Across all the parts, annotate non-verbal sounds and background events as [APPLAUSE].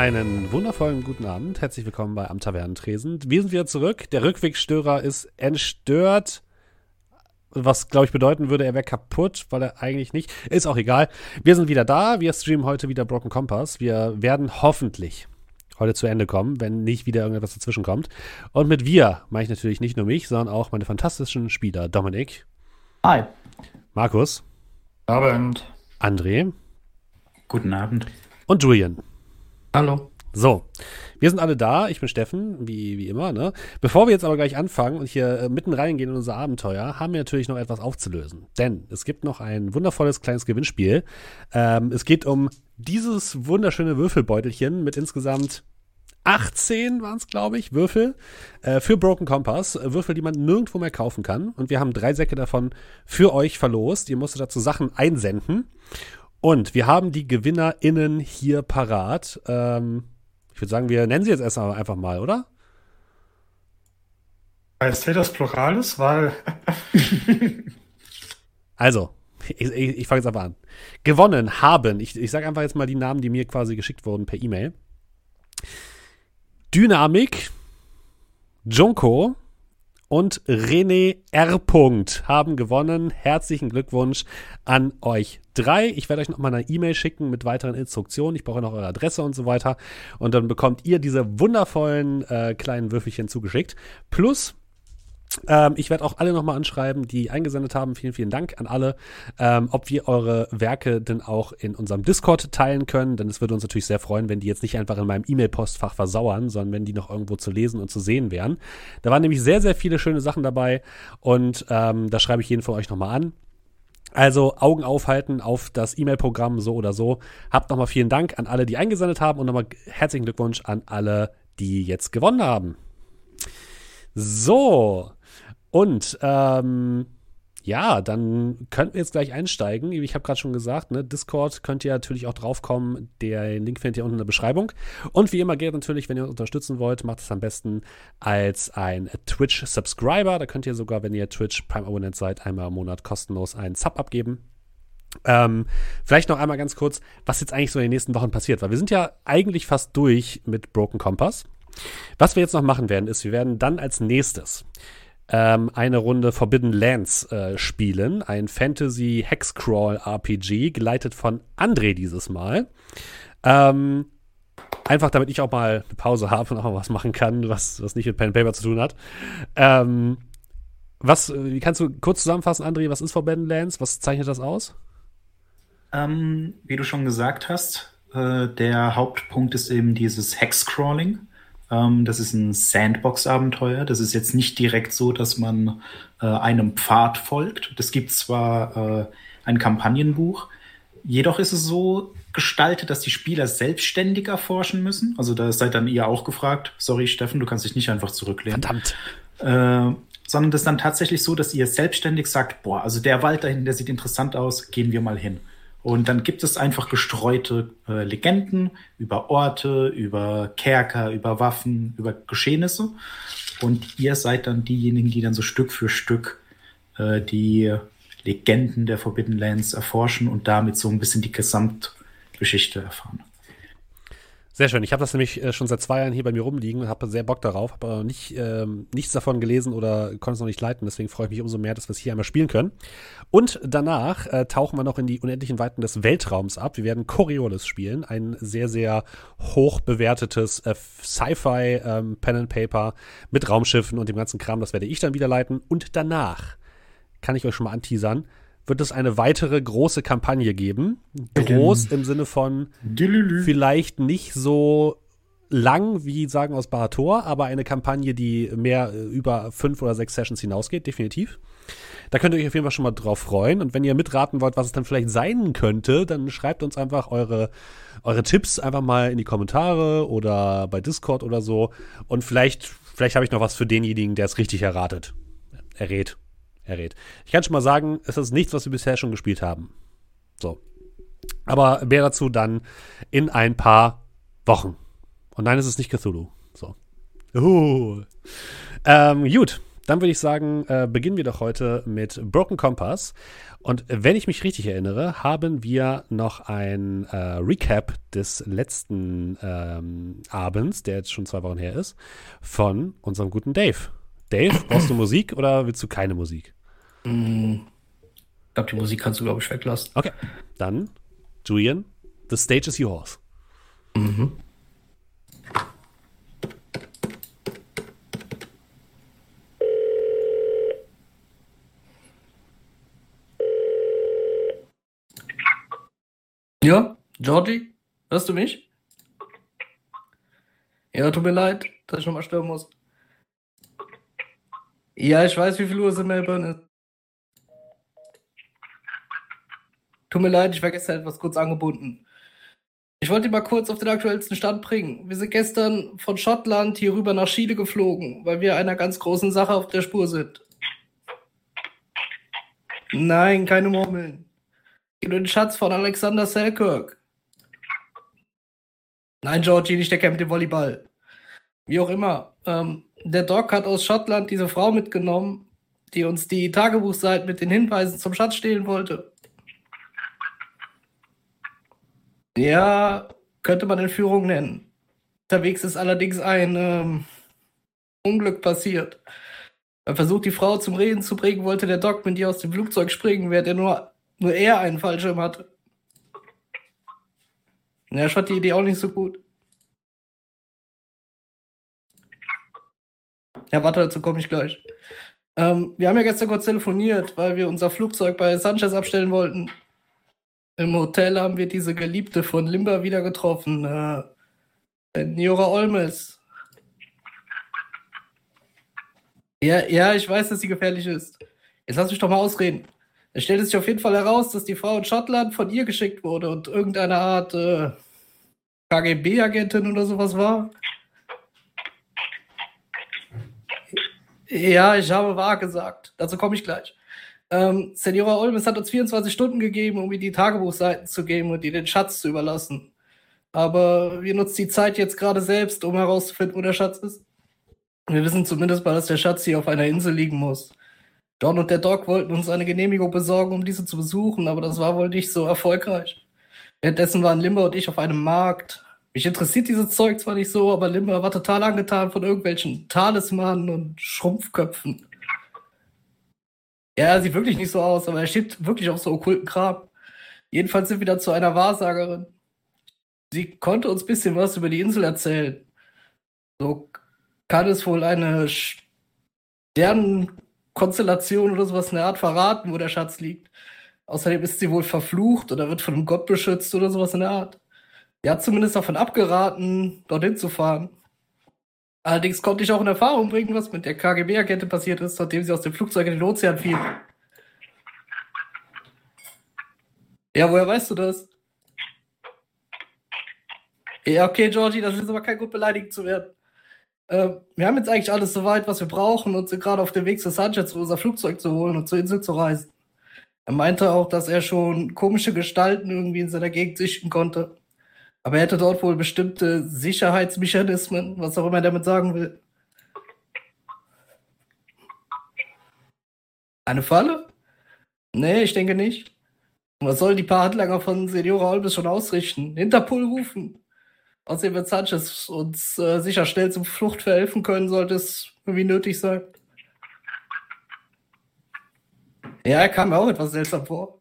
Einen wundervollen guten Abend. Herzlich willkommen bei Am Tavernentresen. Wir sind wieder zurück. Der Rückwegstörer ist entstört. Was, glaube ich, bedeuten würde, er wäre kaputt, weil er eigentlich nicht. Ist auch egal. Wir sind wieder da. Wir streamen heute wieder Broken Compass. Wir werden hoffentlich heute zu Ende kommen, wenn nicht wieder irgendetwas dazwischen kommt. Und mit wir meine ich natürlich nicht nur mich, sondern auch meine fantastischen Spieler. Dominik. Hi. Markus. Abend. André. Guten Abend. Und Julian. Hallo. So, wir sind alle da. Ich bin Steffen, wie, wie immer. Ne? Bevor wir jetzt aber gleich anfangen und hier äh, mitten reingehen in unser Abenteuer, haben wir natürlich noch etwas aufzulösen. Denn es gibt noch ein wundervolles kleines Gewinnspiel. Ähm, es geht um dieses wunderschöne Würfelbeutelchen mit insgesamt 18 waren es, glaube ich, Würfel äh, für Broken Compass. Äh, Würfel, die man nirgendwo mehr kaufen kann. Und wir haben drei Säcke davon für euch verlost. Ihr musstet dazu Sachen einsenden. Und wir haben die GewinnerInnen hier parat. Ähm, ich würde sagen, wir nennen sie jetzt erst einfach mal, oder? Heißt das Pluralis? Weil. [LAUGHS] also, ich, ich, ich fange jetzt einfach an. Gewonnen haben, ich, ich sage einfach jetzt mal die Namen, die mir quasi geschickt wurden per E-Mail. Dynamik, Junko, und René R. haben gewonnen. Herzlichen Glückwunsch an euch drei. Ich werde euch noch mal eine E-Mail schicken mit weiteren Instruktionen. Ich brauche noch eure Adresse und so weiter. Und dann bekommt ihr diese wundervollen äh, kleinen Würfelchen zugeschickt. Plus ähm, ich werde auch alle nochmal anschreiben, die eingesendet haben. Vielen, vielen Dank an alle. Ähm, ob wir eure Werke denn auch in unserem Discord teilen können, denn es würde uns natürlich sehr freuen, wenn die jetzt nicht einfach in meinem E-Mail-Postfach versauern, sondern wenn die noch irgendwo zu lesen und zu sehen wären. Da waren nämlich sehr, sehr viele schöne Sachen dabei und ähm, da schreibe ich jeden von euch nochmal an. Also Augen aufhalten auf das E-Mail-Programm so oder so. Habt nochmal vielen Dank an alle, die eingesendet haben und nochmal herzlichen Glückwunsch an alle, die jetzt gewonnen haben. So, und ähm, ja, dann könnten wir jetzt gleich einsteigen. Ich habe gerade schon gesagt, ne, Discord könnt ihr natürlich auch draufkommen. Der Link findet ihr unten in der Beschreibung. Und wie immer geht natürlich, wenn ihr uns unterstützen wollt, macht es am besten als ein Twitch-Subscriber. Da könnt ihr sogar, wenn ihr Twitch Prime-Abonnent seid, einmal im Monat kostenlos einen Sub abgeben. Ähm, vielleicht noch einmal ganz kurz, was jetzt eigentlich so in den nächsten Wochen passiert, weil wir sind ja eigentlich fast durch mit Broken Compass. Was wir jetzt noch machen werden, ist, wir werden dann als nächstes ähm, eine Runde Forbidden Lands äh, spielen. Ein Fantasy Hexcrawl RPG, geleitet von André dieses Mal. Ähm, einfach damit ich auch mal eine Pause habe und auch mal was machen kann, was, was nicht mit Pen and Paper zu tun hat. Ähm, was, wie kannst du kurz zusammenfassen, André, was ist Forbidden Lands? Was zeichnet das aus? Ähm, wie du schon gesagt hast, äh, der Hauptpunkt ist eben dieses Hexcrawling. Ähm, das ist ein Sandbox-Abenteuer. Das ist jetzt nicht direkt so, dass man äh, einem Pfad folgt. Das gibt zwar äh, ein Kampagnenbuch, jedoch ist es so gestaltet, dass die Spieler selbstständig erforschen müssen. Also da seid dann ihr auch gefragt. Sorry, Steffen, du kannst dich nicht einfach zurücklehnen. Verdammt. Äh, sondern das ist dann tatsächlich so, dass ihr selbstständig sagt, boah, also der Wald dahin, der sieht interessant aus, gehen wir mal hin. Und dann gibt es einfach gestreute äh, Legenden über Orte, über Kerker, über Waffen, über Geschehnisse. Und ihr seid dann diejenigen, die dann so Stück für Stück äh, die Legenden der Forbidden Lands erforschen und damit so ein bisschen die Gesamtgeschichte erfahren. Sehr schön. Ich habe das nämlich äh, schon seit zwei Jahren hier bei mir rumliegen und habe sehr Bock darauf, habe aber nicht, ähm, nichts davon gelesen oder konnte es noch nicht leiten. Deswegen freue ich mich umso mehr, dass wir es hier einmal spielen können. Und danach äh, tauchen wir noch in die unendlichen Weiten des Weltraums ab. Wir werden Coriolis spielen, ein sehr, sehr hoch bewertetes äh, Sci-Fi ähm, Pen and Paper mit Raumschiffen und dem ganzen Kram. Das werde ich dann wieder leiten. Und danach kann ich euch schon mal anteasern wird es eine weitere große Kampagne geben. Groß im Sinne von vielleicht nicht so lang wie sagen aus Bahator, aber eine Kampagne, die mehr äh, über fünf oder sechs Sessions hinausgeht, definitiv. Da könnt ihr euch auf jeden Fall schon mal drauf freuen. Und wenn ihr mitraten wollt, was es dann vielleicht sein könnte, dann schreibt uns einfach eure, eure Tipps einfach mal in die Kommentare oder bei Discord oder so. Und vielleicht, vielleicht habe ich noch was für denjenigen, der es richtig erratet. Errät errät. Ich kann schon mal sagen, es ist nichts, was wir bisher schon gespielt haben. So. Aber mehr dazu dann in ein paar Wochen. Und nein, es ist nicht Cthulhu. So. Uh. Ähm, gut, dann würde ich sagen, äh, beginnen wir doch heute mit Broken Compass. Und wenn ich mich richtig erinnere, haben wir noch ein äh, Recap des letzten ähm, Abends, der jetzt schon zwei Wochen her ist, von unserem guten Dave. Dave, brauchst du Musik oder willst du keine Musik? Mm, ich glaube, die Musik kannst du, glaube ich, weglassen. Okay, dann, Julian, the stage is yours. Mhm. Ja, Georgie, hörst du mich? Ja, tut mir leid, dass ich nochmal stören muss. Ja, ich weiß, wie viel Uhr es in Melbourne ist. Tut mir leid, ich war gestern etwas kurz angebunden. Ich wollte mal kurz auf den aktuellsten Stand bringen. Wir sind gestern von Schottland hier rüber nach Chile geflogen, weil wir einer ganz großen Sache auf der Spur sind. Nein, keine Murmeln den Schatz von Alexander Selkirk. Nein, Georgie, nicht der Camp dem Volleyball. Wie auch immer. Ähm, der Doc hat aus Schottland diese Frau mitgenommen, die uns die Tagebuchseiten mit den Hinweisen zum Schatz stehlen wollte. Ja, könnte man Entführung nennen. Unterwegs ist allerdings ein ähm, Unglück passiert. Er versucht, die Frau zum Reden zu bringen, wollte der Doc mit ihr aus dem Flugzeug springen, während er nur nur er einen Fallschirm hatte. Ja, ich fand die Idee auch nicht so gut. Ja, warte, dazu komme ich gleich. Ähm, wir haben ja gestern kurz telefoniert, weil wir unser Flugzeug bei Sanchez abstellen wollten. Im Hotel haben wir diese Geliebte von Limba wieder getroffen. Äh, Niora Olmes. Ja, ja, ich weiß, dass sie gefährlich ist. Jetzt lass mich doch mal ausreden. Es stellte sich auf jeden Fall heraus, dass die Frau in Schottland von ihr geschickt wurde und irgendeine Art äh, KGB-Agentin oder sowas war. Ja, ich habe wahr gesagt. Dazu komme ich gleich. Ähm, Senora Olmes hat uns 24 Stunden gegeben, um ihr die Tagebuchseiten zu geben und ihr den Schatz zu überlassen. Aber wir nutzen die Zeit jetzt gerade selbst, um herauszufinden, wo der Schatz ist. Wir wissen zumindest mal, dass der Schatz hier auf einer Insel liegen muss. John und der Doc wollten uns eine Genehmigung besorgen, um diese zu besuchen, aber das war wohl nicht so erfolgreich. Währenddessen waren Limber und ich auf einem Markt. Mich interessiert dieses Zeug zwar nicht so, aber Limber war total angetan von irgendwelchen Talismanen und Schrumpfköpfen. Ja, sieht wirklich nicht so aus, aber er steht wirklich auf so okkulten Kram. Jedenfalls sind wir dann zu einer Wahrsagerin. Sie konnte uns ein bisschen was über die Insel erzählen. So kann es wohl eine Stern Konstellation oder sowas in der Art verraten, wo der Schatz liegt. Außerdem ist sie wohl verflucht oder wird von einem Gott beschützt oder sowas in der Art. Er hat zumindest davon abgeraten, dorthin zu fahren. Allerdings konnte ich auch in Erfahrung bringen, was mit der KGB-Agente passiert ist, nachdem sie aus dem Flugzeug in den Ozean fiel. Ja, woher weißt du das? Ja, okay, Georgie, das ist aber kein Grund, beleidigt zu werden äh, wir haben jetzt eigentlich alles soweit, was wir brauchen und sind gerade auf dem Weg zu Sanchez, um unser Flugzeug zu holen und zur Insel zu reisen. Er meinte auch, dass er schon komische Gestalten irgendwie in seiner Gegend sichten konnte. Aber er hätte dort wohl bestimmte Sicherheitsmechanismen, was auch immer er damit sagen will. Eine Falle? Nee, ich denke nicht. Was sollen die paar Handlanger von Senora Olbis schon ausrichten? Interpol rufen. Außerdem wird Sanchez uns äh, sicher schnell zum Flucht verhelfen können, sollte es irgendwie nötig sein. Ja, er kam mir auch etwas seltsam vor.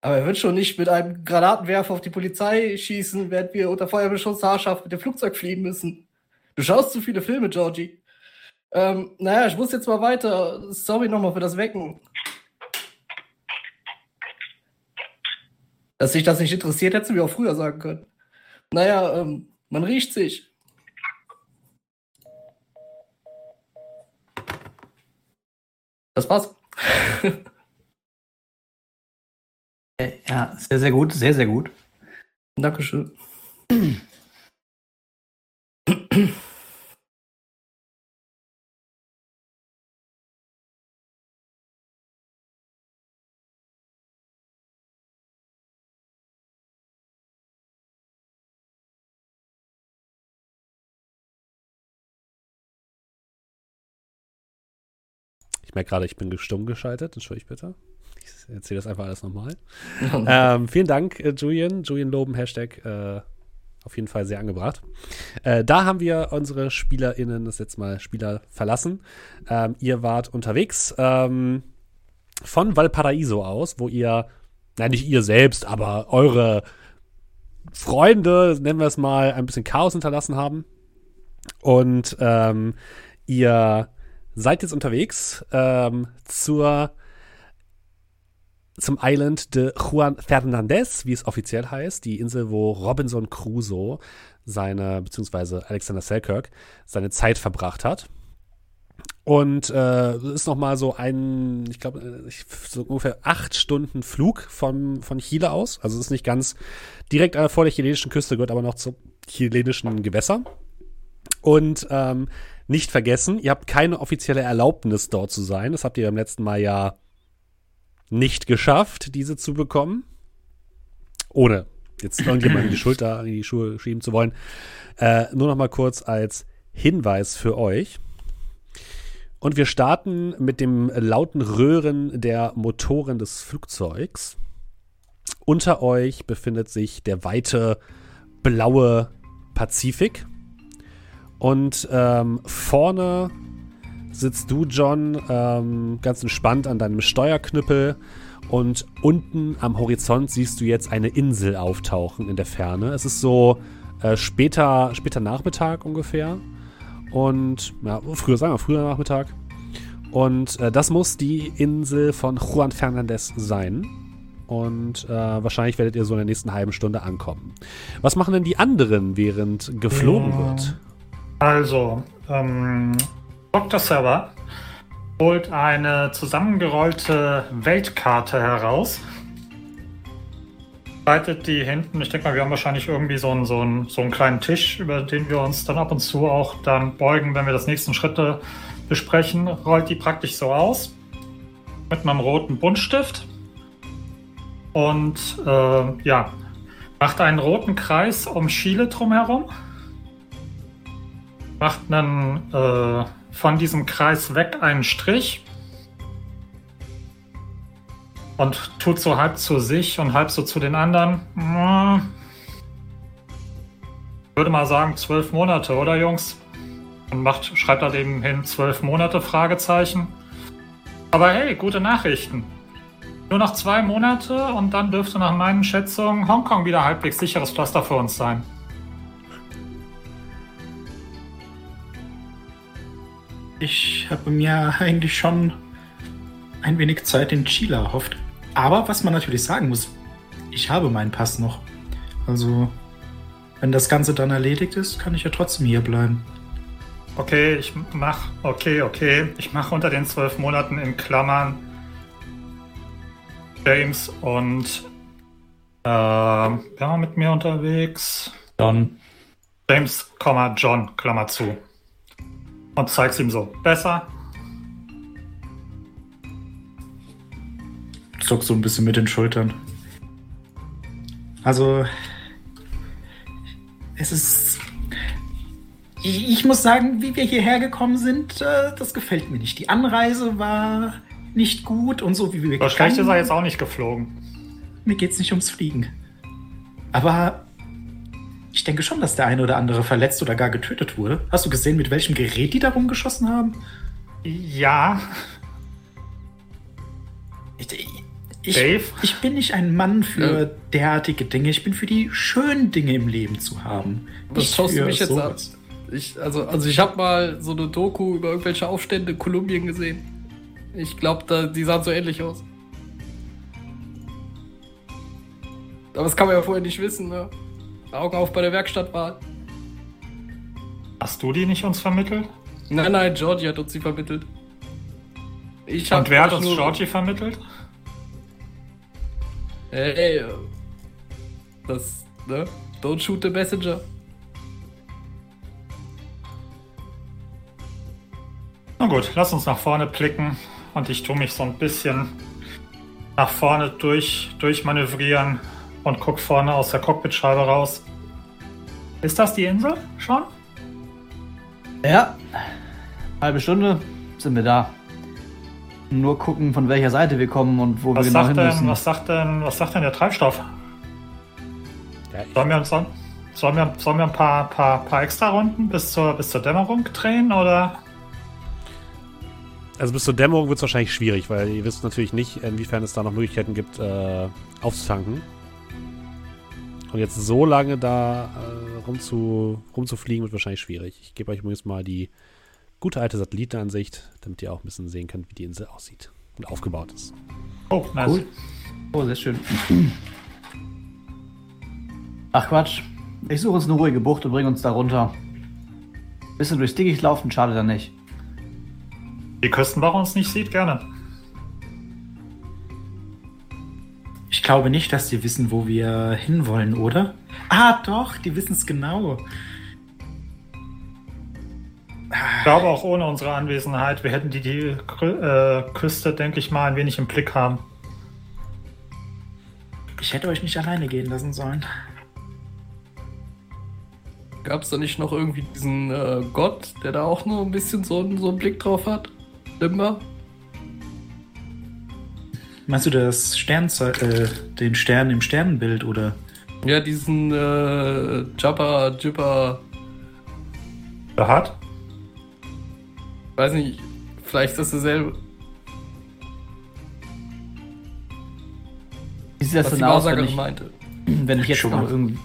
Aber er wird schon nicht mit einem Granatenwerfer auf die Polizei schießen, während wir unter Feuerbeschuss haarscharf mit dem Flugzeug fliehen müssen. Du schaust zu viele Filme, Georgie. Ähm, naja, ich muss jetzt mal weiter. Sorry nochmal für das Wecken. Dass sich das nicht interessiert, hättest du mir auch früher sagen können. Naja, ähm, man riecht sich. Das war's. [LAUGHS] ja, sehr, sehr gut, sehr, sehr gut. Dankeschön. Ich merke gerade, ich bin stumm geschaltet. Entschuldige bitte. Ich erzähle das einfach alles nochmal. [LAUGHS] ähm, vielen Dank, äh, Julian. Julian Loben, Hashtag. Äh, auf jeden Fall sehr angebracht. Äh, da haben wir unsere SpielerInnen, das jetzt mal Spieler verlassen. Ähm, ihr wart unterwegs ähm, von Valparaiso aus, wo ihr, nein, nicht ihr selbst, aber eure Freunde, nennen wir es mal, ein bisschen Chaos hinterlassen haben. Und ähm, ihr seid jetzt unterwegs ähm, zur zum Island de Juan Fernandez, wie es offiziell heißt, die Insel, wo Robinson Crusoe seine, beziehungsweise Alexander Selkirk, seine Zeit verbracht hat. Und äh, ist noch mal so ein, ich glaube, so ungefähr acht Stunden Flug von, von Chile aus. Also es ist nicht ganz direkt vor der chilenischen Küste, gehört aber noch zum chilenischen Gewässer. Und ähm, nicht vergessen, ihr habt keine offizielle Erlaubnis dort zu sein. Das habt ihr beim letzten Mal ja nicht geschafft, diese zu bekommen. Ohne jetzt irgendjemand in die Schulter, in die Schuhe schieben zu wollen. Äh, nur noch mal kurz als Hinweis für euch. Und wir starten mit dem lauten Röhren der Motoren des Flugzeugs. Unter euch befindet sich der weite blaue Pazifik. Und ähm, vorne sitzt du, John, ähm, ganz entspannt an deinem Steuerknüppel. Und unten am Horizont siehst du jetzt eine Insel auftauchen in der Ferne. Es ist so äh, später, später Nachmittag ungefähr. Und ja, früher, sagen wir, früher Nachmittag. Und äh, das muss die Insel von Juan Fernandez sein. Und äh, wahrscheinlich werdet ihr so in der nächsten halben Stunde ankommen. Was machen denn die anderen, während geflogen wird? Also, ähm, Dr. Server holt eine zusammengerollte Weltkarte heraus. Leitet die hinten. Ich denke mal, wir haben wahrscheinlich irgendwie so einen, so, einen, so einen kleinen Tisch, über den wir uns dann ab und zu auch dann beugen, wenn wir das nächsten Schritte besprechen. Rollt die praktisch so aus. Mit einem roten Buntstift. Und äh, ja, macht einen roten Kreis um Chile drumherum. Macht einen äh, von diesem Kreis weg einen Strich und tut so halb zu sich und halb so zu den anderen. Ich würde mal sagen zwölf Monate, oder Jungs? Und macht, schreibt halt eben hin zwölf Monate Fragezeichen. Aber hey, gute Nachrichten. Nur noch zwei Monate und dann dürfte nach meinen Schätzungen Hongkong wieder halbwegs sicheres Pflaster für uns sein. Ich habe mir eigentlich schon ein wenig Zeit in Chile erhofft. Aber was man natürlich sagen muss, ich habe meinen Pass noch. Also, wenn das Ganze dann erledigt ist, kann ich ja trotzdem hier bleiben. Okay, ich mach, okay, okay. Ich mache unter den zwölf Monaten in Klammern James und äh, wer war mit mir unterwegs? John. James, John, Klammer zu und zeig's ihm so. Besser. Zuck so ein bisschen mit den Schultern. Also, es ist. Ich, ich muss sagen, wie wir hierher gekommen sind, äh, das gefällt mir nicht. Die Anreise war nicht gut und so wie wir Wahrscheinlich ist er jetzt auch nicht geflogen. Mir geht's nicht ums Fliegen. Aber ich denke schon, dass der eine oder andere verletzt oder gar getötet wurde. Hast du gesehen, mit welchem Gerät die da rumgeschossen haben? Ja. Ich, ich, Dave? ich bin nicht ein Mann für ja. derartige Dinge. Ich bin für die schönen Dinge im Leben zu haben. Was schaust du mich jetzt an? Ich, also, also ich habe mal so eine Doku über irgendwelche Aufstände in Kolumbien gesehen. Ich glaube, die sahen so ähnlich aus. Aber das kann man ja vorher nicht wissen, ne? Augen auf bei der Werkstattwahl. Hast du die nicht uns vermittelt? Nein, nein, Georgie hat uns die vermittelt. Ich Und wer hat uns Georgie vermittelt? Ey, das, ne? Don't shoot the messenger. Na gut, lass uns nach vorne blicken und ich tue mich so ein bisschen nach vorne durch, durchmanövrieren und guckt vorne aus der Cockpitscheibe raus. Ist das die Insel schon? Ja. Halbe Stunde sind wir da. nur gucken, von welcher Seite wir kommen und wo Was wir genau hin denn, müssen. was, sagt denn, was sagt denn der Treibstoff? Ja, Sollen wir, uns, sollen wir, sollen wir ein paar, paar, paar extra Runden bis zur, bis zur Dämmerung drehen? Oder? also bis zur Dämmerung wird es wahrscheinlich schwierig, weil ihr wisst natürlich nicht, inwiefern es da noch Möglichkeiten gibt, äh, aufzutanken. Und jetzt so lange da äh, rumzu, rumzufliegen, wird wahrscheinlich schwierig. Ich gebe euch übrigens mal die gute alte Satellitenansicht, damit ihr auch ein bisschen sehen könnt, wie die Insel aussieht und aufgebaut ist. Oh, nice. Cool. Oh, sehr schön. Ach Quatsch. Ich suche uns eine ruhige Bucht und bringe uns da runter. Bisschen durchs Dickicht laufen, schade dann nicht. Die Küstenwache uns nicht sieht, gerne. Glaube nicht, dass die wissen, wo wir hinwollen, oder? Ah, doch, die wissen es genau. Ich glaube auch ohne unsere Anwesenheit, wir hätten die, die äh, Küste, denke ich mal, ein wenig im Blick haben. Ich hätte euch nicht alleine gehen lassen sollen. Gab es da nicht noch irgendwie diesen äh, Gott, der da auch nur ein bisschen so, einen- so einen Blick drauf hat? Limber? Meinst du das Sternze äh, den Stern im Sternenbild oder? Ja, diesen äh, Jabba, Jibba, hat? weiß nicht, vielleicht ist das derselbe. Wie sieht das Was die denn aus, wenn Wahrsagerin ich, meinte. wenn ich jetzt Schon noch mal. irgendwie,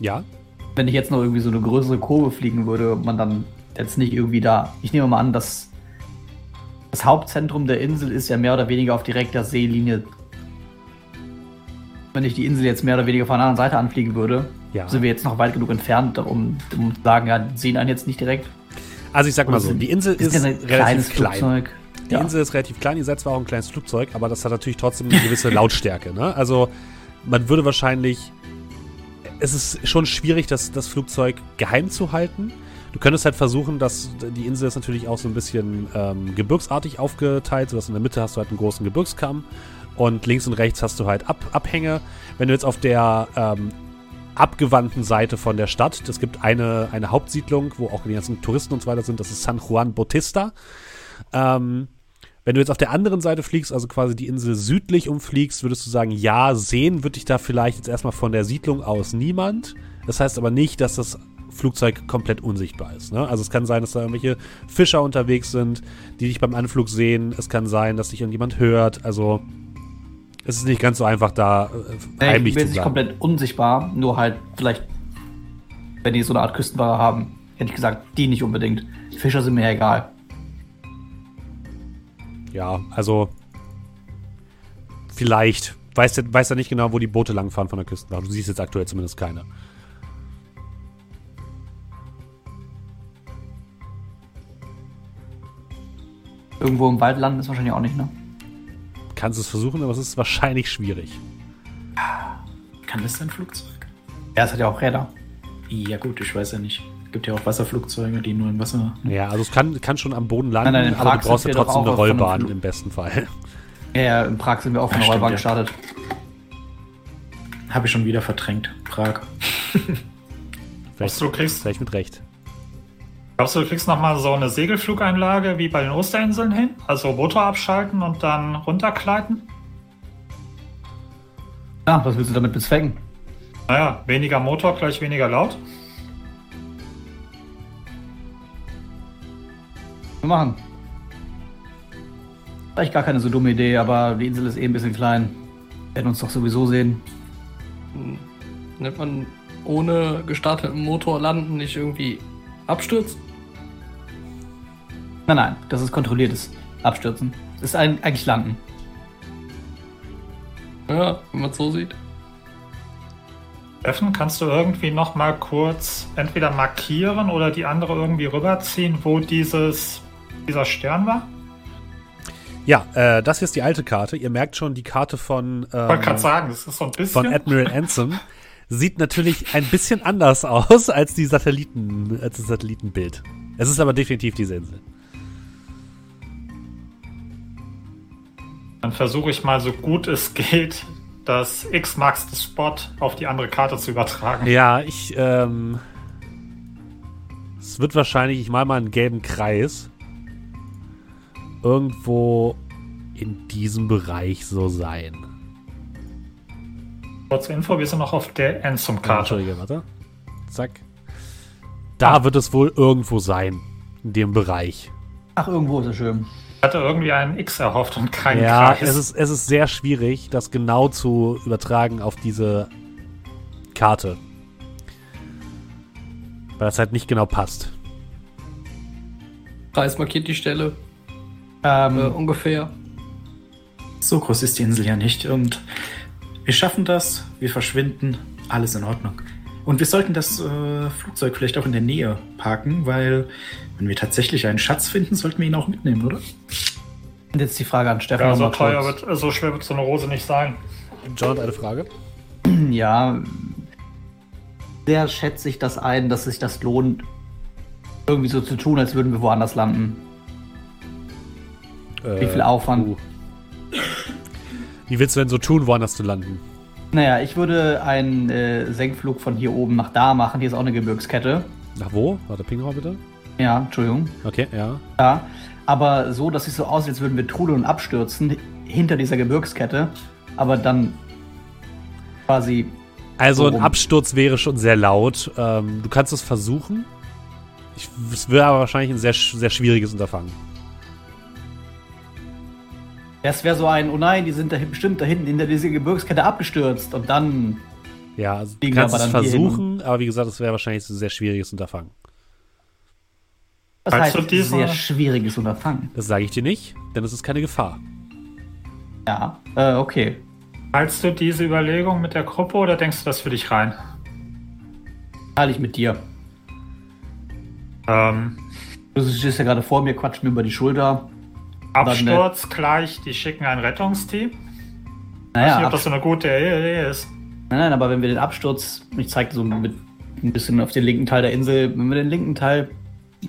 Ja, wenn ich jetzt noch irgendwie so eine größere Kurve fliegen würde man dann jetzt nicht irgendwie da. Ich nehme mal an, dass das Hauptzentrum der Insel ist ja mehr oder weniger auf direkter Seelinie. Wenn ich die Insel jetzt mehr oder weniger von der anderen Seite anfliegen würde, ja. sind wir jetzt noch weit genug entfernt, um, um zu sagen, ja, sehen einen jetzt nicht direkt. Also ich sag mal Oder so, die Insel Ist ist relativ kleines klein. Flugzeug. Die Ja. Insel ist relativ klein, ihr seid zwar auch ein kleines Flugzeug, aber das hat natürlich trotzdem eine gewisse [LAUGHS] Lautstärke. Ne? Also man würde wahrscheinlich. Es ist schon schwierig, das, das Flugzeug geheim zu halten. Du könntest halt versuchen, dass die Insel ist natürlich auch so ein bisschen ähm, gebirgsartig aufgeteilt, sodass in der Mitte hast du halt einen großen Gebirgskamm und links und rechts hast du halt Ab Abhänge. Wenn du jetzt auf der ähm, abgewandten Seite von der Stadt, es gibt eine, eine Hauptsiedlung, wo auch die ganzen Touristen und so weiter sind, das ist San Juan Bautista. Ähm, wenn du jetzt auf der anderen Seite fliegst, also quasi die Insel südlich umfliegst, würdest du sagen, ja, sehen würde dich da vielleicht jetzt erstmal von der Siedlung aus niemand. Das heißt aber nicht, dass das Flugzeug komplett unsichtbar ist. Ne? Also es kann sein, dass da irgendwelche Fischer unterwegs sind, die dich beim Anflug sehen. Es kann sein, dass dich irgendjemand hört. Also es ist nicht ganz so einfach, da äh, heimlich zu nicht sein. komplett unsichtbar, nur halt vielleicht, wenn die so eine Art Küstenware haben, hätte ich gesagt, die nicht unbedingt. Fischer sind mir egal. Ja, also vielleicht. Weiß ja weiß ja nicht genau, wo die Boote langfahren von der Küstenwache. Du siehst jetzt aktuell zumindest keine. Irgendwo im Wald landen ist wahrscheinlich auch nicht, ne? Kannst es versuchen, aber es ist wahrscheinlich schwierig. Kann das ein Flugzeug? Ja, es hat ja auch Räder. Ja gut, ich weiß ja nicht. Es gibt ja auch Wasserflugzeuge, die nur im Wasser. Ja, also es kann, kann schon am Boden landen, Nein, nein, in aber Prag du brauchst sind ja trotzdem eine Rollbahn im besten Fall. Ja, ja, in Prag sind wir auch von der Rollbahn ja. gestartet. Habe ich schon wieder verdrängt. Prag. Vielleicht, du kriegst- vielleicht mit Recht. Glaubst du, du kriegst nochmal so eine Segelflugeinlage wie bei den Osterinseln hin? Also Motor abschalten und dann runtergleiten? Ja, was willst du damit bezwecken? Naja, weniger Motor gleich weniger laut. Wir machen. Vielleicht gar keine so dumme Idee, aber die Insel ist eh ein bisschen klein. Werden uns doch sowieso sehen. Nennt man ohne gestarteten Motor landen nicht irgendwie abstürzen? Nein, nein, das ist kontrolliertes Abstürzen. Das ist ein, eigentlich Landen. Ja, wenn man es so sieht. Steffen, kannst du irgendwie nochmal kurz entweder markieren oder die andere irgendwie rüberziehen, wo dieses, dieser Stern war? Ja, äh, das hier ist die alte Karte. Ihr merkt schon, die Karte von, Ich wollte gerade ähm, sagen, das ist so ein bisschen. von Admiral [LAUGHS] Anson sieht natürlich ein bisschen anders aus als die Satelliten, als das Satellitenbild. Es ist aber definitiv diese Insel. Dann versuche ich mal so gut es geht, das X Max the Spot auf die andere Karte zu übertragen. Ja, ich, ähm. Es wird wahrscheinlich, ich mal mal einen gelben Kreis. irgendwo in diesem Bereich so sein. Kurze Info, wir sind noch auf der Ja, Enzum-Karte. Entschuldige, warte. Zack. Da wird es wohl irgendwo sein. In dem Bereich. Ach, irgendwo ist es schön. Ich hatte irgendwie einen X erhofft und keinen ja, Kreis. es ist, es ist sehr schwierig, das genau zu übertragen auf diese Karte. Weil das halt nicht genau passt. Preis markiert die Stelle. Ähm, Äh, ungefähr. So groß ist die Insel ja nicht und wir schaffen das, wir verschwinden, alles in Ordnung. Und wir sollten das äh, Flugzeug vielleicht auch in der Nähe parken, weil wenn wir tatsächlich einen Schatz finden, sollten wir ihn auch mitnehmen, oder? und jetzt die Frage an Stefan. ja, so teuer wird, so schwer wird so eine Rose nicht sein. John hat eine Frage. [CLEARS THROAT] Ja. Sehr schätze ich das ein, dass sich das lohnt, irgendwie so zu tun, als würden wir woanders landen. Wie viel Aufwand? uh. Wie willst du denn so tun, woanders zu landen? Naja, ich würde einen äh, Senkflug von hier oben nach da machen. Hier ist auch eine Gebirgskette. Nach wo? Warte, ping mal bitte. Ja, Entschuldigung. Okay, ja. Ja. Aber so, dass es so aussieht, als würden wir trudeln und abstürzen hinter dieser Gebirgskette. Aber dann quasi. Also So ein. Absturz wäre schon sehr laut. Ähm, du kannst es versuchen. Ich, es wäre aber wahrscheinlich ein sehr, sehr schwieriges Unterfangen. Das wäre so ein, oh nein, die sind da bestimmt da hinten hinter dieser Gebirgskette abgestürzt. Und dann. Ja, also du kannst es versuchen, aber wie gesagt, es wäre wahrscheinlich ein sehr schwieriges Unterfangen. Das heißt, du diese- sehr schwieriges Unterfangen. Das sage ich dir nicht, denn es ist keine Gefahr. Ja, äh, okay. Teilst du diese Überlegung mit der Gruppe oder denkst du das für dich rein? Teile ich mit dir. Ähm, Du stehst ja gerade vor mir, quatscht mir über die Schulter. Absturz gleich, die schicken ein Rettungsteam. Ich weiß nicht, Naja, ob das so eine gute Idee ist. nein, nein, aber wenn wir den Absturz, ich zeige so mit ein bisschen auf den linken Teil der Insel, wenn wir den linken Teil,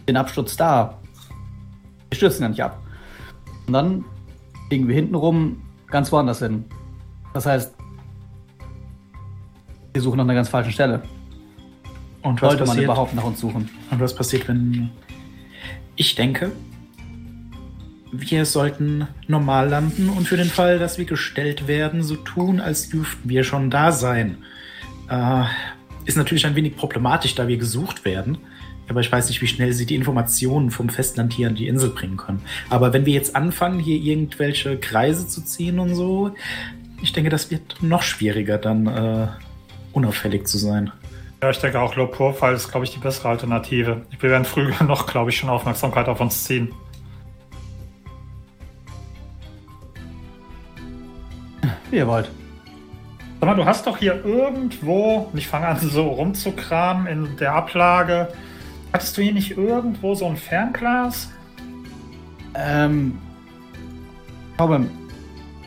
den Absturz da, wir stürzen ja nicht ab. Und dann fliegen wir hinten rum ganz woanders hin. Das heißt, wir suchen nach einer ganz falschen Stelle. Und was Sollte man passiert? überhaupt nach uns suchen. Und was passiert, wenn. Ich denke, wir sollten normal landen und für den Fall, dass wir gestellt werden, so tun, als dürften wir schon da sein. Äh, ist natürlich ein wenig problematisch, da wir gesucht werden. Aber ich weiß nicht, wie schnell sie die Informationen vom Festland hier an die Insel bringen können. Aber wenn wir jetzt anfangen, hier irgendwelche Kreise zu ziehen und so, ich denke, das wird noch schwieriger, dann äh, unauffällig zu sein. Ja, ich denke auch Low-Profile ist, glaube ich, die bessere Alternative. Wir werden früh genug, [LAUGHS] glaube ich, schon Aufmerksamkeit auf uns ziehen. Wie ihr wollt. Sag mal, du hast doch hier irgendwo, und ich fange an so rumzukramen in der Ablage. Hattest du hier nicht irgendwo so ein Fernglas? Ähm. Beim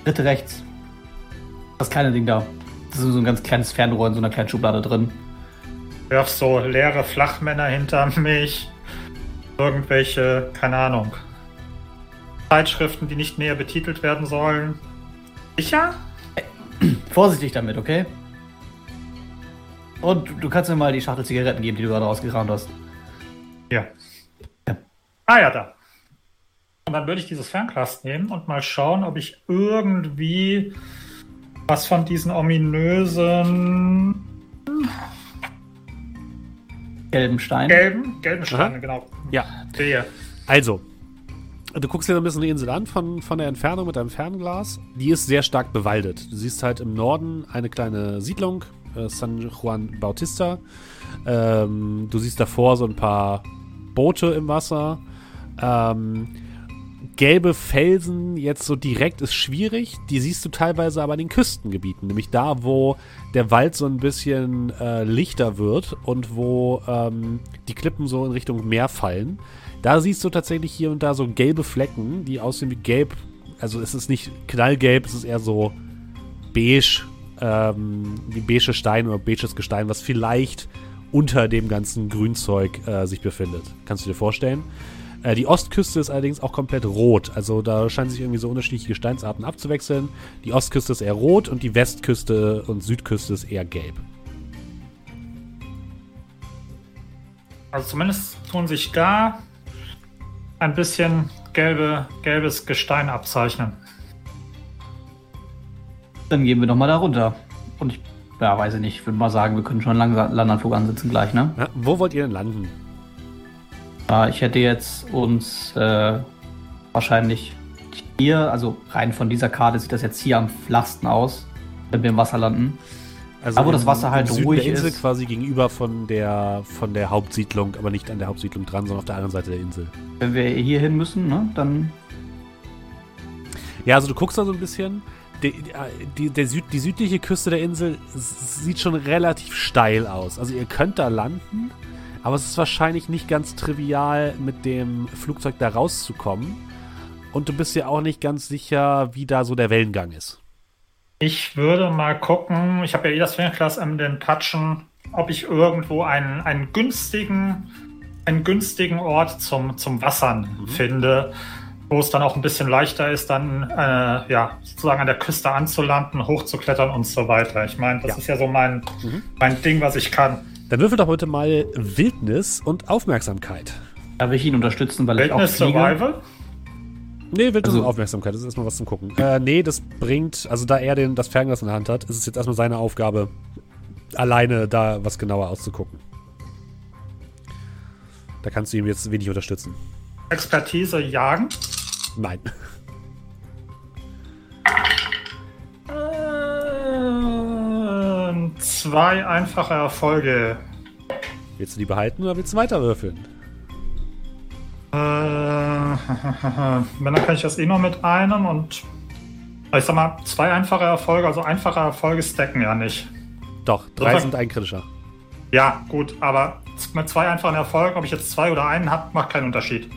dritte rechts. Das kleine Ding da. Das ist so ein ganz kleines Fernrohr in so einer kleinen Schublade drin. Wirf so leere Flachmänner hinter mich. Irgendwelche, keine Ahnung. Zeitschriften, die nicht näher betitelt werden sollen. Sicher? [CLEARS THROAT] Vorsichtig damit, okay? Und du- du kannst mir mal die Schachtel Zigaretten geben, die du gerade rausgekramt hast. Ja. Ja. Ah ja, da. Und dann würde ich dieses Fernglas nehmen und mal schauen, ob ich irgendwie was von diesen ominösen Gelben Stein. gelben, gelben. Steinen, genau, Ja, sehe. also. Du guckst dir so ein bisschen die Insel an von, von der Entfernung mit deinem Fernglas. Die ist sehr stark bewaldet. Du siehst halt im Norden eine kleine Siedlung, äh, San Juan Bautista. Ähm, du siehst davor so ein paar Boote im Wasser. Ähm, gelbe Felsen jetzt so direkt ist schwierig. Die siehst du teilweise aber in den Küstengebieten, nämlich da, wo der Wald so ein bisschen äh, lichter wird und wo ähm, die Klippen so in Richtung Meer fallen. Da siehst du tatsächlich hier und da so gelbe Flecken, die aussehen wie gelb. Also es ist nicht knallgelb, es ist eher so beige, ähm, wie beige Stein oder beiges Gestein, was vielleicht unter dem ganzen Grünzeug äh, sich befindet. Kannst du dir vorstellen? Äh, die Ostküste ist allerdings auch komplett rot. Also da scheinen sich irgendwie so unterschiedliche Gesteinsarten abzuwechseln. Die Ostküste ist eher rot und die Westküste und Südküste ist eher gelb. Also zumindest tun sich da ein bisschen gelbe, gelbes Gestein abzeichnen. Dann gehen wir doch mal da runter. Und ich, ja, weiß ich nicht, ich würde mal sagen, wir können schon langsam Landanflug ansetzen gleich, ne? Ja, wo wollt ihr denn landen? Äh, ich hätte jetzt uns äh, wahrscheinlich hier, also rein von dieser Karte sieht das jetzt hier am flachsten aus, wenn wir im Wasser landen. Also Aber wo das Wasser halt Süden ruhig der Insel ist. quasi gegenüber von der, von der Hauptsiedlung, aber nicht an der Hauptsiedlung dran, sondern auf der anderen Seite der Insel. Wenn wir hier hin müssen, ne, dann Ja, also du guckst da so ein bisschen. Die, die, der Süd, die südliche Küste der Insel sieht schon relativ steil aus. Also ihr könnt da landen, aber es ist wahrscheinlich nicht ganz trivial, mit dem Flugzeug da rauszukommen. Und du bist ja auch nicht ganz sicher, wie da so der Wellengang ist. Ich würde mal gucken, ich habe ja eh das Fernglas in den Patschen, ob ich irgendwo einen, einen günstigen, einen günstigen Ort zum, zum Wassern finde, wo es dann auch ein bisschen leichter ist, dann äh, ja, sozusagen an der Küste anzulanden, hochzuklettern und so weiter. Ich meine, das Ja. ist ja so mein, Mhm. mein Ding, was ich kann. Dann würfel doch heute mal Wildnis und Aufmerksamkeit. darf ich ihn unterstützen, weil ich auch Wildnis fliege. Survival? Nee, Wildnis Also- und Aufmerksamkeit, das ist erstmal was zum Gucken. Äh, nee, das bringt, also da er den, das Fernglas in der Hand hat, ist es jetzt erstmal seine Aufgabe, alleine da was genauer auszugucken. Da kannst du ihm jetzt wenig unterstützen. Expertise jagen. Nein. Ähm, zwei einfache Erfolge. Willst du die behalten oder willst du weiter würfeln? Äh, [LAUGHS] wenn, dann kann ich das eh nur mit einem und ich sag mal, zwei einfache Erfolge, also einfache Erfolge stacken ja nicht. Doch, drei sind ein kritischer. Ja, gut, aber mit zwei einfachen Erfolgen, ob ich jetzt zwei oder einen habe, macht keinen Unterschied.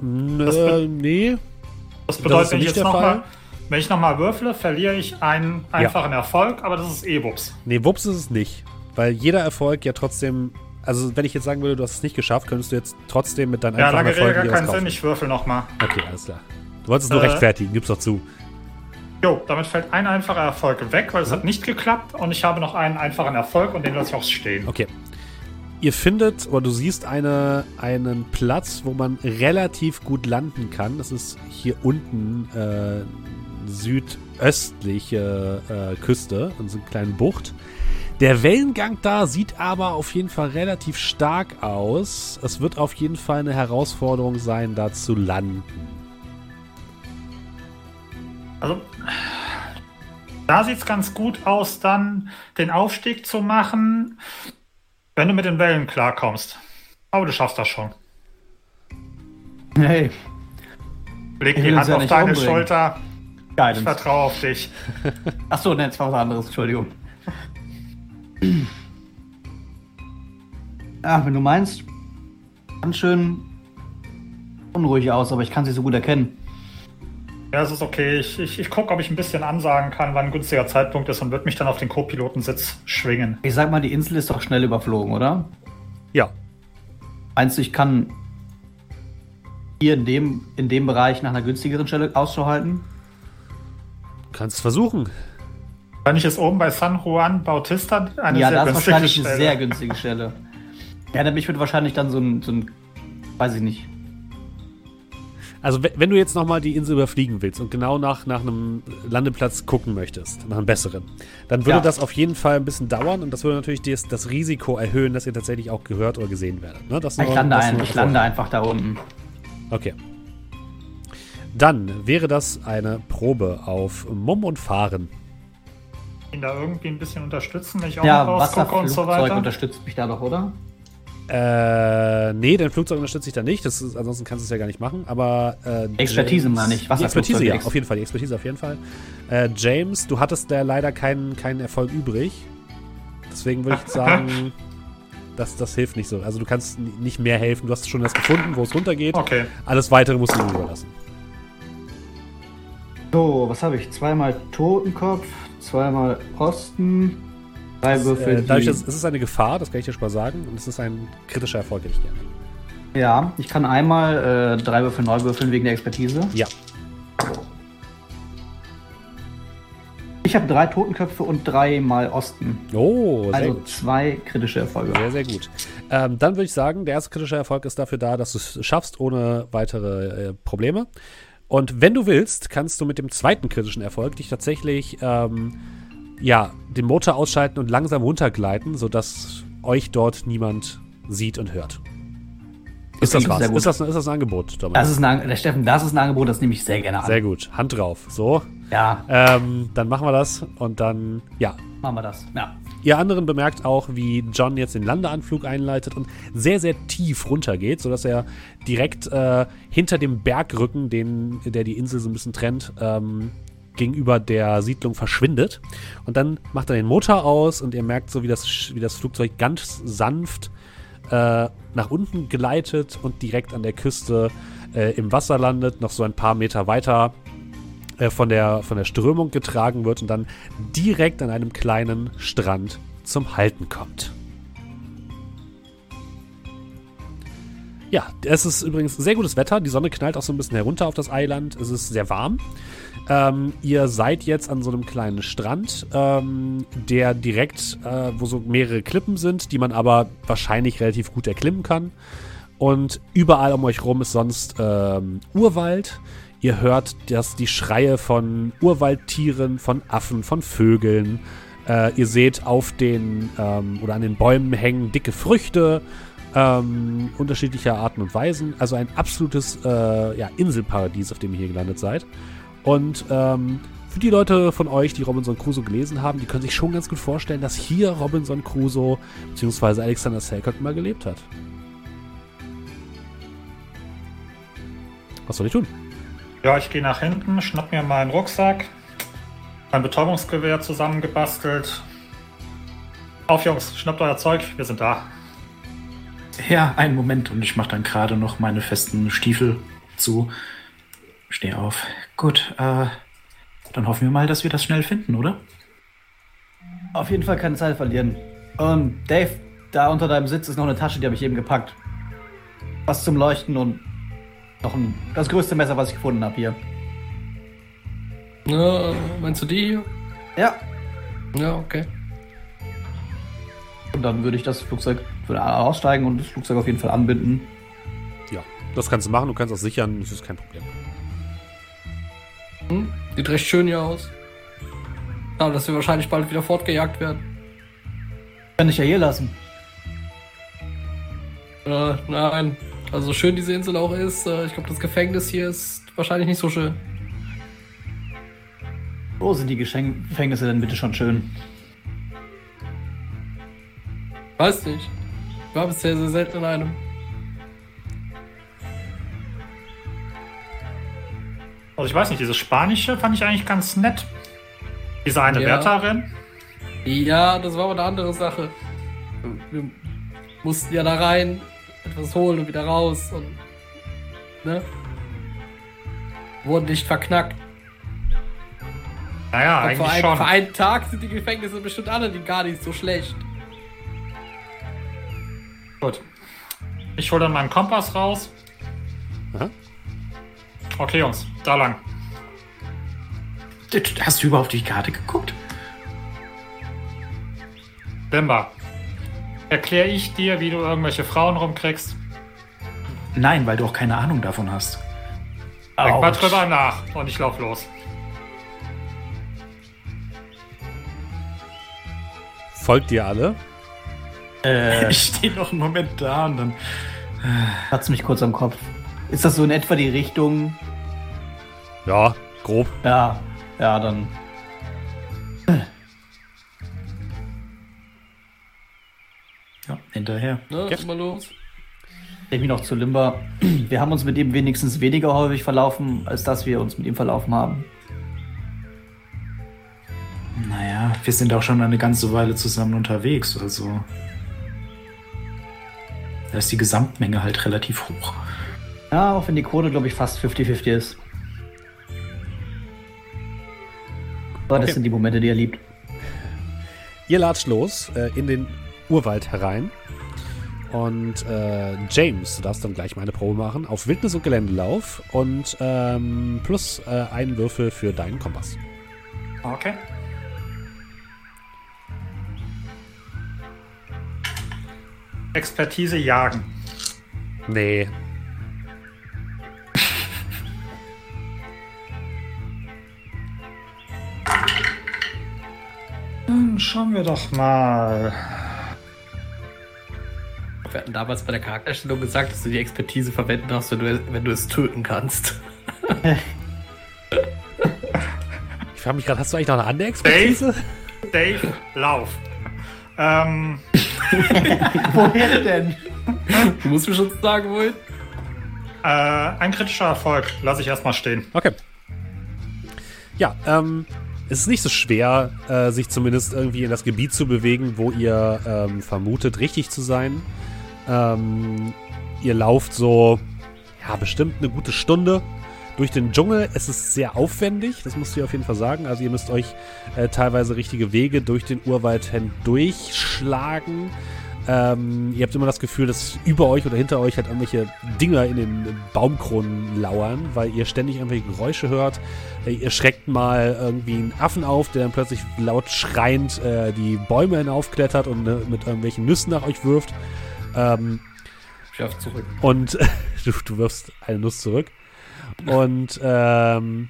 Nö, be- nee. Das bedeutet, wenn ich jetzt der Fall. nochmal, wenn ich nochmal würfle, verliere ich einen einfachen Erfolg, aber das ist eh Wups. Nee, Wups ist es nicht. Weil jeder Erfolg ja trotzdem. Also, wenn ich jetzt sagen würde, du hast es nicht geschafft, könntest du jetzt trotzdem mit deinen Ja, einfachen lange Rede, Erfolgen dir was keinen Sinn, ich würfel nochmal. Okay, alles klar. Du wolltest es nur Äh. rechtfertigen, gib's doch zu. Jo, damit fällt ein einfacher Erfolg weg, weil es hat nicht geklappt und ich habe noch einen einfachen Erfolg und den lasse ich auch stehen. Okay. Ihr findet oder du siehst eine, einen Platz, wo man relativ gut landen kann. Das ist hier unten äh, südöstliche äh, Küste, in so einer kleinen Bucht. Der Wellengang da sieht aber auf jeden Fall relativ stark aus. Es wird auf jeden Fall eine Herausforderung sein, da zu landen. Also, da sieht es ganz gut aus, dann den Aufstieg zu machen, wenn du mit den Wellen klarkommst. Aber du schaffst das schon. Hey, Leg Ich die Hand ja auf deine umbringen. Schulter. Ich Guidance. vertraue auf dich. [LAUGHS] Achso, ne, jetzt war was anderes, Entschuldigung. Ach, [CLEARS THROAT] wenn du meinst, ganz schön unruhig aus, aber ich kann sie so gut erkennen. Ja, es ist okay. Ich, ich, ich gucke, ob ich ein bisschen ansagen kann, wann ein günstiger Zeitpunkt ist und würde mich dann auf den Co-Pilotensitz schwingen. Ich sag mal, die Insel ist doch schnell überflogen, oder? Ja, Meinst du, ich kann hier in dem, in dem Bereich nach einer günstigeren Stelle Ausschau halten? kannst es versuchen. Wenn ich es oben bei San Juan Bautista eine ja, sehr das ist wahrscheinlich Stelle. eine sehr günstige Stelle. Ja, dann mich würde wahrscheinlich dann so ein, so ein, weiß ich nicht. Also we- wenn du jetzt nochmal die Insel überfliegen willst und genau nach, nach einem Landeplatz gucken möchtest, nach einem besseren, dann würde Ja. das auf jeden Fall ein bisschen dauern und das würde natürlich das, das Risiko erhöhen, dass ihr tatsächlich auch gehört oder gesehen werdet. Ne? Das Ich nur- lande, das ein, ich lande einfach da unten. Okay. Dann wäre das eine Probe auf Mumm und Fahren. ihn da irgendwie ein bisschen unterstützen, wenn ich auch Ja, noch rausgucke und so Wasserflugzeug weiter. unterstützt mich da doch, oder? Äh, nee, dein Flugzeug unterstützt dich da nicht. Das ist, ansonsten kannst du es ja gar nicht machen. Aber äh, Expertise James- meine ich, Die Expertise, ja, auf jeden Fall. Die Expertise auf jeden Fall. Äh, James, du hattest da leider keinen, keinen Erfolg übrig. Deswegen würde ich [LAUGHS] sagen, das, das hilft nicht so. Also du kannst nicht mehr helfen. Du hast schon das gefunden, wo es runtergeht. Okay. Alles weitere musst du ihm überlassen. So, was habe ich? Zweimal Totenkopf, zweimal Posten, drei Würfel. Äh, dadurch, dass, es ist eine Gefahr, das kann ich dir schon mal sagen. Und es ist ein kritischer Erfolg, hätte ich gerne. ja, ich kann einmal äh, drei Würfel neu würfeln wegen der Expertise. Ja. Ich habe drei Totenköpfe und drei mal Osten. Oh, sehr Also gut. zwei kritische Erfolge. Sehr, sehr gut. Ähm, dann würde ich sagen, der erste kritische Erfolg ist dafür da, dass du es schaffst ohne weitere äh, Probleme. Und wenn du willst, kannst du mit dem zweiten kritischen Erfolg dich tatsächlich ähm, ja, den Motor ausschalten und langsam runtergleiten, sodass euch dort niemand sieht und hört. Ist das was? Ist das, ist das ein Angebot, Dominik? Das ist ein, Steffen, das ist ein Angebot, das nehme ich sehr gerne an. Sehr gut. Hand drauf. So. Ja, Ähm, dann machen wir das und dann, ja, machen wir das. Ja. Ihr anderen bemerkt auch, wie John jetzt den Landeanflug einleitet und sehr, sehr tief runtergeht, sodass er direkt äh, hinter dem Bergrücken, den, der die Insel so ein bisschen trennt, ähm, gegenüber der Siedlung verschwindet. Und dann macht er den Motor aus und ihr merkt so, wie das, wie das Flugzeug ganz sanft äh, nach unten gleitet und direkt an der Küste äh, im Wasser landet, noch so ein paar Meter weiter äh, von, der, von der Strömung getragen wird und dann direkt an einem kleinen Strand zum Halten kommt. Ja, es ist übrigens sehr gutes Wetter. Die Sonne knallt auch so ein bisschen herunter auf das Eiland. Es ist sehr warm. Ähm, ihr seid jetzt an so einem kleinen Strand, ähm, der direkt, äh, wo so mehrere Klippen sind, die man aber wahrscheinlich relativ gut erklimmen kann. Und überall um euch rum ist sonst ähm, Urwald. Ihr hört dass die Schreie von Urwaldtieren, von Affen, von Vögeln. Äh, ihr seht auf den ähm, oder an den Bäumen hängen dicke Früchte ähm, unterschiedlicher Arten und Weisen. Also ein absolutes äh, ja, Inselparadies, auf dem ihr hier gelandet seid. Und ähm, für die Leute von euch, die Robinson Crusoe gelesen haben, die können sich schon ganz gut vorstellen, dass hier Robinson Crusoe bzw. Alexander Selkirk mal gelebt hat. Was soll ich tun? Ja, ich gehe nach hinten, schnapp mir meinen Rucksack, mein Betäubungsgewehr zusammengebastelt. Auf, Jungs, schnappt euer Zeug, wir sind da. Ja, einen Moment und ich mache dann gerade noch meine festen Stiefel zu. Steh auf. Gut, äh, dann hoffen wir mal, dass wir das schnell finden, oder? Auf jeden Fall keine Zeit verlieren. Ähm, Dave, da unter deinem Sitz ist noch eine Tasche, die habe ich eben gepackt. Was zum Leuchten und noch ein, das größte Messer, was ich gefunden habe hier. Ja, meinst du die hier? Ja. Ja, okay. Und dann würde ich das Flugzeug würde aussteigen und das Flugzeug auf jeden Fall anbinden. Ja, das kannst du machen, du kannst auch sichern, das ist kein Problem. Hm? Sieht recht schön hier aus. Aber dass wir wahrscheinlich bald wieder fortgejagt werden. Kann ich ja hier lassen. Äh, nein. Also schön diese Insel auch ist, äh, ich glaube, das Gefängnis hier ist wahrscheinlich nicht so schön. Wo sind die Geschenk Gefängnisse denn bitte schon schön? Weiß nicht. Ich war bisher sehr selten in einem. Also ich weiß nicht, dieses Spanische fand ich eigentlich ganz nett. Diese eine Ja. Wärterin. Ja, das war aber eine andere Sache. Wir mussten ja da rein, etwas holen und wieder raus und. Ne? Wurden nicht verknackt. Naja, Und eigentlich ein, schon. für einen Tag sind die Gefängnisse bestimmt alle die gar nicht so schlecht. Gut. Ich hole dann meinen Kompass raus. Aha. Okay, Jungs, da lang. Hast du überhaupt die Karte geguckt? Bimba. Erkläre ich dir, wie du irgendwelche Frauen rumkriegst? Nein, weil du auch keine Ahnung davon hast. Denk mal drüber nach und ich lauf los. Folgt ihr alle? Äh, [LAUGHS] Ich stehe noch einen Moment da und dann. hat's mich kurz am Kopf. Ist das so in etwa die Richtung? Ja, grob. Ja, ja, dann. Ja, hinterher. Ne? Ja. Mal los. Ich mich noch zu Limber. Wir haben uns mit ihm wenigstens weniger häufig verlaufen, als dass wir uns mit ihm verlaufen haben. Naja, wir sind auch schon eine ganze Weile zusammen unterwegs, also. Da ist die Gesamtmenge halt relativ hoch. Ja, auch wenn die Quote, glaube ich, fast 50-50 ist. Aber das okay. sind die Momente, die er liebt. Ihr latscht los äh, in den Urwald herein. Und äh, James, du darfst dann gleich meine Probe machen, auf Wildnis und Geländelauf und ähm, plus äh, einen Würfel für deinen Kompass. Okay. Expertise jagen. Nee, Dann schauen wir doch mal. Wir hatten damals bei der Charakterstellung gesagt, dass du die Expertise verwenden darfst, wenn du, wenn du es töten kannst. [LAUGHS] Ich frage mich gerade, hast du eigentlich noch eine andere Expertise? Dave, lauf. Ähm, [LAUGHS] Woher denn? Du musst mir schon sagen, wohin. äh, ein kritischer Erfolg. Lass ich erstmal stehen. Okay. Ja, ähm, es ist nicht so schwer, äh, sich zumindest irgendwie in das Gebiet zu bewegen, wo ihr ähm, vermutet, richtig zu sein. Ähm, ihr lauft so, ja, bestimmt eine gute Stunde durch den Dschungel. Es ist sehr aufwendig, das musst du auf jeden Fall sagen. Also ihr müsst euch äh, teilweise richtige Wege durch den Urwald hindurchschlagen. Ähm, ihr habt immer das Gefühl, dass über euch oder hinter euch halt irgendwelche Dinger in den Baumkronen lauern, weil ihr ständig irgendwelche Geräusche hört. Äh, ihr schreckt mal irgendwie einen Affen auf, der dann plötzlich laut schreiend äh, die Bäume hinaufklettert und äh, mit irgendwelchen Nüssen nach euch wirft. Ähm, Schaff zurück. und [LAUGHS] du, du wirfst eine Nuss zurück. Und ähm,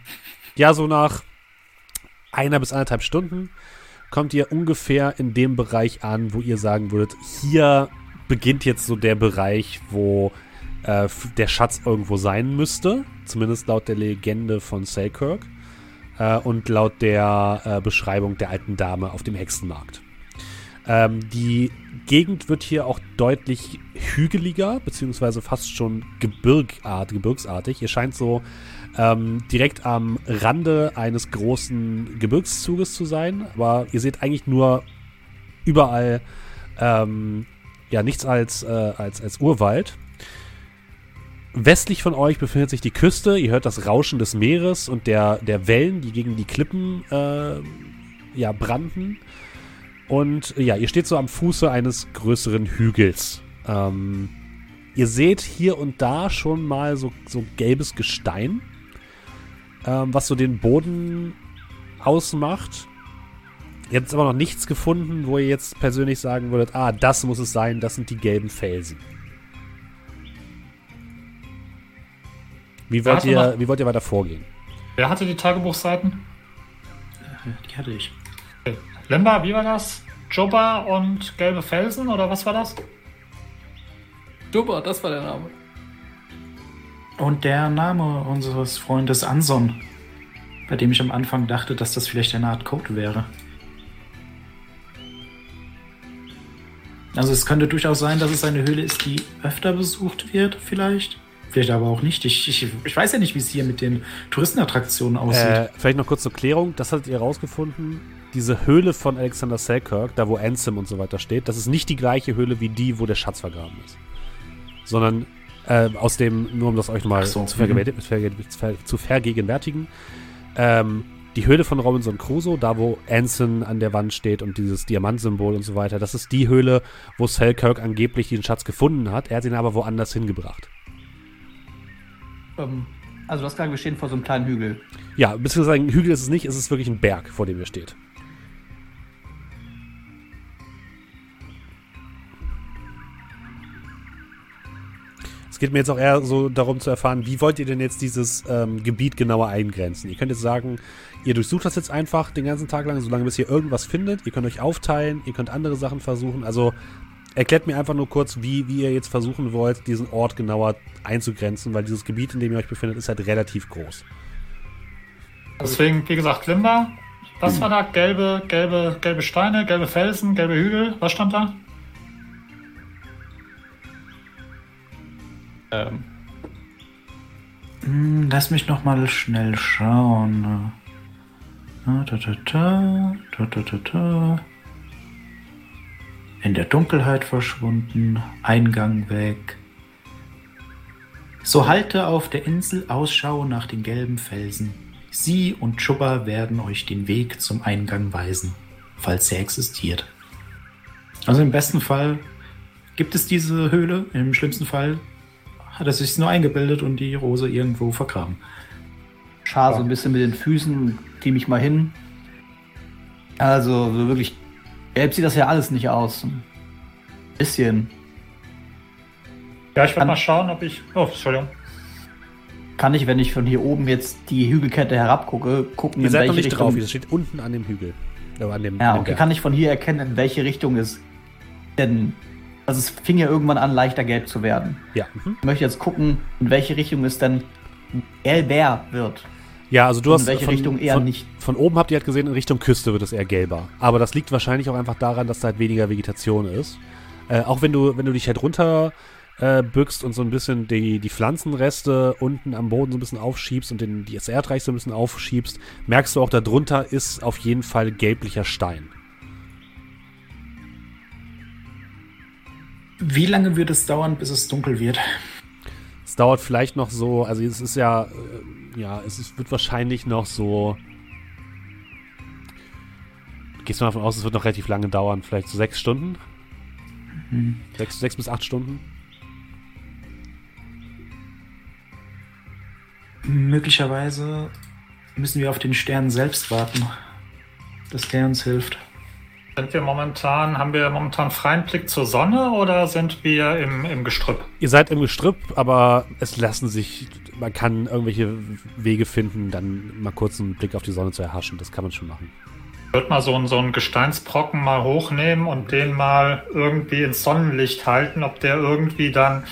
ja, so nach einer bis anderthalb Stunden kommt ihr ungefähr in dem Bereich an, wo ihr sagen würdet, hier beginnt jetzt so der Bereich, wo äh, der Schatz irgendwo sein müsste. Zumindest laut der Legende von Selkirk. Äh, und laut der äh, Beschreibung der alten Dame auf dem Hexenmarkt. Ähm, die Gegend wird hier auch deutlich hügeliger, beziehungsweise fast schon gebirgart, gebirgsartig. Ihr scheint so ähm, direkt am Rande eines großen Gebirgszuges zu sein, aber ihr seht eigentlich nur überall ähm, ja nichts als, äh, als, als Urwald. Westlich von euch befindet sich die Küste. Ihr hört das Rauschen des Meeres und der, der Wellen, die gegen die Klippen äh, ja, brannten. Und ja, ihr steht so am Fuße eines größeren Hügels. Ähm, ihr seht hier und da schon mal so, so gelbes Gestein, ähm, was so den Boden ausmacht. Ihr habt jetzt aber noch nichts gefunden, wo ihr jetzt persönlich sagen würdet, ah, das muss es sein, das sind die gelben Felsen. Wie wollt, ihr, wie wollt ihr weiter vorgehen? Wer hatte die Tagebuchseiten? Die hatte ich. Limba, wie war das? Jobba und gelbe Felsen oder was war das? Dubber, das war der Name. Und der Name unseres Freundes Anson, bei dem ich am Anfang dachte, dass das vielleicht eine Art Code wäre. Also es könnte durchaus sein, dass es eine Höhle ist, die öfter besucht wird, vielleicht. Vielleicht aber auch nicht. Ich, ich, ich weiß ja nicht, wie es hier mit den Touristenattraktionen aussieht. Äh, vielleicht noch kurz zur Klärung, das hattet ihr rausgefunden. Diese Höhle von Alexander Selkirk, da wo Ansem und so weiter steht, das ist nicht die gleiche Höhle wie die, wo der Schatz vergraben ist. Sondern äh, aus dem, nur um das euch mal Ach so, zu, mhm. vergegenwärtigen, ver- zu vergegenwärtigen, ähm, die Höhle von Robinson Crusoe, da wo Anson an der Wand steht und dieses Diamantsymbol und so weiter, das ist die Höhle, wo Selkirk angeblich den Schatz gefunden hat. Er hat ihn aber woanders hingebracht. Ähm, also du hast gesagt, wir stehen vor so einem kleinen Hügel. Ja, beziehungsweise ein Hügel ist es nicht, es ist wirklich ein Berg, vor dem ihr steht. Es geht mir jetzt auch eher so darum zu erfahren, wie wollt ihr denn jetzt dieses ähm, Gebiet genauer eingrenzen? Ihr könnt jetzt sagen, ihr durchsucht das jetzt einfach den ganzen Tag lang, solange bis ihr irgendwas findet. Ihr könnt euch aufteilen, ihr könnt andere Sachen versuchen. Also erklärt mir einfach nur kurz, wie, wie ihr jetzt versuchen wollt, diesen Ort genauer einzugrenzen, weil dieses Gebiet, in dem ihr euch befindet, ist halt relativ groß. Deswegen, wie gesagt, Limba. Was war da? Gelbe, gelbe, gelbe Steine, gelbe Felsen, gelbe Hügel. Was stand da? Ähm, Hm, Lass mich noch mal schnell schauen. Ta, ta, ta, ta, ta, ta, ta. In der Dunkelheit verschwunden, Eingang weg. So halte auf der Insel Ausschau nach den gelben Felsen. Sie und Chubba werden euch den Weg zum Eingang weisen, falls er existiert. Also im besten Fall gibt es diese Höhle, im schlimmsten Fall hat er sich nur eingebildet und die Rose irgendwo vergraben. Schar so ein bisschen mit den Füßen, die mich mal hin. Also so wirklich gelb sieht das ja alles nicht aus. Ein bisschen. Ja, ich Kann- mal schauen, ob ich. Oh, Entschuldigung. Kann ich, wenn ich von hier oben jetzt die Hügelkette herabgucke, gucken, Ihr in seid welche noch nicht Richtung. drauf, ihr steht unten an dem Hügel. Äh, an dem, Ja, an dem okay. Kann ich von hier erkennen, in welche Richtung es denn. Also es fing ja irgendwann an, leichter gelb zu werden. Ja. Mhm. Ich möchte jetzt gucken, in welche Richtung es dann gelber wird. Ja, also du Und hast in welche von, Richtung eher von, nicht. Von oben habt ihr halt gesehen, in Richtung Küste wird es eher gelber. Aber das liegt wahrscheinlich auch einfach daran, dass da halt weniger Vegetation ist. Äh, auch wenn du, wenn du dich halt runter äh, bückst und so ein bisschen die, die Pflanzenreste unten am Boden so ein bisschen aufschiebst und den, die das Erdreich so ein bisschen aufschiebst, merkst du auch, darunter ist auf jeden Fall gelblicher Stein. Wie lange wird es dauern, bis es dunkel wird? Es dauert vielleicht noch so, also es ist ja, äh, ja, es ist, wird wahrscheinlich noch so. Gehst du mal davon aus, es wird noch relativ lange dauern, vielleicht so sechs Stunden? Sechs, sechs bis acht Stunden? Möglicherweise müssen wir auf den Stern selbst warten, dass der uns hilft. Sind wir momentan, haben wir momentan freien Blick zur Sonne oder sind wir im, im Gestrüpp? Ihr seid im Gestrüpp, aber es lassen sich, man kann irgendwelche Wege finden, dann mal kurz einen Blick auf die Sonne zu erhaschen. Das kann man schon machen. Ich würde mal so einen, so einen Gesteinsbrocken mal hochnehmen und den mal irgendwie ins Sonnenlicht halten, ob der irgendwie dann,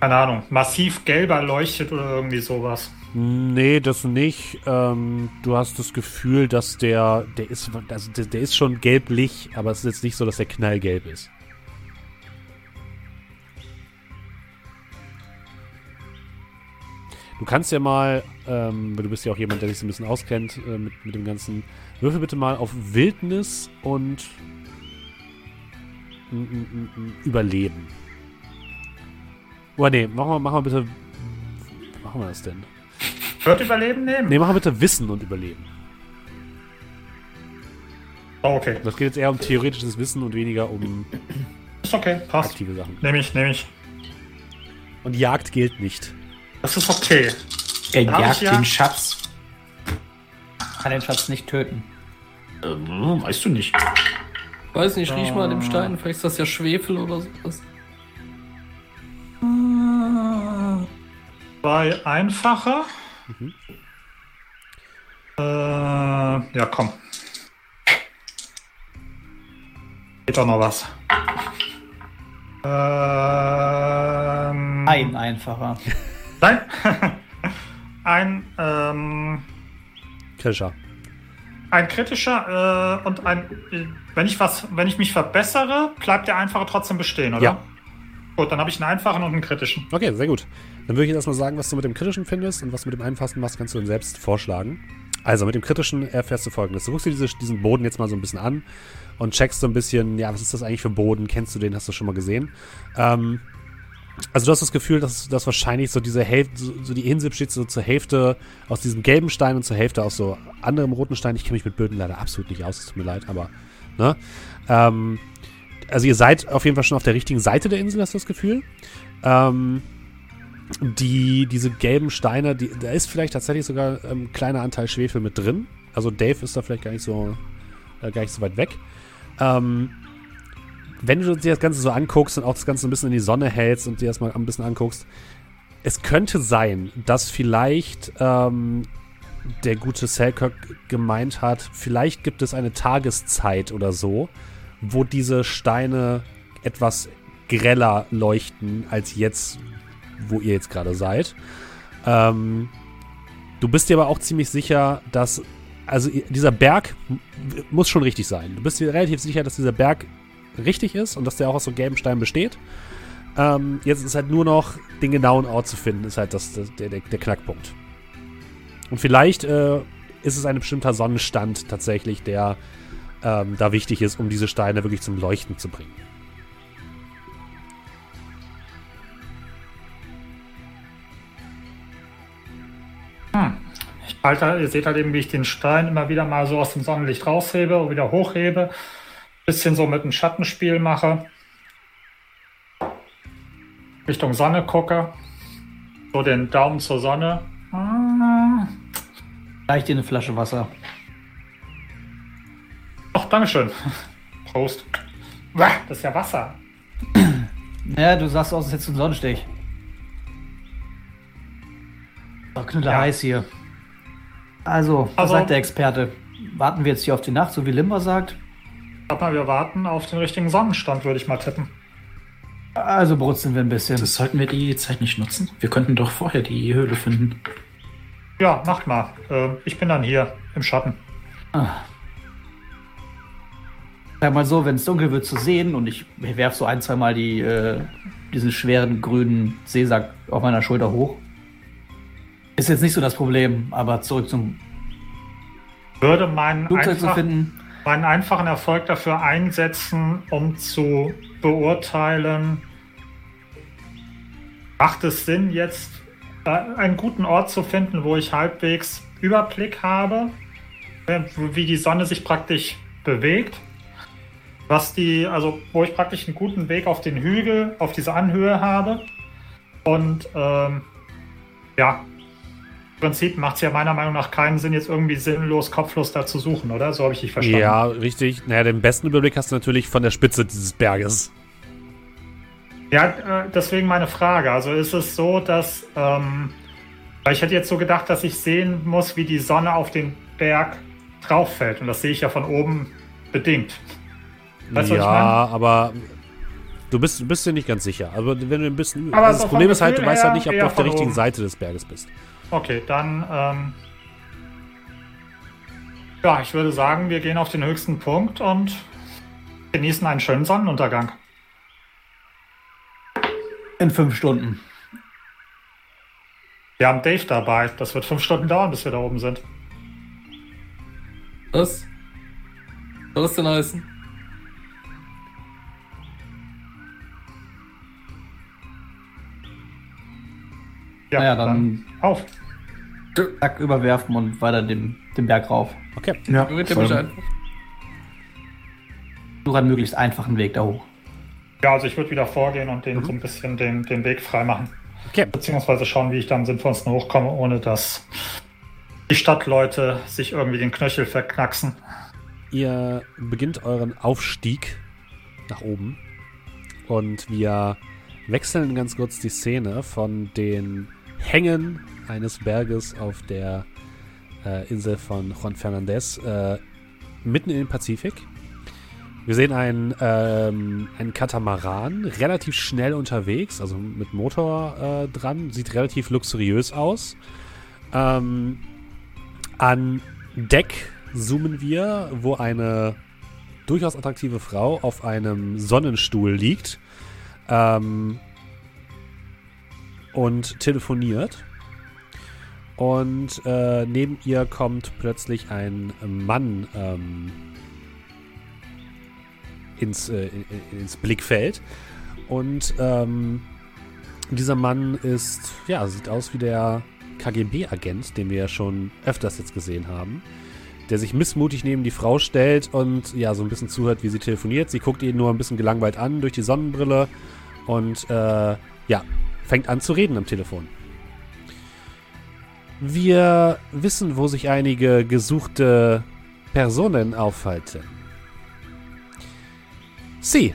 keine Ahnung, massiv gelber leuchtet oder irgendwie sowas. Nee, das nicht. Ähm, du hast das Gefühl, dass der, der ist, also der, der ist schon gelblich, aber es ist jetzt nicht so, dass der knallgelb ist. Du kannst ja mal, ähm, du bist ja auch jemand, der sich so ein bisschen auskennt äh, mit, mit dem ganzen. Würfel bitte mal auf Wildnis und mm, mm, mm, Überleben. Oh nee, machen wir, machen wir bitte. Wie machen wir das denn? Wird Überleben nehmen? Nee, machen wir bitte Wissen und Überleben. Oh, okay. Das geht jetzt eher um theoretisches Wissen und weniger um Ist okay, passt. aktive Sachen. Nehme ich, nehme ich. Und Jagd gilt nicht. Das ist okay. Er Hab jagt ja. den Schatz. Kann den Schatz nicht töten. Ähm, weißt du nicht. Weiß nicht, riech mal an dem Stein, vielleicht ist das ja Schwefel oder sowas. Zwei einfache. Mhm. Äh, ja, komm. Geht doch noch was. Ähm, Ein einfacher. Nein. [LAUGHS] ein, ähm, Krischer. ein kritischer äh, und ein. Wenn ich was, wenn ich mich verbessere, bleibt der einfache trotzdem bestehen, oder? Ja. Gut, dann habe ich einen einfachen und einen kritischen. Okay, sehr gut. Dann würde ich jetzt erstmal sagen, was du mit dem Kritischen findest und was du mit dem Einfachsten machst, kannst du dann selbst vorschlagen. Also mit dem Kritischen erfährst du folgendes. Du guckst dir diese, diesen Boden jetzt mal so ein bisschen an und checkst so ein bisschen, ja, was ist das eigentlich für Boden? Kennst du den? Hast du schon mal gesehen? Ähm, also du hast das Gefühl, dass, dass wahrscheinlich so diese Hälfte, so, so die Insel besteht so zur Hälfte aus diesem gelben Stein und zur Hälfte aus so anderem roten Stein. Ich kenne mich mit Böden leider absolut nicht aus, es tut mir leid, aber ne? Ähm, also ihr seid auf jeden Fall schon auf der richtigen Seite der Insel, hast du das Gefühl. Ähm, die, diese gelben Steine, die, da ist vielleicht tatsächlich sogar ein ähm, kleiner Anteil Schwefel mit drin. Also Dave ist da vielleicht gar nicht so, äh, gar nicht so weit weg. Ähm, wenn du dir das Ganze so anguckst und auch das Ganze ein bisschen in die Sonne hältst und dir das mal ein bisschen anguckst, es könnte sein, dass vielleicht ähm, der gute Selkirk gemeint hat, vielleicht gibt es eine Tageszeit oder so, wo diese Steine etwas greller leuchten als jetzt, wo ihr jetzt gerade seid. Ähm, du bist dir aber auch ziemlich sicher, dass also dieser Berg muss schon richtig sein. Du bist dir relativ sicher, dass dieser Berg richtig ist und dass der auch aus so gelben Steinen besteht. Ähm, jetzt ist halt nur noch den genauen Ort zu finden, ist halt das, das, der, der, der Knackpunkt. Und vielleicht äh, ist es ein bestimmter Sonnenstand tatsächlich, der ähm, da wichtig ist, um diese Steine wirklich zum Leuchten zu bringen. Ich halte, ihr seht halt eben, wie ich den Stein immer wieder mal so aus dem Sonnenlicht raushebe und wieder hochhebe. Bisschen so mit einem Schattenspiel mache. Richtung Sonne gucke. So den Daumen zur Sonne. Ah. Gleich dir eine Flasche Wasser. Ach, Dankeschön. Prost. Das ist ja Wasser. Ja, du sagst aus, es hättest du einen Sonnenstich. Oh, Knüller Ja. heiß hier. Also, was Also- sagt der Experte? Warten wir jetzt hier auf die Nacht, so wie Limber sagt? Ich glaub mal, wir warten auf den richtigen Sonnenstand, würde ich mal tippen. Also brutzeln wir ein bisschen. Das sollten wir die Zeit nicht nutzen. Wir könnten doch vorher die Höhle finden. Ja, macht mal. Ähm, ich bin dann hier im Schatten. Sag mal so, wenn es dunkel wird zu sehen und ich werf so ein, zwei Mal die, äh, diesen schweren grünen Seesack auf meiner Schulter hoch. Ist jetzt nicht so das Problem, aber zurück zum Würde meinen, einfach, meinen einfachen Erfolg dafür einsetzen, um zu beurteilen, macht es Sinn, jetzt äh, einen guten Ort zu finden, wo ich halbwegs Überblick habe, äh, wie die Sonne sich praktisch bewegt. Was die, also wo ich praktisch einen guten Weg auf den Hügel, auf diese Anhöhe habe. Und ähm, ja, im Prinzip macht es ja meiner Meinung nach keinen Sinn, jetzt irgendwie sinnlos, kopflos da zu suchen, oder? So habe ich dich verstanden. Ja, richtig. Naja, den besten Überblick hast du natürlich von der Spitze dieses Berges. Ja, äh, deswegen meine Frage. Also ist es so, dass, ähm, weil ich hätte jetzt so gedacht, dass ich sehen muss, wie die Sonne auf den Berg drauf fällt. Und das sehe ich ja von oben bedingt. Weißt was ich ja, meine? aber du bist, du bist dir nicht ganz sicher. Aber wenn du ein bisschen. Aber also so das Problem ist halt, du weißt halt nicht, ob du auf der richtigen oben. Seite des Berges bist. Okay, dann, ähm, ja, ich würde sagen, wir gehen auf den höchsten Punkt und genießen einen schönen Sonnenuntergang. In fünf Stunden. Wir haben Dave dabei. Das wird fünf Stunden dauern, bis wir da oben sind. Was? Soll das denn heißen? Ja, Naja, dann auf. Sack überwerfen und weiter den, den Berg rauf. Okay. Ja, einfach? Suche einen möglichst einfachen Weg da hoch. Ja, also ich würde wieder vorgehen und Mhm. den so ein bisschen den, den Weg freimachen. Okay. Beziehungsweise schauen, wie ich da am sinnvollsten hochkomme, ohne dass die Stadtleute sich irgendwie den Knöchel verknacksen. Ihr beginnt euren Aufstieg nach oben und wir wechseln ganz kurz die Szene von den Hängen eines Berges auf der äh, Insel von Juan Fernandez äh, mitten in den Pazifik. Wir sehen einen, ähm, einen Katamaran, relativ schnell unterwegs, also mit Motor äh, dran, sieht relativ luxuriös aus. Ähm, an Deck zoomen wir, wo eine durchaus attraktive Frau auf einem Sonnenstuhl liegt ähm, und telefoniert. Und äh, neben ihr kommt plötzlich ein Mann ähm, ins, äh, in- in- ins Blickfeld. Und ähm, dieser Mann ist, ja, sieht aus wie der KGB-Agent, den wir ja schon öfters jetzt gesehen haben, der sich missmutig neben die Frau stellt und ja, so ein bisschen zuhört, wie sie telefoniert. Sie guckt ihn nur ein bisschen gelangweilt an durch die Sonnenbrille und äh, ja, fängt an zu reden am Telefon. Wir wissen, wo sich einige gesuchte Personen aufhalten. Sie,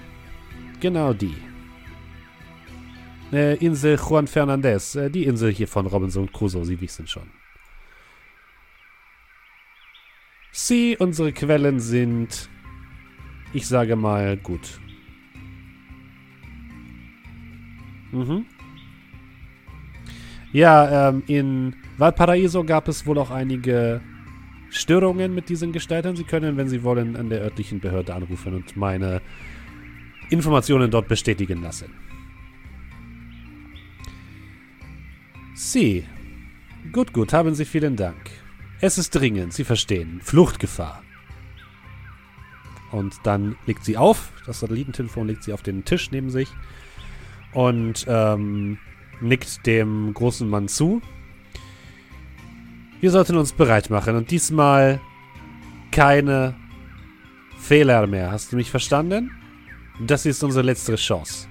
genau die. Äh, Insel Juan Fernandez, äh, die Insel hier von Robinson Crusoe, Sie wissen schon. Sie, unsere Quellen sind, ich sage mal, gut. Mhm. Ja, ähm, in Valparaiso gab es wohl auch einige Störungen mit diesen Gestaltern. Sie können, wenn Sie wollen, an der örtlichen Behörde anrufen und meine Informationen dort bestätigen lassen. Sie. Gut, gut, haben Sie vielen Dank. Es ist dringend, Sie verstehen. Fluchtgefahr. Und dann legt sie auf, das Satellitentelefon legt sie auf den Tisch neben sich und ähm, nickt dem großen Mann zu. Wir sollten uns bereit machen und diesmal keine Fehler mehr. Hast du mich verstanden? Das ist unsere letzte Chance.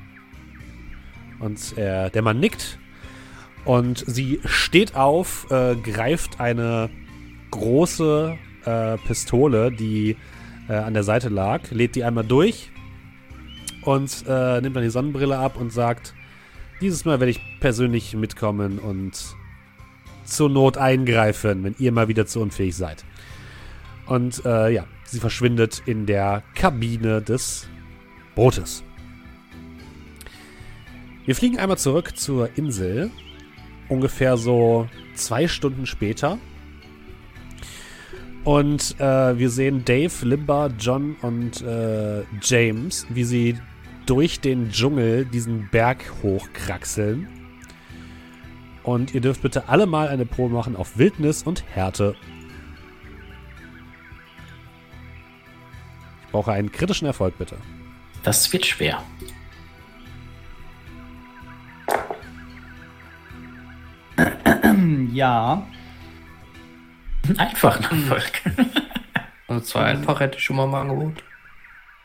Und äh, der Mann nickt und sie steht auf, äh, greift eine große äh, Pistole, die äh, an der Seite lag, lädt die einmal durch und äh, nimmt dann die Sonnenbrille ab und sagt, dieses Mal werde ich persönlich mitkommen und zur Not eingreifen, wenn ihr mal wieder zu unfähig seid. Und äh, ja, sie verschwindet in der Kabine des Bootes. Wir fliegen einmal zurück zur Insel, ungefähr so zwei Stunden später. Und äh, wir sehen Dave, Limba, John und äh, James, wie sie durch den Dschungel diesen Berg hochkraxeln. Und ihr dürft bitte alle mal eine Probe machen auf Wildnis und Härte. Ich brauche einen kritischen Erfolg, bitte. Das wird schwer. [CLEARS THROAT] Ja. Einfachen Erfolg. Also zwei einfach hätte ich schon mal im Angebot.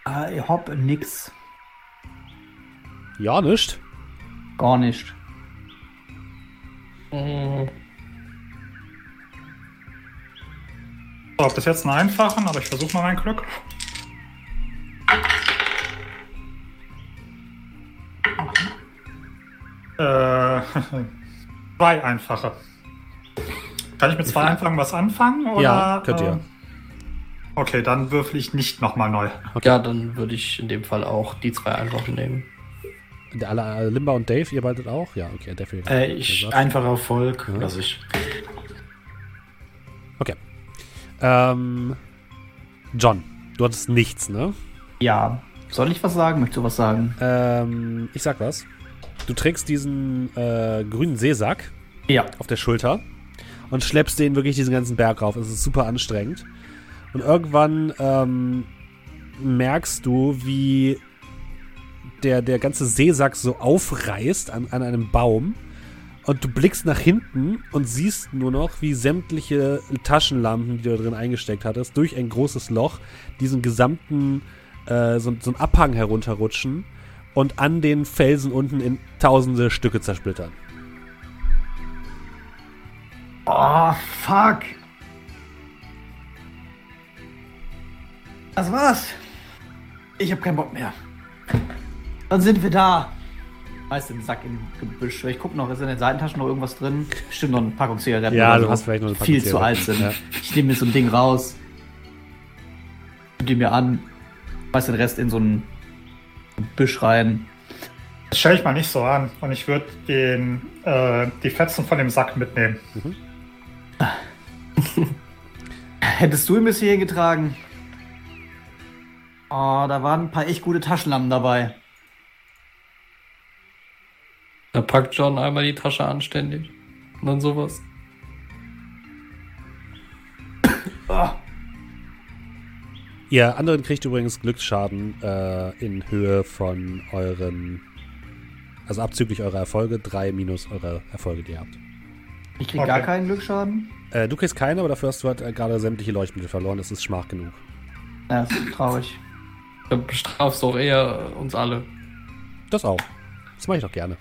Äh, ich hab nix. Ja, nicht. Gar nicht. Mhm. So, bis jetzt einen einfachen, aber ich versuche mal mein Glück. Äh, [LAUGHS] zwei einfache. Kann ich mit zwei einfachen was anfangen? Oder, Ja, könnt ihr. äh, Okay, dann würfel ich nicht nochmal neu. Ja, dann würde ich in dem Fall auch die zwei einfach nehmen. Alle, Limba und Dave, ihr beiden auch? Ja, okay, Dave. Äh, ich, einfacher Erfolg. Ja. Lass ich. Okay. Ähm, John, du hattest nichts, ne? Ja. Soll ich was sagen? Möchtest du was sagen? Ähm, ich sag was. Du trägst diesen äh, grünen Seesack Ja. auf der Schulter und schleppst den wirklich diesen ganzen Berg rauf. Es ist super anstrengend. Und irgendwann ähm, merkst du, wie der, der ganze Seesack so aufreißt an, an einem Baum. Und du blickst nach hinten und siehst nur noch, wie sämtliche Taschenlampen, die du da drin eingesteckt hattest, durch ein großes Loch diesen gesamten, äh, so, so einen Abhang herunterrutschen und an den Felsen unten in tausende Stücke zersplittern. Oh, fuck. Das war's. Ich hab keinen Bock mehr. Dann sind wir da. Weißt den Sack im Gebüsch. Ich guck noch, ist in den Seitentaschen noch irgendwas drin? Bestimmt noch eine Packung Zigaretten. Ja, oder du so. hast vielleicht noch eine Packung Viel zu alt sind. ja. Ich nehme mir so ein Ding raus. Gib die mir an. Weiß den Rest in so ein Gebüsch rein. Das stelle ich mal nicht so an. Und ich würde den äh, die Fetzen von dem Sack mitnehmen. [LAUGHS] Hättest du ihn bis hierhin getragen? Oh, da waren ein paar echt gute Taschenlampen dabei. Da packt John einmal die Tasche anständig. Und dann sowas. Oh. [COUGHS] Ihr anderen kriegt übrigens Glücksschaden äh, in Höhe von euren, also abzüglich eurer Erfolge, drei minus eure Erfolge, die ihr habt. Ich krieg Okay. gar keinen Glücksschaden. Äh, du kriegst keine, aber dafür hast du halt äh, gerade sämtliche Leuchtmittel verloren. Das ist Schmach genug. Ja, das ist traurig. Da bestrafst doch eher uns alle. Das auch. Das mache ich doch gerne.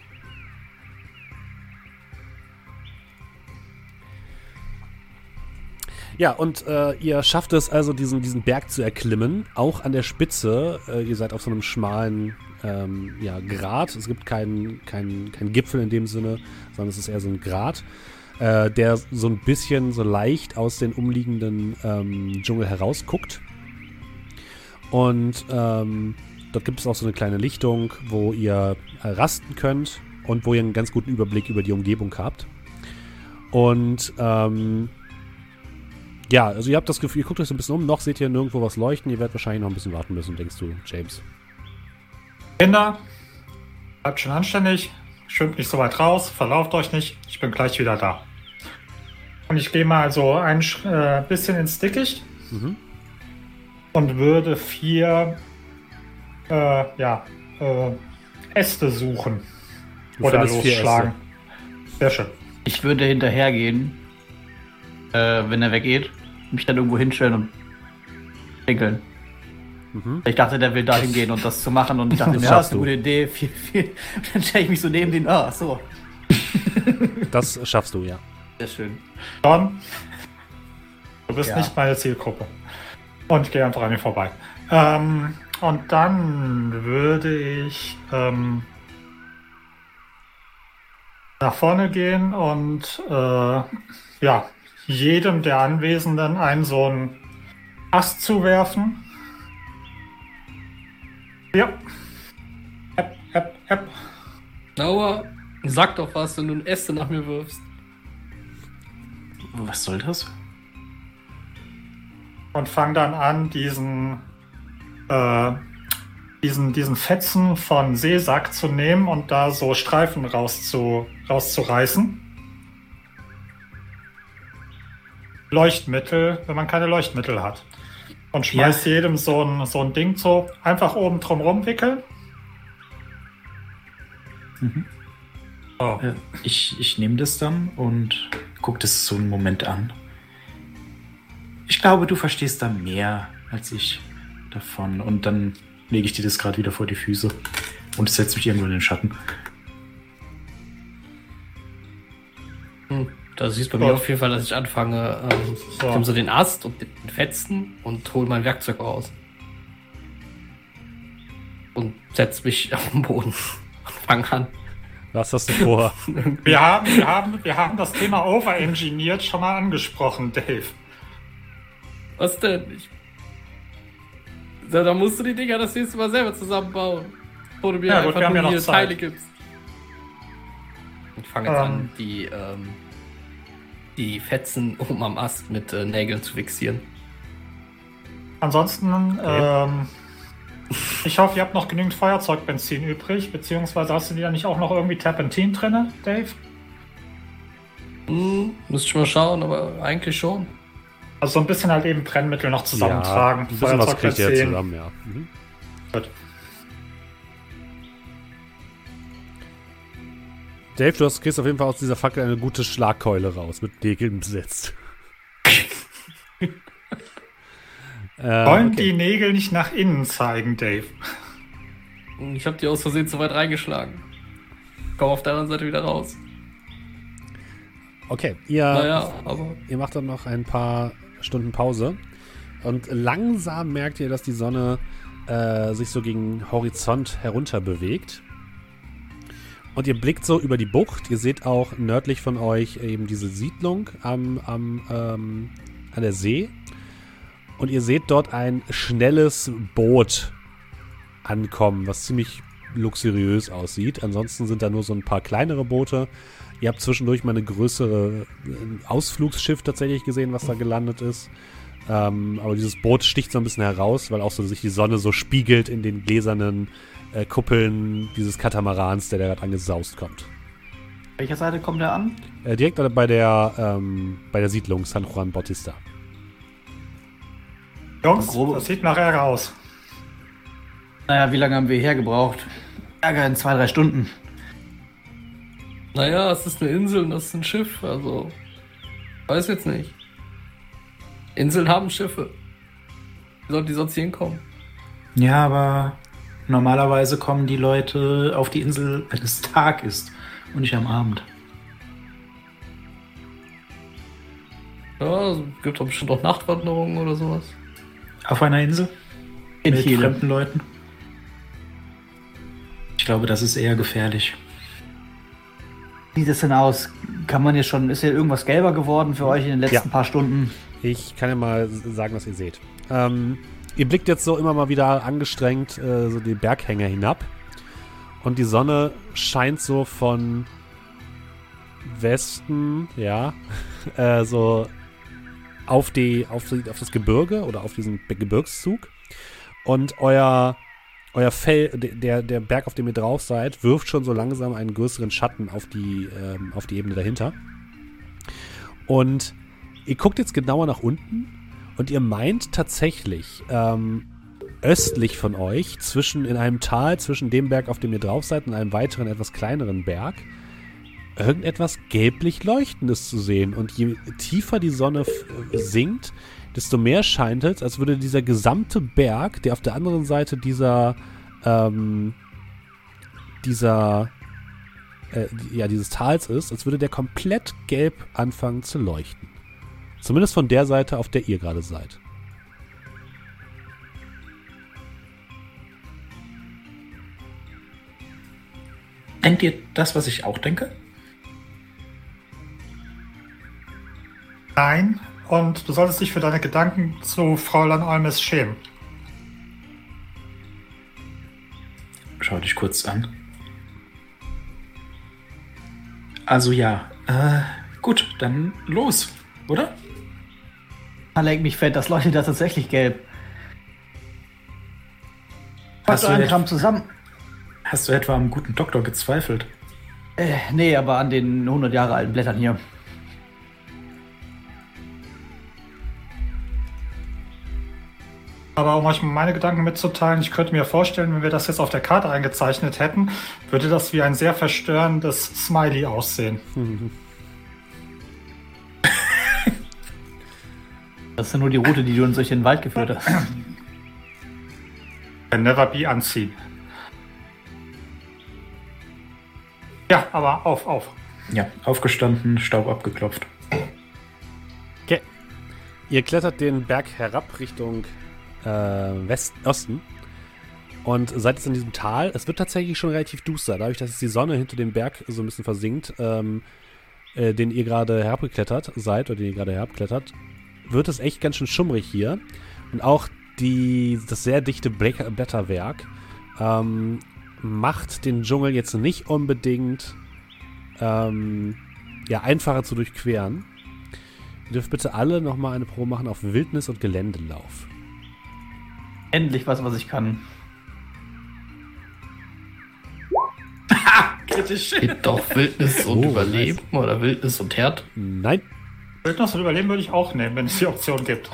Ja, und äh, ihr schafft es also, diesen, diesen Berg zu erklimmen. Auch an der Spitze. Äh, ihr seid auf so einem schmalen ähm, ja, Grat. Es gibt keinen keinen keinen Gipfel in dem Sinne, sondern es ist eher so ein Grat, äh, der so ein bisschen so leicht aus den umliegenden ähm, Dschungel herausguckt. Und ähm, dort gibt es auch so eine kleine Lichtung, wo ihr äh, rasten könnt und wo ihr einen ganz guten Überblick über die Umgebung habt. Und ähm, ja, also ihr habt das Gefühl, ihr guckt euch so ein bisschen um, noch seht ihr nirgendwo was leuchten, ihr werdet wahrscheinlich noch ein bisschen warten müssen, denkst du, James. Kinder, bleibt schon anständig, schwimmt nicht so weit raus, verlauft euch nicht, ich bin gleich wieder da. Und ich gehe mal so ein äh, bisschen ins Dickicht Mhm. und würde vier äh, ja, äh, Äste suchen Du oder losschlagen. Sehr schön. Ich würde hinterhergehen, äh, wenn er weggeht, mich dann irgendwo hinstellen und pinkeln. Mhm. Ich dachte, der will dahin gehen und das zu machen und ich dachte Das mir, ja, schaffst ist eine gute Idee. [LAUGHS] Viel, viel. Dann stelle ich mich so neben den, ah, so. Das schaffst du, ja. Sehr schön. John, du bist Ja. nicht meine Zielgruppe. Und geh einfach an mir vorbei. Ähm, und dann würde ich ähm, nach vorne gehen und äh, ja, jedem der Anwesenden einen so einen Ast zuwerfen. Ja. App, app, app. Aua, sag doch was, wenn du ein Äste nach mir wirfst. Was soll das? Und fang dann an, diesen, äh, diesen, diesen Fetzen von Seesack zu nehmen und da so Streifen rauszu, rauszureißen. Leuchtmittel, wenn man keine Leuchtmittel hat. Und schmeißt jedem so ein, so ein Ding so einfach oben drum rumwickeln. Mhm. Oh. Ich, ich nehme das dann und gucke das so einen Moment an. Ich glaube, du verstehst da mehr als ich davon. Und dann lege ich dir das gerade wieder vor die Füße und setze mich irgendwo in den Schatten. Hm, Da siehst du bei mir Gut. auf jeden Fall, dass ich anfange, ähm, So. ich nehme so den Ast und den Fetzen und hole mein Werkzeug raus. Und setz mich [LAUGHS] auf den Boden und fang an. Was hast du vor? [LAUGHS] Wir haben, wir, haben, wir haben das Thema Overengineert schon mal angesprochen, Dave. Was denn? Ich so, da musst du die Dinger das nächste Mal selber zusammenbauen. Bevor du mir Ja, gut, einfach haben nur ja. Teile gibst. Ich fange jetzt Ähm. an, die, ähm, die Fetzen [LAUGHS] oben am Ast mit äh, Nägeln zu fixieren. Ansonsten, ähm, ich hoffe, ihr habt noch genügend Feuerzeugbenzin übrig, beziehungsweise hast du da nicht auch noch irgendwie Terpentin drin, Dave? Hm, müsste ich mal schauen, aber eigentlich schon. Also so ein bisschen halt eben Brennmittel noch zusammentragen. Ja, ein bisschen was kriegt ihr Feuerzeugbenzin. zusammen, ja. Mhm. Gut. Dave, du hast, kriegst auf jeden Fall aus dieser Fackel eine gute Schlagkeule raus, mit Nägeln besetzt. [LAUGHS] ähm, Wollen okay. die Nägel nicht nach innen zeigen, Dave? Ich habe die aus Versehen zu weit reingeschlagen. Komm auf der anderen Seite wieder raus. okay, ihr, Naja, aber ihr macht dann noch ein paar Stunden Pause und langsam merkt ihr, dass die Sonne äh, sich so gegen Horizont herunter bewegt. Und ihr blickt so über die Bucht. Ihr seht auch nördlich von euch eben diese Siedlung am, am, ähm, an der See. Und ihr seht dort ein schnelles Boot ankommen, was ziemlich luxuriös aussieht. Ansonsten sind da nur so ein paar kleinere Boote. Ihr habt zwischendurch mal eine größere äh, Ausflugsschiff tatsächlich gesehen, was da gelandet ist. Ähm, aber dieses Boot sticht so ein bisschen heraus, weil auch so sich die Sonne so spiegelt in den gläsernen äh, Kuppeln dieses Katamarans, der da gerade angesaust kommt. Welcher Seite kommt der an? Äh, direkt bei der, ähm, bei der Siedlung San Juan Bautista. Jungs, Grobe- das sieht nach Ärger aus. Naja, wie lange haben wir hergebraucht? Ärger in zwei, drei Stunden. naja, es ist eine Insel und das ist ein Schiff, also weiß jetzt nicht. Inseln haben Schiffe. Wie sollten die sonst hier hinkommen? Ja, aber normalerweise kommen die Leute auf die Insel, wenn es Tag ist und nicht am Abend. Ja, es gibt doch bestimmt auch Nachtwanderungen oder sowas. Auf einer Insel? In mit Chile. fremden Leuten? Ich glaube, das ist eher gefährlich. Wie sieht das denn aus? Kann man hier schon, ist hier irgendwas gelber geworden für euch in den letzten Ja. paar Stunden? Ich kann ja mal sagen, was ihr seht. Ähm, ihr blickt jetzt so immer mal wieder angestrengt äh, so die Berghänge hinab. Und die Sonne scheint so von Westen, ja, [LAUGHS] äh, so auf, die, auf, die, auf das Gebirge oder auf diesen Gebirgszug. Und euer, euer Fell, de- der, der Berg, auf dem ihr drauf seid, wirft schon so langsam einen größeren Schatten auf die, ähm, auf die Ebene dahinter. Und ihr guckt jetzt genauer nach unten und ihr meint tatsächlich ähm, östlich von euch, zwischen in einem Tal, zwischen dem Berg, auf dem ihr drauf seid, und einem weiteren, etwas kleineren Berg, irgendetwas gelblich Leuchtendes zu sehen. Und je tiefer die Sonne äh, sinkt, desto mehr scheint es, als würde dieser gesamte Berg, der auf der anderen Seite dieser, ähm, dieser, äh, ja, dieses Tals ist, als würde der komplett gelb anfangen zu leuchten. Zumindest von der Seite, auf der ihr gerade seid. Denkt ihr das, was ich auch denke? Nein, und du solltest dich für deine Gedanken zu Fräulein Olmes schämen. Schau dich kurz an. Also ja, äh, gut, dann los, oder? Ah, Leck mich fett, das leuchtet da tatsächlich gelb. Hast du einen Kram zusammen? Hast du etwa am guten Doktor gezweifelt? Äh, nee, aber an den 100 Jahre alten Blättern hier. Aber um euch meine Gedanken mitzuteilen, ich könnte mir vorstellen, wenn wir das jetzt auf der Karte eingezeichnet hätten, würde das wie ein sehr verstörendes Smiley aussehen. [LAUGHS] Das ist ja nur die Route, die du uns durch den Wald geführt hast. Can never be unseen. Ja, aber auf, auf. Ja, aufgestanden, Staub abgeklopft. Okay. Ihr klettert den Berg herab Richtung äh, West Osten und seid jetzt in diesem Tal. Es wird tatsächlich schon relativ duster, dadurch, dass die Sonne hinter dem Berg so ein bisschen versinkt, ähm, äh, den ihr gerade herabgeklettert seid oder den ihr gerade herabklettert, wird es echt ganz schön schummrig hier. Und auch die, das sehr dichte Blä- Blätterwerk ähm, macht den Dschungel jetzt nicht unbedingt ähm, ja, einfacher zu durchqueren. Ihr dürft bitte alle nochmal eine Probe machen auf Wildnis und Geländelauf. Endlich was, was ich kann. [LAUGHS] Kritisch. Geht doch Wildnis und Oh, Überleben oder Wildnis und Herd. Nein, Wildnis und Überleben würde ich auch nehmen, wenn es die Option gibt.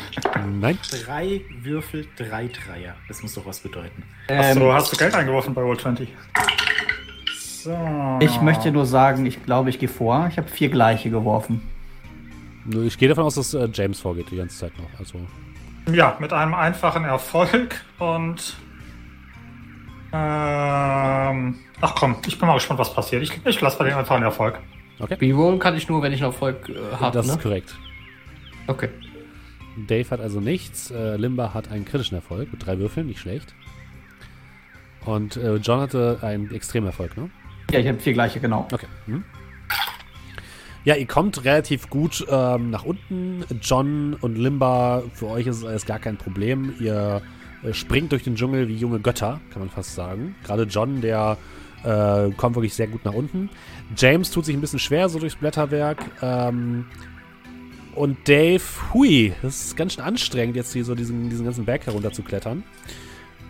nein. Drei Würfel, drei Dreier. Das muss doch was bedeuten. Achso, Ähm, hast du Geld eingeworfen bei Roll20? So. ich möchte nur sagen, ich glaube, ich gehe vor. Ich habe vier gleiche geworfen. Ich gehe davon aus, dass äh, James vorgeht die ganze Zeit noch. Also, Ja, mit einem einfachen Erfolg und. Ähm, ach komm, ich bin mal gespannt, was passiert. Ich, ich lasse bei dem einfachen Erfolg. Rerollen kann ich nur, wenn ich einen Erfolg äh, habe, das ne? ist korrekt. Okay. Dave hat also nichts. Äh, Limba hat einen kritischen Erfolg mit drei Würfeln, nicht schlecht. Und äh, John hatte einen Extremerfolg, ne? Ja, ich habe vier gleiche, genau. Okay. Hm. Ja, ihr kommt relativ gut ähm, nach unten. John und Limba, für euch ist es alles gar kein Problem. Ihr äh, springt durch den Dschungel wie junge Götter, kann man fast sagen. Gerade John, der äh, kommt wirklich sehr gut nach unten. James tut sich ein bisschen schwer so durchs Blätterwerk. Ähm, und Dave, hui, das ist ganz schön anstrengend, jetzt hier so diesen, diesen ganzen Berg herunter zu klettern.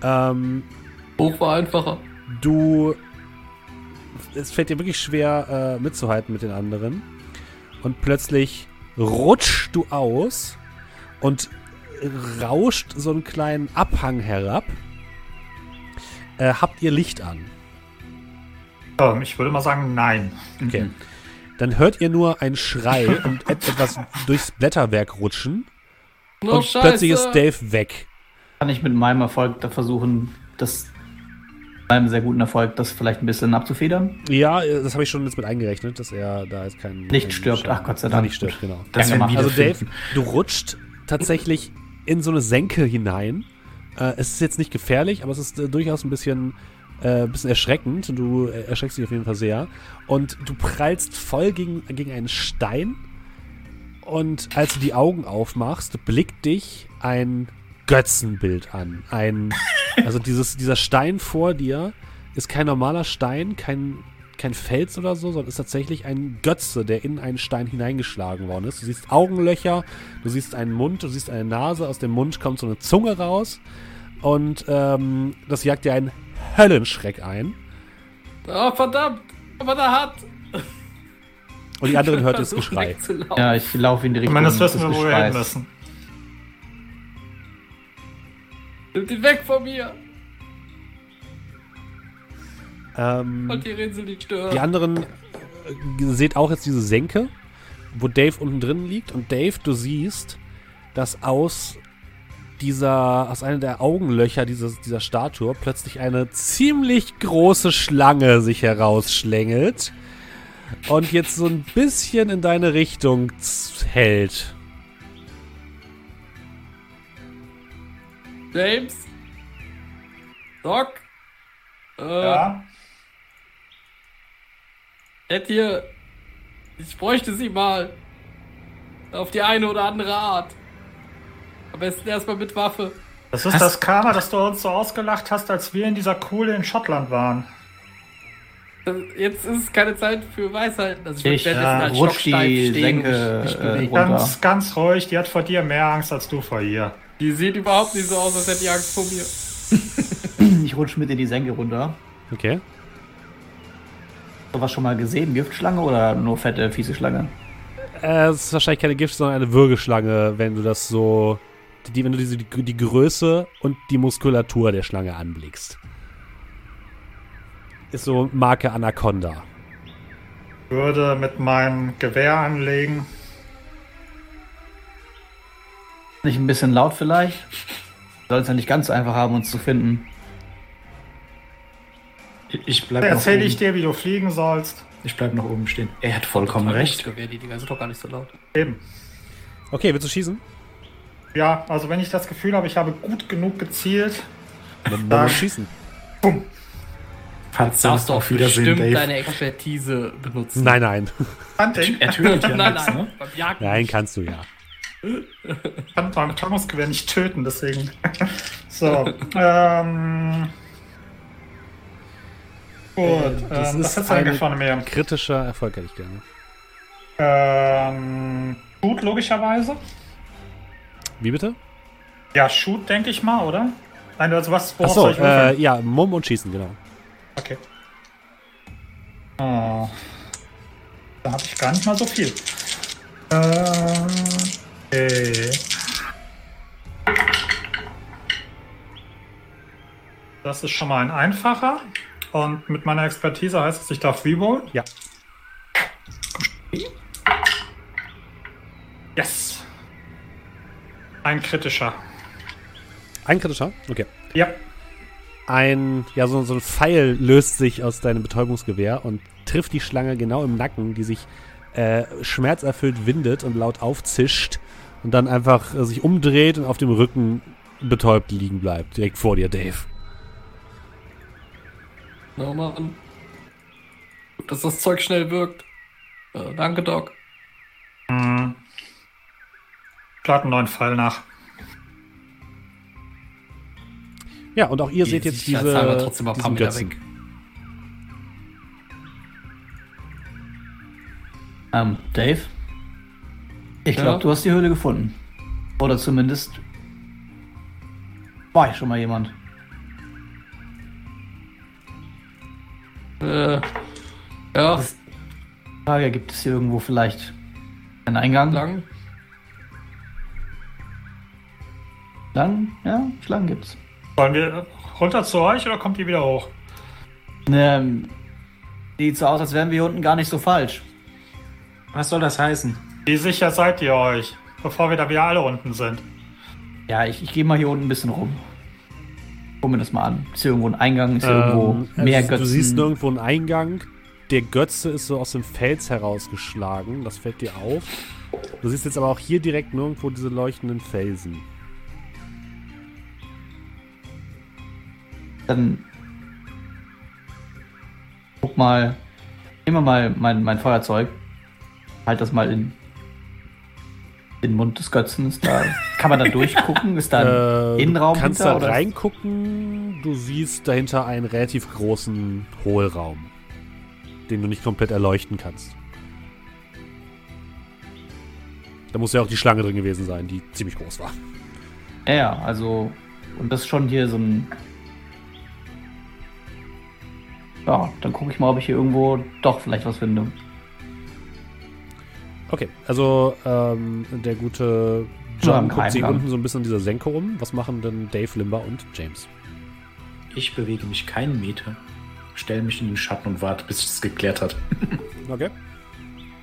Ähm, Hoch war einfacher. du. Es fällt dir wirklich schwer, äh, mitzuhalten mit den anderen. Und plötzlich rutschst du aus und rauscht so einen kleinen Abhang herab. Äh, habt ihr Licht an? Ähm, ich würde mal sagen, nein. Okay. Dann hört ihr nur ein Schrei und et etwas durchs Blätterwerk rutschen. Oh, und plötzlich ist Dave weg. Kann ich mit meinem Erfolg da versuchen, das mit einem sehr guten Erfolg, das vielleicht ein bisschen abzufedern? Ja, das habe ich schon jetzt mit eingerechnet, dass er da jetzt kein. Nicht stirbt. Schaden- Ach, Gott sei Dank. Nicht stirbt, genau. Das Also Dave, finden. du rutscht tatsächlich in so eine Senke hinein. Äh, es ist jetzt nicht gefährlich, aber es ist äh, durchaus ein bisschen, äh, bisschen erschreckend. Du erschreckst dich auf jeden Fall sehr. Und du prallst voll gegen, gegen einen Stein. Und als du die Augen aufmachst, blickt dich ein Götzenbild an. Ein, also dieses, dieser Stein vor dir ist kein normaler Stein, kein, kein Fels oder so, sondern ist tatsächlich ein Götze, der in einen Stein hineingeschlagen worden ist. Du siehst Augenlöcher, du siehst einen Mund, du siehst eine Nase, aus dem Mund kommt so eine Zunge raus und ähm, das jagt dir einen Höllenschreck ein. Oh, verdammt! Aber da hat. Und die anderen hört das [LAUGHS] Geschrei. Ja, ich laufe in die Richtung Zumindest wissen des wir, wo wir hin müssen. Nimmt ihn weg von mir! Ähm, Und die Rinsel nicht stören. Die anderen äh, seht auch jetzt diese Senke, wo Dave unten drin liegt. Und Dave, du siehst, dass aus dieser, aus einer der Augenlöcher dieses, dieser Statue plötzlich eine ziemlich große Schlange sich herausschlängelt und jetzt so ein bisschen in deine Richtung z- hält. James? Doc? Äh, Ja. Ed hier, ich bräuchte sie mal. Auf die eine oder andere Art. Am besten erstmal mit Waffe. Das ist Was? das Karma, dass du uns so ausgelacht hast, als wir in dieser Kuhle in Schottland waren. Das- Jetzt ist es keine Zeit für Weisheiten. Also Ich werd äh, jetzt als rutsch die Senke äh. Ganz, ganz ruhig, die hat vor dir mehr Angst als du vor ihr. Die sieht überhaupt nicht so aus, als hätte die Angst vor mir. [LAUGHS] Ich rutsche mit in die Senke runter. Okay. Sowas schon mal gesehen? Giftschlange oder nur fette, fiese Schlange? Äh, es ist wahrscheinlich keine Gift, sondern eine Würgeschlange, wenn du das so. Die, wenn du diese, die, die Größe und die Muskulatur der Schlange anblickst. Ist so Marke Anaconda. Würde mit meinem Gewehr anlegen. Nicht ein bisschen laut vielleicht? Soll es ja nicht ganz so einfach haben, uns zu finden. Ich bleib, oben. ich dir, wie du fliegen sollst. ich bleib noch oben stehen. Er hat vollkommen recht. Gewehr, die Dinger sind doch gar nicht so laut. Eben. Okay, willst du schießen? Ja, also wenn ich das Gefühl habe, ich habe gut genug gezielt. Dann Dann- musst du schießen. Falls Darfst du auf auch Wiedersehen, bestimmt Dave. deine Expertise benutzen. Nein, nein. Er tötet [LAUGHS] ja [LAUGHS] nein, nein. ne? Beim Jagd Nein, kannst du ja. Ich kann beim Thermosgewehr nicht töten, deswegen. [LAUGHS] so. Ähm. Gut, das ähm, ist was hat's denn eine- von mir? Kritischer Erfolg hätte ich gerne. Ähm. Shoot, logischerweise. Wie bitte? Ja, Shoot, denke ich mal, oder? Nein, also was worauf Achso, soll ich äh, ja, Mumm und Schießen, genau. Okay. Oh. Da habe ich gar nicht mal so viel. Ähm. Okay. Das ist schon mal ein einfacher. Und mit meiner Expertise heißt es, ich darf rerollen. Ja. Yes. Ein kritischer. Ein kritischer? Okay. Ja. Ein, ja, so, so ein Pfeil löst sich aus deinem Betäubungsgewehr und trifft die Schlange genau im Nacken, die sich äh, schmerzerfüllt windet und laut aufzischt und dann einfach äh, sich umdreht und auf dem Rücken betäubt liegen bleibt. Direkt vor dir, Dave. Na, Mann. Gut, dass das Zeug schnell wirkt. Äh, danke, Doc. Hm. Lade einen neuen Fall nach. Ja, und auch ihr Die seht jetzt diese, trotzdem mal ein paar Meter weg. Ähm, Dave? Ich glaube, Ja? du hast die Höhle gefunden. Oder zumindest war ich schon mal jemand. Äh, ja, Frage, gibt es hier irgendwo vielleicht einen Eingang? lang. Schlangen? Ja, Schlangen gibt's. Wollen wir runter zu euch oder kommt ihr wieder hoch? Ähm, sieht so aus, als wären wir hier unten gar nicht so falsch. Was soll das heißen? Wie sicher seid ihr euch, bevor wir da wieder alle unten sind? Ja, ich, ich gehe mal hier unten ein bisschen rum. Guck mir das mal an. Ist hier irgendwo ein Eingang? Ist hier irgendwo Ähm, mehr also Götzen? Du siehst nirgendwo einen Eingang. Der Götze ist so aus dem Fels herausgeschlagen. Das fällt dir auf. Du siehst jetzt aber auch hier direkt nirgendwo diese leuchtenden Felsen. Dann guck mal. Nehmen wir mal mein, mein Feuerzeug. Halt das mal in den Mund des Götzen. Ist da, kann man da [LAUGHS] durchgucken? Ist da ein Äh, Innenraum du kannst hinter, da oder ist- reingucken. Du siehst dahinter einen relativ großen Hohlraum, den du nicht komplett erleuchten kannst. Da muss ja auch die Schlange drin gewesen sein, die ziemlich groß war. Ja, ja, also. Und das ist schon hier so ein. Ja, dann gucke ich mal, ob ich hier irgendwo doch vielleicht was finde. Okay, also ähm, der gute Ja, John guckt sich unten so ein bisschen in dieser Senke um. Was machen denn Dave, Limber und James? Ich bewege mich keinen Meter, stelle mich in den Schatten und warte, bis sich das geklärt hat. [LAUGHS] Okay.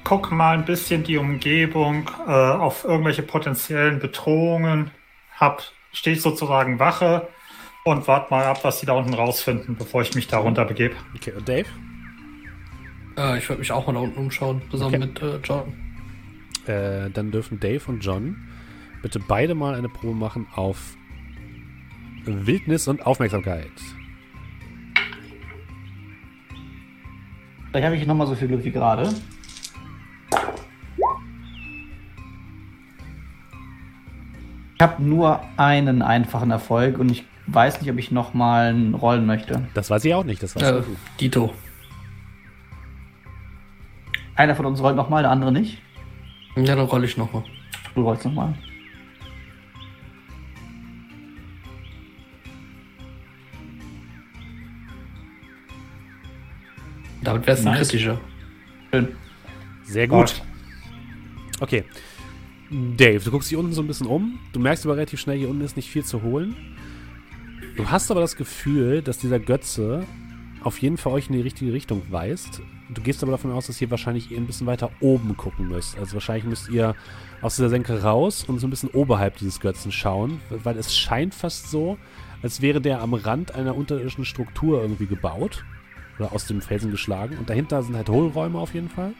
Guck mal ein bisschen die Umgebung äh, auf irgendwelche potenziellen Bedrohungen. Hab, stehe ich sozusagen Wache und warte mal ab, was die da unten rausfinden, bevor ich mich da runter begebe. Okay, und Dave? Äh, ich würde mich auch mal da unten umschauen, zusammen Okay. mit äh, John. Äh, dann dürfen Dave und John bitte beide mal eine Probe machen auf Wildnis und Aufmerksamkeit. Vielleicht habe ich noch mal so viel Glück wie gerade. Ich habe nur einen einfachen Erfolg und ich weiß nicht, ob ich noch mal rollen möchte. Das weiß ich auch nicht. Das weiß Äh, du. Dito. Einer von uns rollt noch mal, der andere nicht. Ja, dann rolle ich nochmal. Du rollst noch mal. Damit wäre es ein Nice. kritischer. Schön. Sehr gut. Okay. Dave, du guckst dich unten so ein bisschen um. Du merkst aber relativ schnell, hier unten ist nicht viel zu holen. Du hast aber das Gefühl, dass dieser Götze auf jeden Fall euch in die richtige Richtung weist. Du gehst aber davon aus, dass ihr wahrscheinlich ein bisschen weiter oben gucken müsst. Also wahrscheinlich müsst ihr aus dieser Senke raus und so ein bisschen oberhalb dieses Götzen schauen, weil es scheint fast so, als wäre der am Rand einer unterirdischen Struktur irgendwie gebaut oder aus dem Felsen geschlagen. Und dahinter sind halt Hohlräume auf jeden Fall.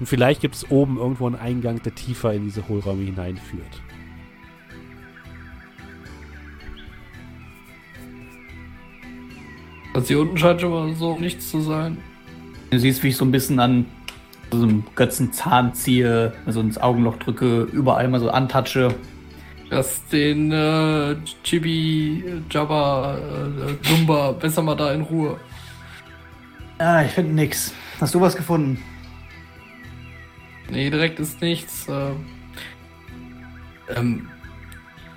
Und vielleicht gibt es oben irgendwo einen Eingang, der tiefer in diese Hohlräume hineinführt. Also hier unten scheint schon mal so nichts zu sein. Du siehst, wie ich so ein bisschen an so einem Götzenzahn ziehe, also ins Augenloch drücke, überall mal so antatsche. Dass den äh, Chibi, Jabba, äh, Dumba besser mal da in Ruhe. Ah, ich finde nix. Hast du was gefunden? Nee, direkt ist nichts. Äh, ähm,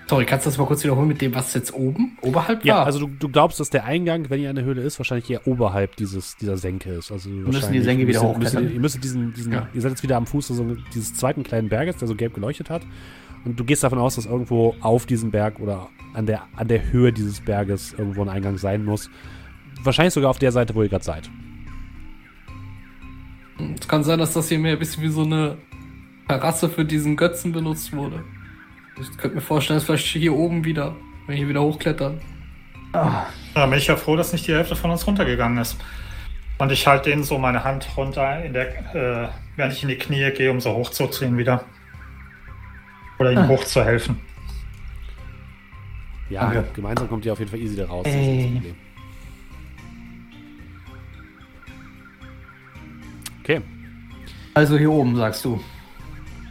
sorry, kannst du das mal kurz wiederholen mit dem, was jetzt oben, oberhalb Ja, war? also du, du glaubst, dass der Eingang, wenn ihr an der Höhle ist, wahrscheinlich eher oberhalb dieses, dieser Senke ist. Also die wahrscheinlich Senke wieder müsst ihr- müsst hochklettern. ihr müsstet diesen, diesen Ja. ihr seid jetzt wieder am Fuß so dieses zweiten kleinen Berges, der so gelb geleuchtet hat. Und du gehst davon aus, dass irgendwo auf diesem Berg oder an der, an der Höhe dieses Berges irgendwo ein Eingang sein muss. Wahrscheinlich sogar auf der Seite, wo ihr gerade seid. Es kann sein, dass das hier mehr ein bisschen wie so eine Terrasse für diesen Götzen benutzt wurde. Ich könnte mir vorstellen, dass vielleicht hier oben wieder, wenn wir hier wieder hochklettern. Ah, Da bin ich ja froh, dass nicht die Hälfte von uns runtergegangen ist. Und ich halte denen so meine Hand runter, in der, äh, während ich in die Knie gehe, um so hochzuziehen wieder. Oder ihnen Ah. hochzuhelfen. Ja, Danke. gemeinsam kommt ihr auf jeden Fall easy da raus. Das ist Ey. Okay. also hier oben, sagst du.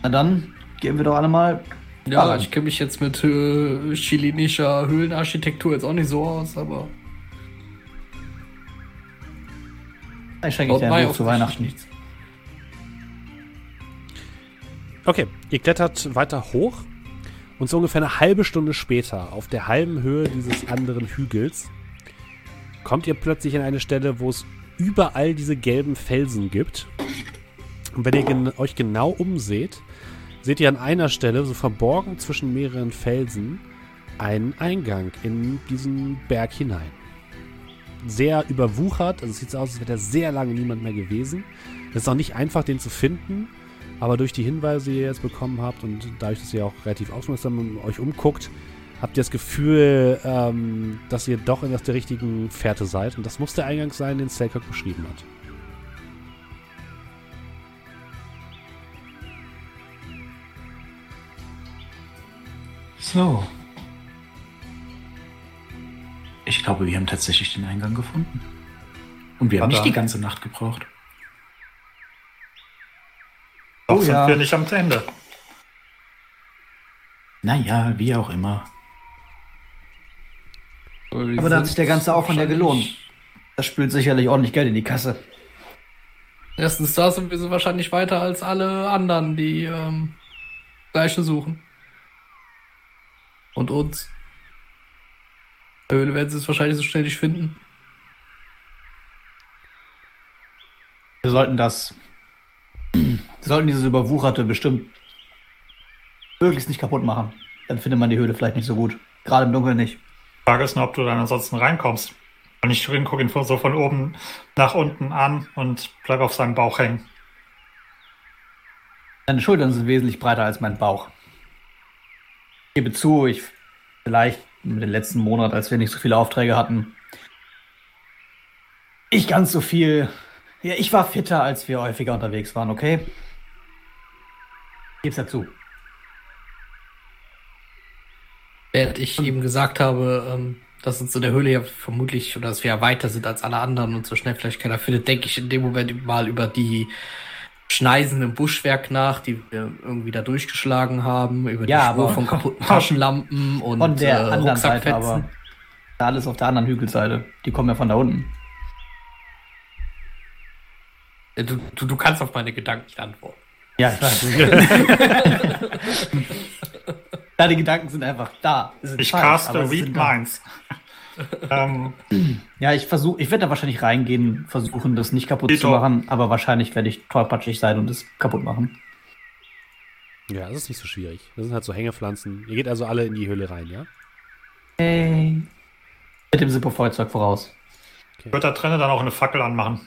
Na dann, gehen wir doch alle mal. Ja, Ah. ich kenne mich jetzt mit äh, chilenischer Höhlenarchitektur jetzt auch nicht so aus, aber Ich schenke ich dir Mai ein Buch zu Weihnachten. nichts. Okay, ihr klettert weiter hoch und so ungefähr eine halbe Stunde später, auf der halben Höhe dieses anderen Hügels, kommt ihr plötzlich an eine Stelle, wo es überall diese gelben Felsen gibt. Und wenn ihr gen euch genau umseht, seht ihr an einer Stelle, so verborgen zwischen mehreren Felsen, einen Eingang in diesen Berg hinein. Sehr überwuchert, also es sieht so aus, als wäre da sehr lange niemand mehr gewesen. Es ist auch nicht einfach, den zu finden. Aber durch die Hinweise, die ihr jetzt bekommen habt und dadurch, dass ihr auch relativ aufmerksam euch umguckt, habt ihr das Gefühl, ähm, dass ihr doch in der richtigen Fährte seid. Und das muss der Eingang sein, den Selkirk beschrieben hat. So. Ich glaube, wir haben tatsächlich den Eingang gefunden. Und wir haben nicht die ganze Nacht gebraucht. Doch Oh sind ja. wir nicht am Ende. Naja, wie auch immer. Aber da hat sich der ganze Aufwand ja gelohnt. Das spült sicherlich ordentlich Geld in die Kasse. Erstens da sind wir so wahrscheinlich weiter als alle anderen, die ähm, Gleiche suchen. Und uns. Höhle werden sie es wahrscheinlich so schnell nicht finden. Wir sollten das. Wir sollten dieses Überwucherte bestimmt möglichst nicht kaputt machen. Dann findet man die Höhle vielleicht nicht so gut. Gerade im Dunkeln nicht. Frage ist nur, ob du dann ansonsten reinkommst. Und ich gucke ihn so von oben nach unten an und bleib auf seinem Bauch hängen. Deine Schultern sind wesentlich breiter als mein Bauch. Gebe zu, ich vielleicht mit den letzten Monat, als wir nicht so viele Aufträge hatten, ich ganz so viel. Ja, ich war fitter, als wir häufiger unterwegs waren, okay? Gib's dazu. Während ich ihm gesagt habe, ähm, dass uns in der Höhle ja vermutlich, oder dass wir ja weiter sind als alle anderen und so schnell vielleicht keiner findet, denke ich in dem Moment mal über die Schneisen im Buschwerk nach, die wir irgendwie da durchgeschlagen haben, über Ja, die Spur aber- von kaputten Taschenlampen [LAUGHS] und Von der äh, anderen Seite aber. Alles auf der anderen Hügelseite. Die kommen ja von da unten. Äh, Du, du, du kannst auf meine Gedanken nicht antworten. Ja, ich weiß. [LAUGHS] [LAUGHS] ja, die Gedanken sind einfach da. Sind Ich falsch, caste Read. Minds. Ähm, Ja, ich versuche, ich werde da wahrscheinlich reingehen, versuchen, das nicht kaputt zu machen, aber wahrscheinlich werde ich tollpatschig sein und es kaputt machen. Ja, das ist nicht so schwierig. Das sind halt so Hängepflanzen. Ihr geht also alle in die Höhle rein, ja? Hey. Mit dem Zippo-Feuerzeug voraus. wird da drinnen dann auch eine Fackel anmachen.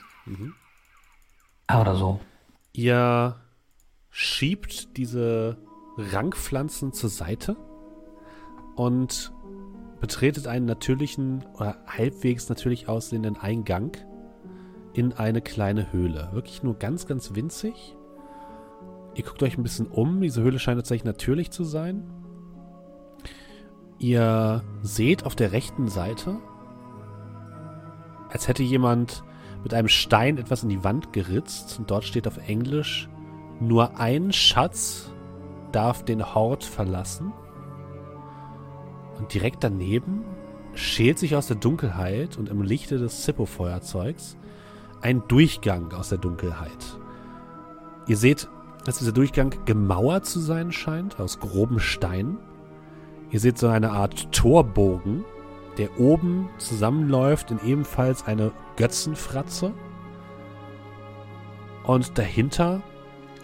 Ja, oder so. Ihr schiebt diese Rankpflanzen zur Seite und betretet einen natürlichen oder halbwegs natürlich aussehenden Eingang in eine kleine Höhle. Wirklich nur ganz, ganz winzig. Ihr guckt euch ein bisschen um. Diese Höhle scheint tatsächlich natürlich zu sein. Ihr seht auf der rechten Seite, als hätte jemand mit einem Stein etwas in die Wand geritzt und dort steht auf Englisch, nur ein Schatz darf den Hort verlassen. Und direkt daneben schält sich aus der Dunkelheit und im Lichte des Zippo-Feuerzeugs ein Durchgang aus der Dunkelheit. Ihr seht, dass dieser Durchgang gemauert zu sein scheint, aus grobem Stein. Ihr seht so eine Art Torbogen, der oben zusammenläuft in ebenfalls eine Götzenfratze. Und dahinter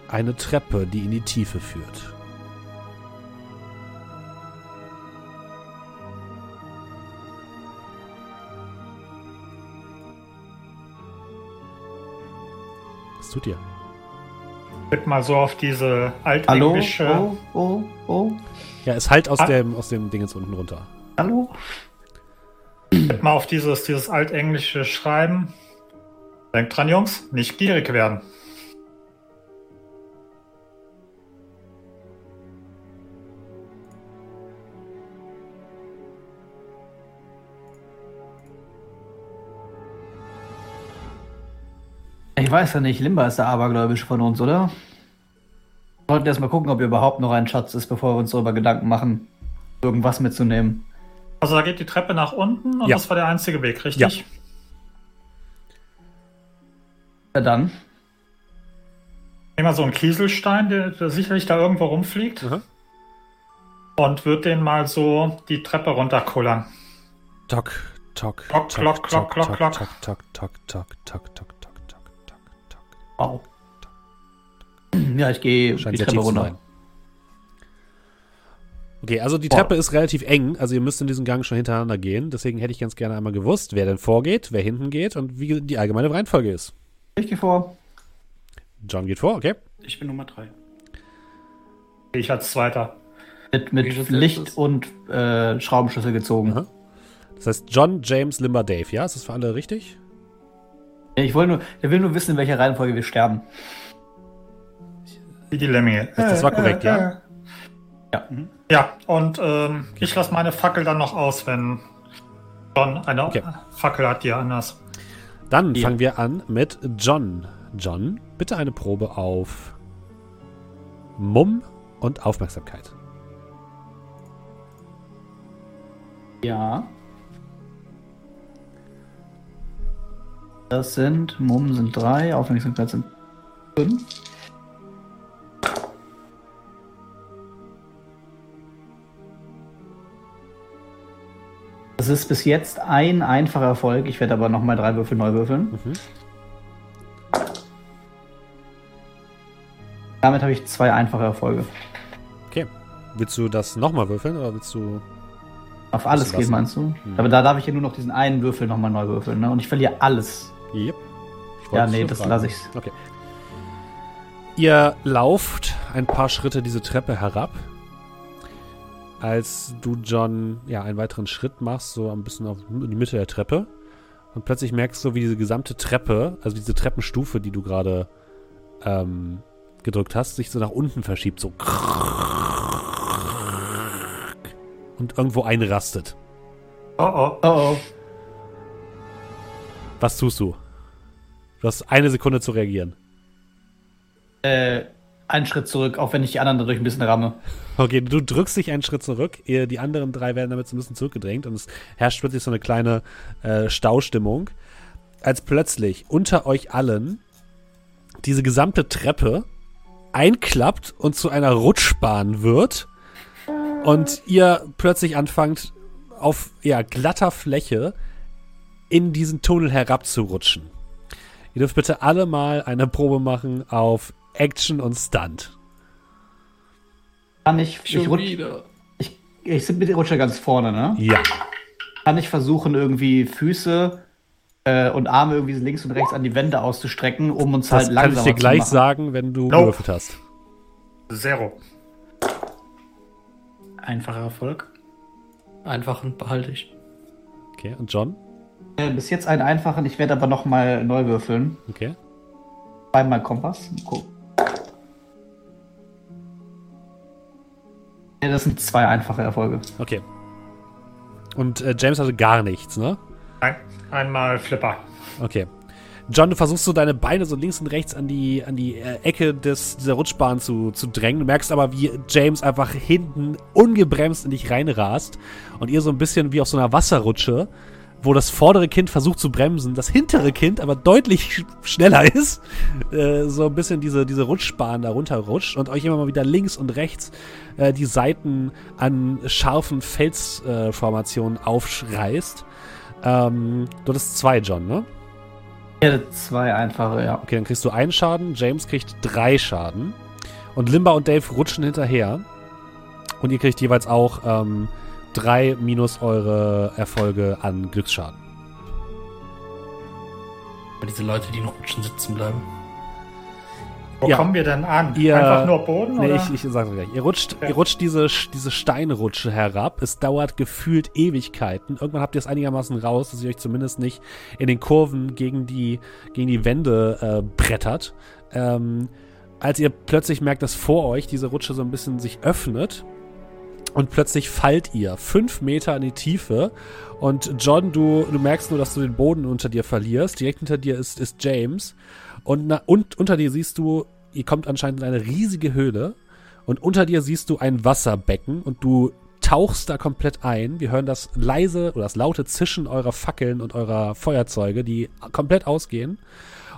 eine Treppe, die in die Tiefe führt. Was tut ihr? Tipp mal so auf diese Hallo? altenglische. Oh, oh, oh. Ja, es halt aus Ah. dem, aus dem Ding jetzt unten runter. Hallo? Tipp mal auf dieses, dieses altenglische Schreiben. Denkt dran, Jungs, nicht gierig werden. Ich weiß ja nicht, Limba ist der Abergläubische von uns, oder? Wir sollten erstmal gucken, ob hier überhaupt noch ein Schatz ist, bevor wir uns darüber Gedanken machen, irgendwas mitzunehmen. Also da geht die Treppe nach unten und Ja. das war der einzige Weg, richtig? Ja, dann. Nehmen wir so einen Kieselstein, der, der sicherlich da irgendwo rumfliegt. Mhm. Und wird den mal so die Treppe runterkullern. Tock, tock, Klock, klock, klock, klock, klock. tock, tock, tock, tock, tock, tock, tock, tock, tock, Wow. Ja, ich gehe die sehr Treppe runter. Okay, also die Boah. Treppe ist relativ eng, also ihr müsst in diesen Gang schon hintereinander gehen. Deswegen hätte ich ganz gerne einmal gewusst, wer denn vorgeht, wer hinten geht und wie die allgemeine Reihenfolge ist. Ich gehe vor. John geht vor, okay. Ich bin Nummer drei. Ich als Zweiter. Mit, mit Licht ist. und äh, Schraubenschlüssel gezogen. Aha. Das heißt John, James, Limber, Dave, ja? Ist das für alle richtig? Ich wollte nur, der will nur wissen, in welcher Reihenfolge wir sterben. Wie die Lemminge. Das- das war korrekt, ja? Ja. Ja, und ähm, ich lasse meine Fackel dann noch aus, wenn John eine Okay. Fackel hat, die anders. Dann Ja. fangen wir an mit John. John, bitte eine Probe auf Mumm und Aufmerksamkeit. Ja. Das sind, Mumm sind drei, Aufmerksamkeit sind fünf. Das ist bis jetzt ein einfacher Erfolg. Ich werde aber nochmal drei Würfel neu würfeln. Mhm. Damit habe ich zwei einfache Erfolge. Okay. Willst du das nochmal würfeln oder willst du. Auf alles geht, meinst du? Mhm. Aber da darf ich ja nur noch diesen einen Würfel nochmal neu würfeln, ne? Und ich verliere alles. Yep. Ich Ja, nee, das lasse ich. Okay. Ihr lauft ein paar Schritte diese Treppe herab. Als du, John, ja, einen weiteren Schritt machst, so ein bisschen auf in die Mitte der Treppe. Und plötzlich merkst du, wie diese gesamte Treppe, also diese Treppenstufe, die du gerade ähm, gedrückt hast, sich so nach unten verschiebt. So. Und irgendwo einrastet. Oh oh. Oh oh. Was tust du? Du hast eine Sekunde zu reagieren. Äh, einen Schritt zurück, auch wenn ich die anderen dadurch ein bisschen ramme. Okay, du drückst dich einen Schritt zurück, ihr, die anderen drei werden damit so ein bisschen zurückgedrängt und es herrscht plötzlich so eine kleine äh, Staustimmung, als plötzlich unter euch allen diese gesamte Treppe einklappt und zu einer Rutschbahn wird und ihr plötzlich anfangt auf ja, glatter Fläche in diesen Tunnel herabzurutschen. Ihr dürft bitte alle mal eine Probe machen auf Action und Stunt. Kann ich, Schon ich, rutsch, wieder. ich, ich bin- rutsche ganz vorne, ne? Ja. Kann ich versuchen, irgendwie Füße äh, und Arme irgendwie links und rechts an die Wände auszustrecken, um uns Das halt kann ich dir gleich zu machen. sagen, wenn du Nope. gewürfelt hast. Zero. Einfacher Erfolg. Einfachen behalte ich. Okay, und John? Äh, bis jetzt einen einfachen, ich werde aber noch mal neu würfeln. Okay. Einmal Kompass. Guck. Ja, das sind zwei einfache Erfolge. Okay. Und äh, James hatte gar nichts, ne? Nein, einmal Flipper. Okay. John, du versuchst so deine Beine so links und rechts an die, an die äh, Ecke des, dieser Rutschbahn zu, zu drängen. Du merkst aber, wie James einfach hinten ungebremst in dich reinrast und ihr so ein bisschen wie auf so einer Wasserrutsche, wo das vordere Kind versucht zu bremsen, das hintere Kind aber deutlich sch schneller ist, äh, so ein bisschen diese, diese Rutschbahn da runterrutscht und euch immer mal wieder links und rechts äh, die Seiten an scharfen Felsformationen äh, aufreißt. Ähm, du hattest zwei, John, ne? Ich hätte zwei einfache, ja. Okay, dann kriegst du einen Schaden, James kriegt drei Schaden. Und Limba und Dave rutschen hinterher. Und ihr kriegt jeweils auch ähm, drei minus eure Erfolge an Glücksschaden. Aber diese Leute, die noch rutschen, sitzen bleiben. Wo Ja. kommen wir denn an? Ihr- Einfach nur Boden? Nee, oder? ich, ich sage gleich. Ihr rutscht, Ja. ihr rutscht diese, diese Steinrutsche herab. Es dauert gefühlt Ewigkeiten. Irgendwann habt ihr es einigermaßen raus, dass ihr euch zumindest nicht in den Kurven gegen die, gegen die Wände äh, brettert. Ähm, als ihr plötzlich merkt, dass vor euch diese Rutsche so ein bisschen sich öffnet und plötzlich fallt ihr fünf Meter in die Tiefe und John, du, du merkst nur, dass du den Boden unter dir verlierst. Direkt hinter dir ist, ist James und, na, und unter dir siehst du, ihr kommt anscheinend in eine riesige Höhle und unter dir siehst du ein Wasserbecken und du tauchst da komplett ein. Wir hören das leise oder das laute Zischen eurer Fackeln und eurer Feuerzeuge, die komplett ausgehen.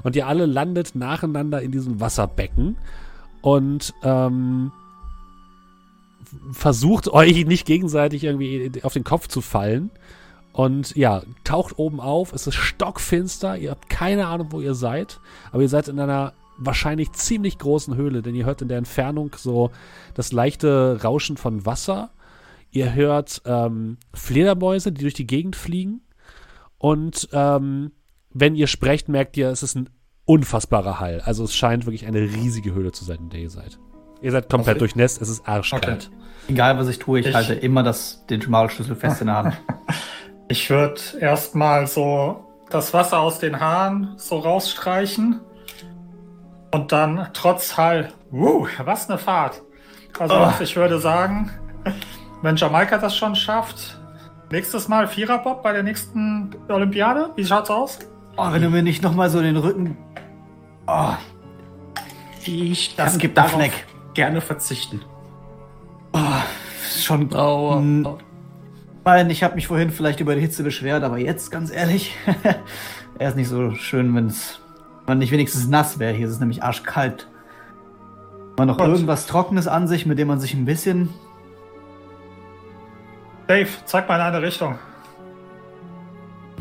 Und ihr alle landet nacheinander in diesem Wasserbecken und ähm, versucht euch nicht gegenseitig irgendwie auf den Kopf zu fallen. Und ja, taucht oben auf, es ist stockfinster, ihr habt keine Ahnung, wo ihr seid, aber ihr seid in einer wahrscheinlich ziemlich großen Höhle, denn ihr hört in der Entfernung so das leichte Rauschen von Wasser. Ihr hört ähm, Fledermäuse, die durch die Gegend fliegen. Und ähm, wenn ihr sprecht, merkt ihr, es ist ein unfassbarer Hall. Also es scheint wirklich eine riesige Höhle zu sein, in der ihr seid. Ihr seid komplett Okay. durchnässt, es ist arschkalt. Egal, was ich tue, ich, Ich- halte immer das, den Schmalschlüssel fest in der Hand. [LAUGHS] Ich würde erstmal so das Wasser aus den Haaren so rausstreichen und dann trotz Hall, uh, was eine Fahrt. Also Oh. ich würde sagen, wenn Jamaika das schon schafft, nächstes Mal Viererbob bei der nächsten Olympiade, wie schaut's aus? Oh, wenn du mir nicht nochmal so den Rücken. Oh, Ich Das gibt Fleck. Gerne verzichten. ist schon. Aua. Aua. Ich meine, ich habe mich vorhin vielleicht über die Hitze beschwert, aber jetzt, ganz ehrlich, [LAUGHS] er ist nicht so schön, wenn's, wenn man nicht wenigstens nass wäre. Hier ist es nämlich arschkalt. Man noch Gott. irgendwas Trockenes an sich, mit dem man sich ein bisschen. Dave, zeig mal in eine Richtung.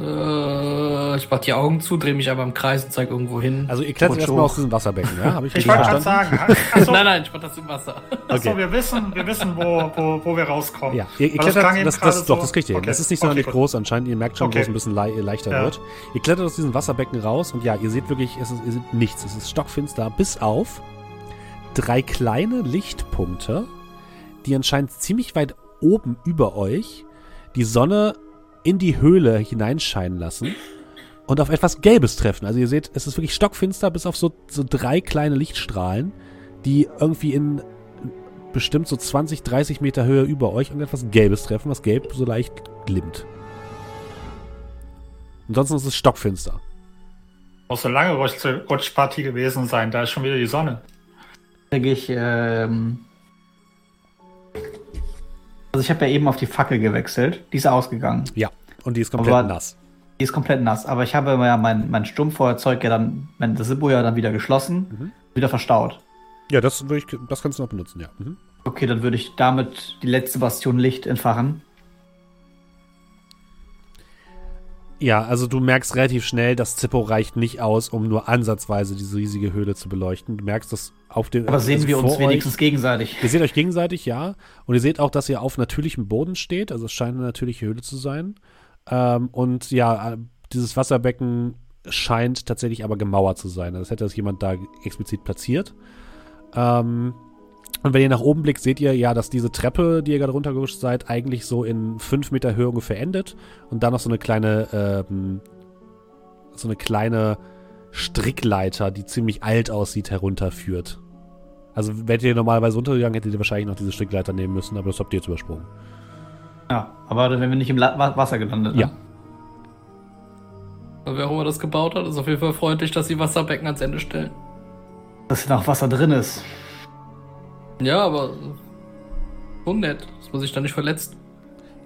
Äh, ich mach die Augen zu, drehe mich aber im Kreis und zeig irgendwo hin. Also ihr klettert erstmal aus diesem Wasserbecken, ja? Hab ich Ich wollte gerade verstanden? sagen, achso, [LAUGHS] nein, nein, ich mach das im Wasser. achso, Okay. wir wissen, wir wissen, wo, wo, wo wir rauskommen. Ja, ihr, ihr das klettert, das, gerade das, doch, so- das kriegt ihr hin. Okay. Das ist nicht sonderlich Okay, gut. groß anscheinend. Ihr merkt schon, Okay. wo es ein bisschen lei leichter Ja. wird. Ihr klettert aus diesem Wasserbecken raus und ja, ihr seht wirklich, es ist, ihr seht nichts. Es ist stockfinster, bis auf drei kleine Lichtpunkte, die anscheinend ziemlich weit oben über euch die Sonne in die Höhle hineinscheinen lassen und auf etwas Gelbes treffen. Also ihr seht, es ist wirklich stockfinster, bis auf so, so drei kleine Lichtstrahlen, die irgendwie in bestimmt so 20, 30 Meter Höhe über euch und etwas Gelbes treffen, was gelb so leicht glimmt. Ansonsten ist es stockfinster. Muss eine lange Rutsch Rutschpartie gewesen sein, da ist schon wieder die Sonne. Kriege ich, ähm. Also ich habe ja eben auf die Fackel gewechselt. Die ist ausgegangen. Ja, und die ist komplett Aber- nass. Die ist komplett nass. Aber ich habe ja mein, mein Sturmfeuerzeug ja dann, mein, das Sippo ja dann wieder geschlossen, Mhm. wieder verstaut. Ja, das, würde ich, das kannst du noch benutzen, ja. Mhm. Okay, dann würde ich damit die letzte Bastion Licht entfachen. Ja, also du merkst relativ schnell, das Zippo reicht nicht aus, um nur ansatzweise diese riesige Höhle zu beleuchten. Du merkst das auf dem. Aber sehen also wir uns euch- wenigstens gegenseitig. Ihr seht euch gegenseitig, ja. Und ihr seht auch, dass ihr auf natürlichem Boden steht. Also es scheint eine natürliche Höhle zu sein. Ähm, und ja, dieses Wasserbecken scheint tatsächlich aber gemauert zu sein. Also, Das hätte das jemand da explizit platziert. Ähm, und wenn ihr nach oben blickt, seht ihr ja, dass diese Treppe, die ihr gerade runtergerutscht seid, eigentlich so in fünf Meter Höhe ungefähr endet. Und dann noch so eine kleine, ähm, so eine kleine Strickleiter, die ziemlich alt aussieht, herunterführt. Also wärt ihr normalerweise runtergegangen, hättet ihr wahrscheinlich noch diese Strickleiter nehmen müssen, aber das habt ihr jetzt übersprungen. Ja, aber dann wären wir nicht im La Wa- Wasser gelandet. Ne? Ja. Wer auch immer das gebaut hat, ist auf jeden Fall freundlich, dass sie Wasserbecken ans Ende stellen. Dass noch Wasser drin ist. Ja, aber schon nett, dass man sich da nicht verletzt.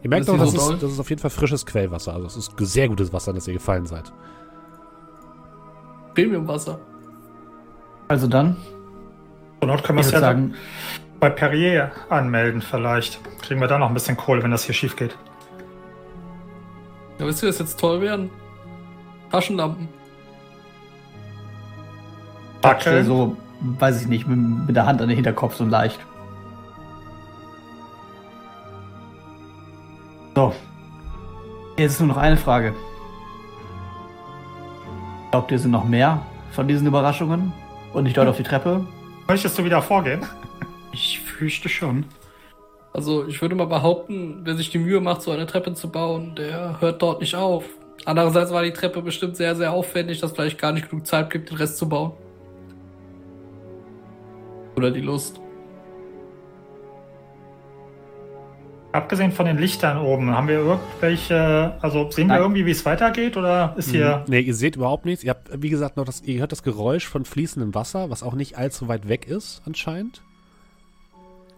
Ihr merkt die das, so ist, das ist auf jeden Fall frisches Quellwasser. Also es ist sehr gutes Wasser, dass ihr gefallen seid. Premiumwasser. Also dann, Zur Not können wir ich es würde ja sagen, bei Perrier anmelden vielleicht. Kriegen wir da noch ein bisschen Kohle, wenn das hier schief geht. Ja, wisst ihr, was jetzt toll werden? Taschenlampen. Fackel so, weiß ich nicht, mit, mit der Hand an den Hinterkopf so leicht. So. Jetzt ist nur noch eine Frage. Glaubt ihr, es sind noch mehr von diesen Überraschungen? Und nicht dort auf die Treppe? Möchtest du wieder vorgehen? [LAUGHS] Ich fürchte schon. Also, ich würde mal behaupten, wer sich die Mühe macht, so eine Treppe zu bauen, der hört dort nicht auf. Andererseits war die Treppe bestimmt sehr, sehr aufwendig, dass vielleicht gar nicht genug Zeit gibt, den Rest zu bauen. Oder die Lust. Abgesehen von den Lichtern oben, haben wir irgendwelche, also sehen wir Nein. irgendwie, wie es weitergeht oder ist hier. Nee, ihr seht überhaupt nichts. Ihr habt, wie gesagt, noch das, ihr hört das Geräusch von fließendem Wasser, was auch nicht allzu weit weg ist, anscheinend.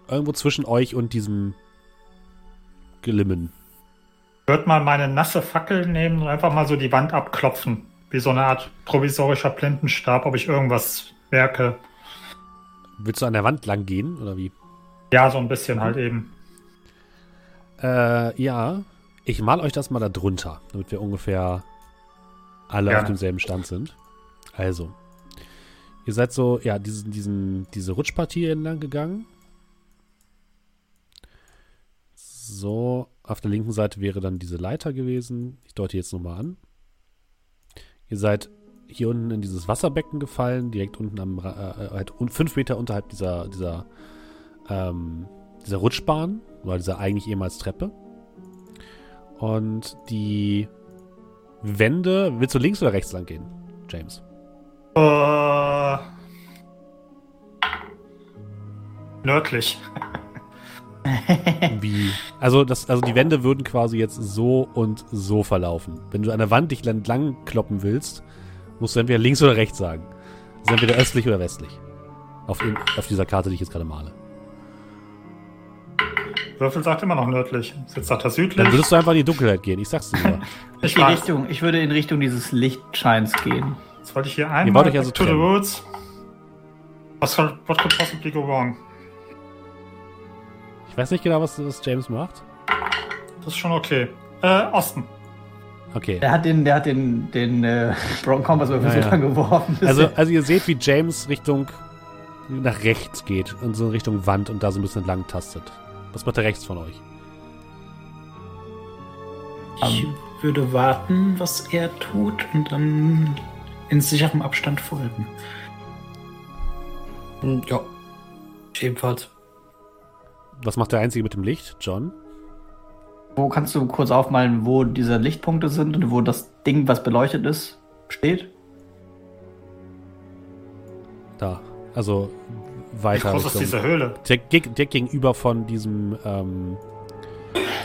Irgendwo zwischen euch und diesem Gelimmen. Ich würde mal meine nasse Fackel nehmen und einfach mal so die Wand abklopfen. Wie so eine Art provisorischer Blindenstab, ob ich irgendwas merke. Willst du an der Wand lang gehen, oder wie? Ja, so ein bisschen halt eben. Äh, ja. Ich mal euch das mal da drunter, damit wir ungefähr alle Gerne. auf demselben Stand sind. Also. Ihr seid so, ja, diesen, diesen, diese Rutschpartie entlang gegangen. So, auf der linken Seite wäre dann diese Leiter gewesen. Ich deute jetzt nochmal an. Ihr seid hier unten in dieses Wasserbecken gefallen, direkt unten am, Ra- äh, halt fünf Meter unterhalb dieser, dieser, ähm, dieser Rutschbahn, oder dieser eigentlich ehemals Treppe. Und die Wände, willst du links oder rechts lang gehen, James? Äh, nördlich. Wie? Also, das, also die Wände würden quasi jetzt so und so verlaufen. Wenn du an der Wand dich entlang kloppen willst, musst du entweder links oder rechts sagen. Das ist entweder östlich oder westlich. Auf, in, auf dieser Karte, die ich jetzt gerade male. Würfel sagt immer noch nördlich. Jetzt sagt er südlich. Dann würdest du einfach in die Dunkelheit gehen. Ich sag's dir nur. [LAUGHS] Ich Die. Richtung, ich würde in Richtung dieses Lichtscheins gehen. Jetzt wollte ich hier wollt einmal euch also to the woods. Was could, what could possibly go wrong? Ich weiß nicht genau, was, was James macht. Das ist schon okay. Äh, Osten. Okay. Der hat den, der hat den, den äh, Brown Compass Würfel Ja, so ja. geworfen. Also, [LAUGHS] also ihr seht, wie James Richtung nach rechts geht und so in Richtung Wand und da so ein bisschen entlang tastet. Was macht er rechts von euch? Ich würde warten, was er tut und dann in sicherem Abstand folgen. Hm, Ja. Ebenfalls. Was macht der Einzige mit dem Licht? John? Wo kannst du kurz aufmalen, wo diese Lichtpunkte sind und wo das Ding, was beleuchtet ist, steht? Da. Also weiter. Wie groß Richtung. ist diese Höhle? Direkt, direkt gegenüber von diesem, ähm,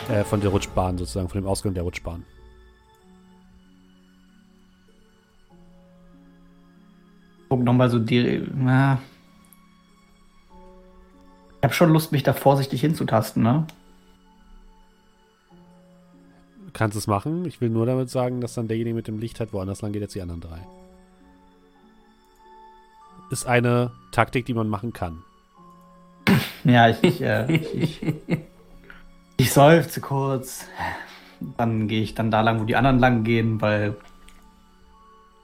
äh, von der Rutschbahn sozusagen, von dem Ausgang der Rutschbahn. Guck nochmal so die. Na. Ich habe schon Lust, mich da vorsichtig hinzutasten, ne? Kannst es machen. Ich will nur damit sagen, dass dann derjenige mit dem Licht halt woanders lang geht als die anderen drei. Ist eine Taktik, die man machen kann. [CLEARS THROAT] Ja, ich, ich, äh, ich, ich seufze kurz. Dann gehe ich dann da lang, wo die anderen lang gehen, weil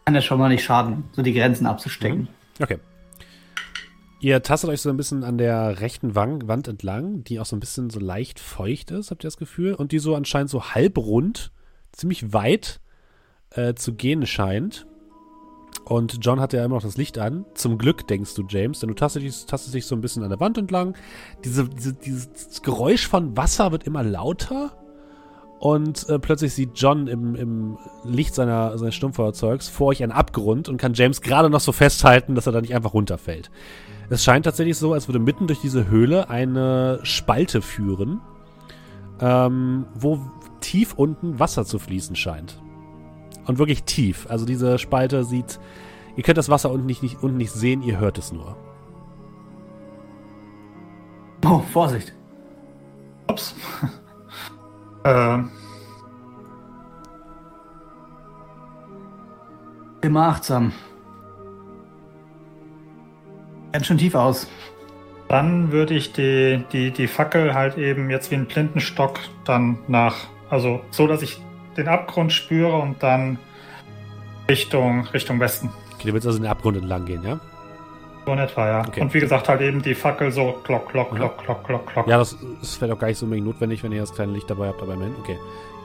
kann ja schon mal nicht schaden, so die Grenzen abzustecken. Okay. Ihr tastet euch so ein bisschen an der rechten Wand entlang, die auch so ein bisschen so leicht feucht ist, habt ihr das Gefühl? Und die so anscheinend so halbrund, ziemlich weit äh, zu gehen scheint. Und John hat ja immer noch das Licht an. Zum Glück, denkst du, James, denn du tastest, dich- tastest dich so ein bisschen an der Wand entlang. Diese, diese, dieses Geräusch von Wasser wird immer lauter. Und äh, plötzlich sieht John im, im Licht seiner, seines Sturmfeuerzeugs vor euch einen Abgrund und kann James gerade noch so festhalten, dass er da nicht einfach runterfällt. Es scheint tatsächlich so, als würde mitten durch diese Höhle eine Spalte führen, ähm, wo tief unten Wasser zu fließen scheint. Und wirklich tief. Also diese Spalte sieht. Ihr könnt das Wasser unten nicht, nicht, unten nicht sehen, ihr hört es nur. Oh, Vorsicht. Ups. [LAUGHS] äh, Immer achtsam. Ganz schön tief aus. dann würde ich die, die, die Fackel halt eben jetzt wie einen Blindenstock dann nach, also so, dass ich den Abgrund spüre und dann Richtung, Richtung Westen. Okay, du willst also den Abgrund entlang gehen, ja? So in etwa, ja. Okay. Und wie gesagt, halt eben die Fackel so klock, klock, Mhm. klock, klock, klock, klock. Ja, das ist vielleicht auch gar nicht so unbedingt notwendig, wenn ihr das kleine Licht dabei habt, aber immerhin. Okay.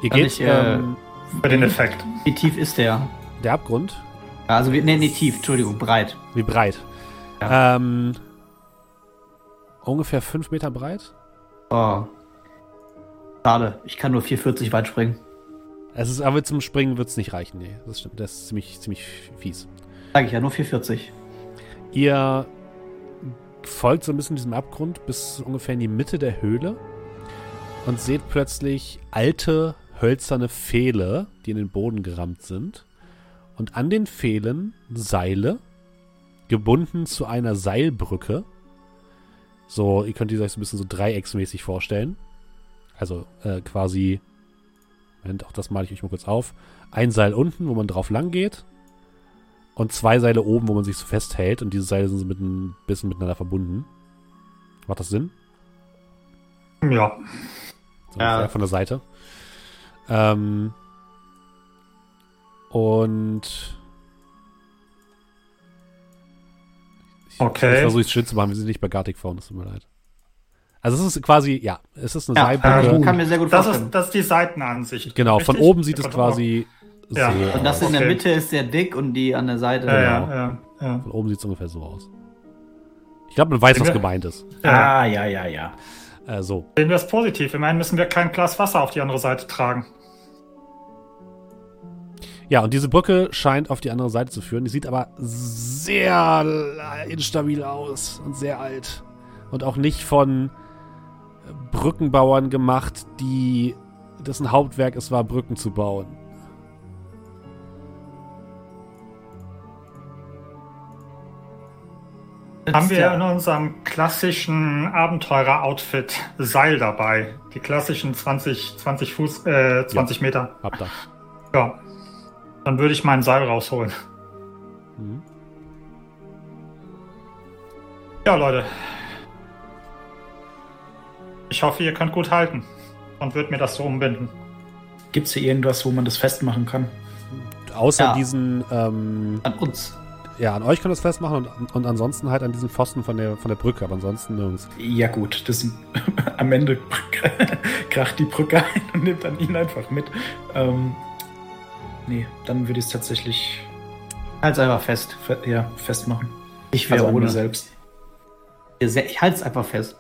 Ihr Kann geht, ich, äh, ähm, Für den Effekt. Wie tief ist der? der Abgrund, Ja, Also, wie- nee, nee, tief, Entschuldigung, breit. wie breit? Ähm, ungefähr fünf Meter breit. Oh. Schade, ich kann nur 4,40 weit springen. Es ist, aber zum Springen wird es nicht reichen, nee. Das stimmt, das ist ziemlich, ziemlich fies. Sag ich ja, nur 4,40. Ihr folgt so ein bisschen diesem Abgrund bis ungefähr in die Mitte der Höhle und seht plötzlich alte hölzerne Pfähle, die in den Boden gerammt sind. Und an den Pfählen Seile, gebunden zu einer Seilbrücke. So, ihr könnt die euch so ein bisschen so dreiecksmäßig vorstellen. Also äh, quasi, Moment, auch das male ich euch mal kurz auf. Ein Seil unten, wo man drauf lang geht und zwei Seile oben, wo man sich so festhält und diese Seile sind so mit ein bisschen miteinander verbunden. Macht das Sinn? Ja. So Ja. von der Seite. Ähm, und ich Okay. versuche es schön zu machen, wir sind nicht bei Gartic Phone, das tut mir leid. Also es ist quasi, ja, es ist eine Ja, Seilbrücke. ich kann mir sehr gut Das das ist die Seitenansicht. genau, von richtig? oben sieht es Von quasi Ja. so und das aus. in der Okay. Mitte ist sehr dick und die an der Seite. Ja, Genau. ja, ja, ja. Von oben sieht es ungefähr so aus. Ich glaube, man weiß, was gemeint ist. ja. Ah, ja, ja, ja. Äh, so. Sehen wir es positiv. Immerhin müssen wir kein Glas Wasser auf die andere Seite tragen. Ja, und diese Brücke scheint auf die andere Seite zu führen. Die sieht aber sehr instabil aus und sehr alt. Und auch nicht von Brückenbauern gemacht, die dessen Hauptwerk es war, Brücken zu bauen. Haben wir ja. in unserem klassischen Abenteurer-Outfit Seil dabei? Die klassischen 20, 20 Fuß, äh, 20 Meter. Habt ihr. Ja. Dann würde ich mein Seil rausholen. Mhm. Ja, Leute. Ich hoffe, ihr könnt gut halten. Und wird mir das so umbinden. Gibt es hier irgendwas, wo man das festmachen kann? Außer Ja. diesen, ähm, An uns. Ja, an euch könnt ihr es festmachen und, und ansonsten halt an diesen Pfosten von der, von der Brücke, aber ansonsten nirgends. Ja, gut, das [LAUGHS] am Ende [LAUGHS] kracht die Brücke ein und nimmt dann ihn einfach mit. Ähm, nee, dann würde ich es tatsächlich Halt's einfach fest. fe ja, festmachen. Ich wäre Also ohne. selbst. Ich halte es einfach fest.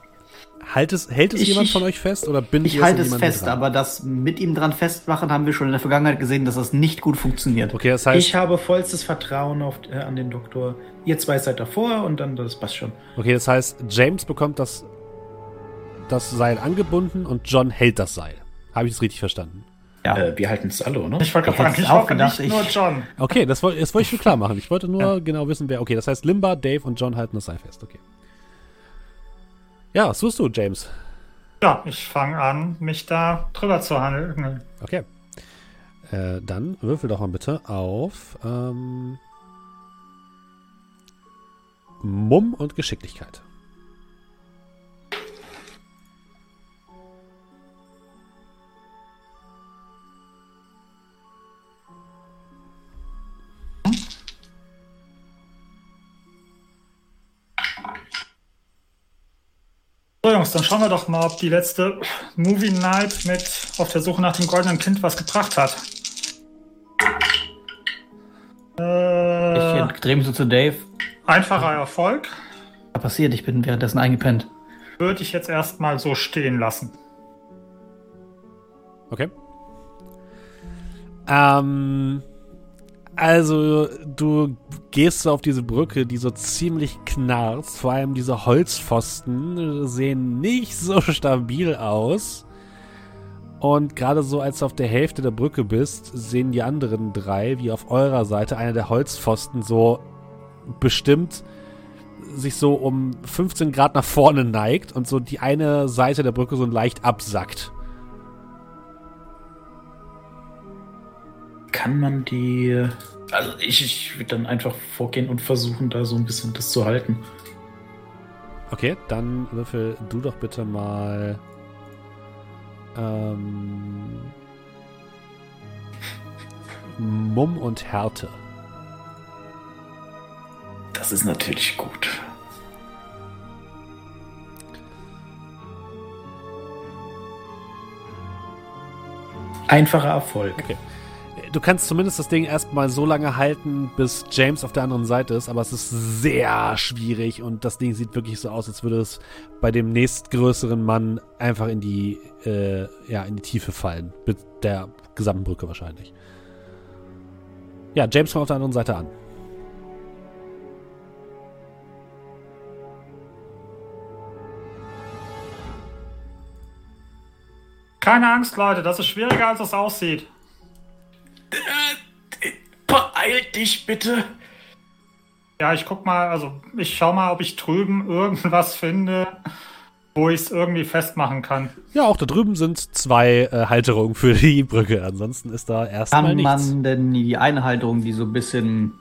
Halt es, hält es Ich- jemand ich- von euch fest oder bindet Ich es halte es fest, dran? aber das mit ihm dran festmachen haben wir schon in der Vergangenheit gesehen, dass das nicht gut funktioniert. Okay, das heißt, ich habe vollstes Vertrauen auf, äh, an den Doktor. Ihr zwei seid davor und dann das passt schon. okay, das heißt, James bekommt das, das Seil angebunden und John hält das Seil. Habe ich das richtig verstanden? Ja. Äh, wir halten es alle, oder? Ich wollte Ich gerade fragen, ich auch hoffe gedacht, nicht nur ich- John. Okay, das, woll- das wollte ich schon klar [LAUGHS] machen. Ich wollte nur genau wissen, wer. Okay, das heißt, Limba, Dave und John halten das Seil fest. Okay. Ja, was tust du, James? Ja, ich fange an, mich da drüber zu handeln. Okay. Äh, dann würfel doch mal bitte auf ähm, Mumm und Geschicklichkeit. So, Jungs, dann schauen wir doch mal, ob die letzte Movie Night mit Auf der Suche nach dem goldenen Kind was gebracht hat. Ich Äh, drehe mich so zu Dave. einfacher Erfolg. Was passiert? Ich bin währenddessen eingepennt. Würde ich jetzt erstmal so stehen lassen. Okay. Ähm, also du gehst so auf diese Brücke, die so ziemlich knarzt. Vor allem diese Holzpfosten sehen nicht so stabil aus. Und gerade so, als du auf der Hälfte der Brücke bist, sehen die anderen drei, wie auf eurer Seite, einer der Holzpfosten so bestimmt sich so um 15 Grad nach vorne neigt und so die eine Seite der Brücke so leicht absackt. Kann man die. Also ich, ich würde dann einfach vorgehen und versuchen, da so ein bisschen das zu halten. Okay, dann würfel du doch bitte mal. Ähm, Mumm und Härte. Das ist natürlich gut. Einfacher Erfolg. Okay. Du kannst zumindest das Ding erstmal so lange halten, bis James auf der anderen Seite ist, aber es ist sehr schwierig und das Ding sieht wirklich so aus, als würde es bei dem nächstgrößeren Mann einfach in die, äh, ja, in die Tiefe fallen. Mit der gesamten Brücke wahrscheinlich. Ja, James kommt auf der anderen Seite an. Keine Angst, Leute, das ist schwieriger, als es aussieht. Beeil dich bitte. Ja, ich guck mal, also ich schau mal, ob ich drüben irgendwas finde, wo ich es irgendwie festmachen kann. Ja, auch da drüben sind zwei äh, Halterungen für die Brücke. Ansonsten ist da erstmal Kann nichts. man denn die eine Halterung, die so ein bisschen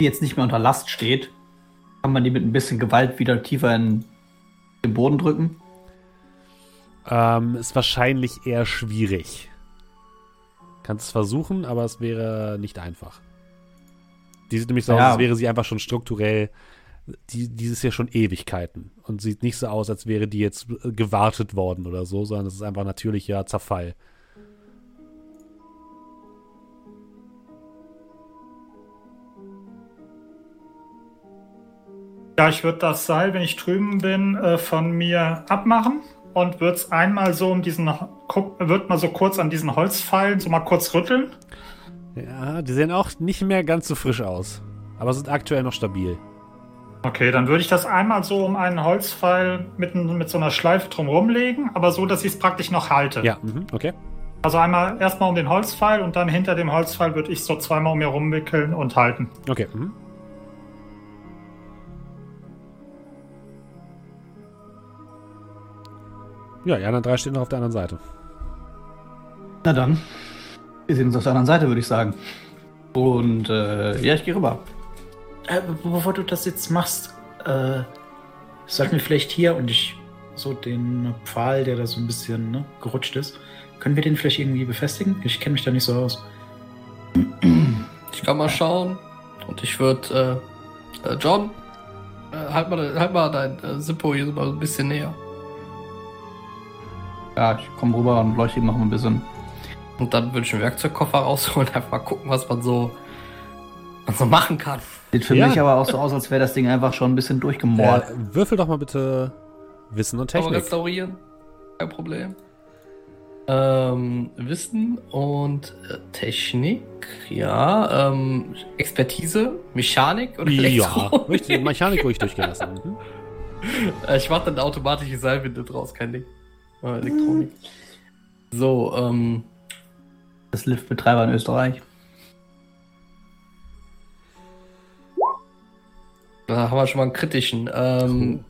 die jetzt nicht mehr unter Last steht, kann man die mit ein bisschen Gewalt wieder tiefer in den Boden drücken? Ähm, ist wahrscheinlich eher schwierig. Kannst es versuchen, aber es wäre nicht einfach. Die sieht nämlich so Ja. aus, als wäre sie einfach schon strukturell. Die, dieses hier schon Ewigkeiten. Und sieht nicht so aus, als wäre die jetzt äh, gewartet worden oder so, sondern es ist einfach natürlicher Zerfall. Ja, ich würde das Seil, wenn ich drüben bin, äh, von mir abmachen und würde es einmal so um diesen, guck, würde mal so kurz an diesen Holzpfeilen so mal kurz rütteln. Ja, die sehen auch nicht mehr ganz so frisch aus. Aber sind aktuell noch stabil. Okay, dann würde ich das einmal so um einen Holzpfeil mit, mit so einer Schleife drumherum legen, aber so, dass ich es praktisch noch halte. Ja, mhm, okay. Also einmal erstmal um den Holzpfeil und dann hinter dem Holzpfeil würde ich so zweimal um mir rumwickeln und halten. Okay. Mhm. Ja, die anderen drei stehen noch auf der anderen Seite. Na dann. Wir sehen uns auf der anderen Seite, würde ich sagen. Und äh, ja, ich gehe rüber. Äh, bevor du das jetzt machst, äh, sag mir vielleicht hier und ich so den Pfahl, der da so ein bisschen ne, gerutscht ist, können wir den vielleicht irgendwie befestigen? Ich kenne mich da nicht so aus. Ich kann mal schauen. Und ich würde, äh, äh, John, äh, halt, mal, halt mal dein äh, Sippo hier so mal ein bisschen näher. Ja, ich komme rüber und leuchte ihm noch ein bisschen. Und dann würde ich einen Werkzeugkoffer rausholen und [LAUGHS] einfach mal gucken, was man so, man so machen kann. Sieht für Ja. mich aber auch so aus, als wäre das Ding einfach schon ein bisschen durchgemort. Äh, würfel doch mal bitte Wissen und Technik. restaurieren. Kein Problem. Ähm, Wissen und äh, Technik, ja. Ähm, Expertise, Mechanik oder Ja, Elektronik. richtig, [LAUGHS] Mechanik ruhig durchgelassen. Mhm. Äh, Ich mache dann automatische Seilwinde draus, kein Ding. Äh, Elektronik. So, ähm, Das Liftbetreiber in Österreich. Da haben wir schon mal einen kritischen. Ähm,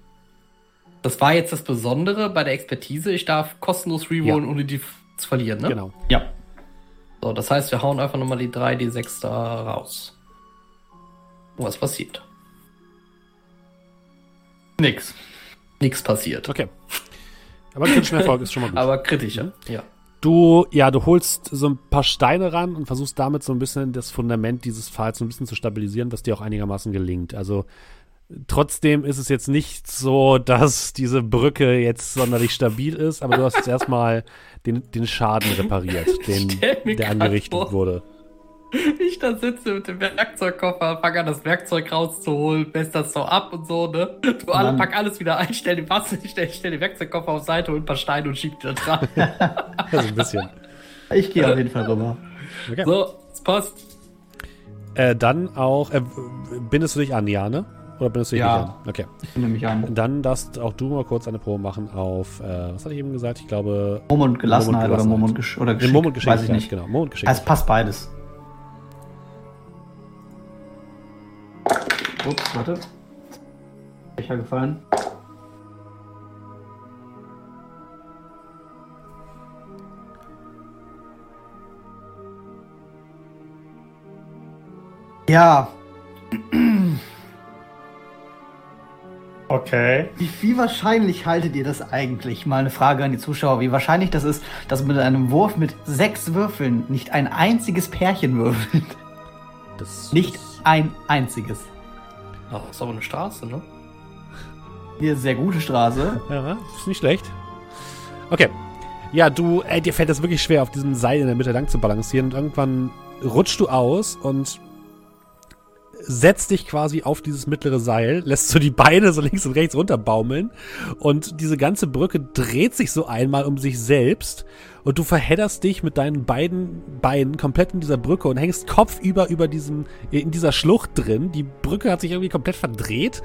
das war jetzt das Besondere bei der Expertise. Ich darf kostenlos rerollen, Ja. ohne die zu verlieren, ne? Genau. Ja. So, das heißt, wir hauen einfach nochmal die 3, die 6 da raus. Und was passiert? Nix. Nichts passiert. Okay. Aber kritischen Erfolg ist schon mal gut. Aber kritischer, ja. Du, ja, du holst so ein paar Steine ran und versuchst damit so ein bisschen das Fundament dieses Pfahls so ein bisschen zu stabilisieren, was dir auch einigermaßen gelingt. Also trotzdem ist es jetzt nicht so, dass diese Brücke jetzt sonderlich stabil ist, aber du hast jetzt erstmal den, den Schaden repariert, [LAUGHS] den, der angerichtet vor. wurde. [LAUGHS] Ich da sitze mit dem Werkzeugkoffer, fange an, das Werkzeug rauszuholen, mess das so ab und so, ne? Du alle, pack alles wieder ein, stell den Wasser, [LAUGHS] stell, stell den Werkzeugkoffer auf Seite, hol ein paar Steine und schieb die da dran. [LAUGHS] Also ein bisschen. Ich gehe auf jeden Fall rüber. Okay. so, es passt. Äh, dann auch, äh, bindest du dich an, ja, ne? Oder bindest du dich Ja. nicht an? Okay. Ich nehme mich an. Dann darfst auch du mal kurz eine Probe machen auf, äh, was hatte ich eben gesagt? Ich glaube, Mumm und Gelassenheit oder Gelassenheit. Mumm und, Gesch oder Nee, Geschick. Mumm und weiß ich nicht. genau. Mumm und Es Geschicklichkeit. passt beides. Ups, warte. Becher gefallen. Ja, Okay. wie, wie wahrscheinlich haltet ihr das eigentlich? Mal eine Frage an die Zuschauer. Wie wahrscheinlich das ist, dass mit einem Wurf mit sechs Würfeln nicht ein einziges Pärchen würfelt? Das Nicht ist- ein einziges. Oh, ist aber eine Straße, ne? Eine sehr gute Straße. [LAUGHS] Ja, ist nicht schlecht. Okay. Ja, du, ey, dir fällt das wirklich schwer, auf diesem Seil in der Mitte lang zu balancieren und irgendwann rutschst du aus und setzt dich quasi auf dieses mittlere Seil, lässt so die Beine so links und rechts runterbaumeln und diese ganze Brücke dreht sich so einmal um sich selbst und du verhedderst dich mit deinen beiden Beinen komplett in dieser Brücke und hängst kopfüber über diesem, in dieser Schlucht drin. Die Brücke hat sich irgendwie komplett verdreht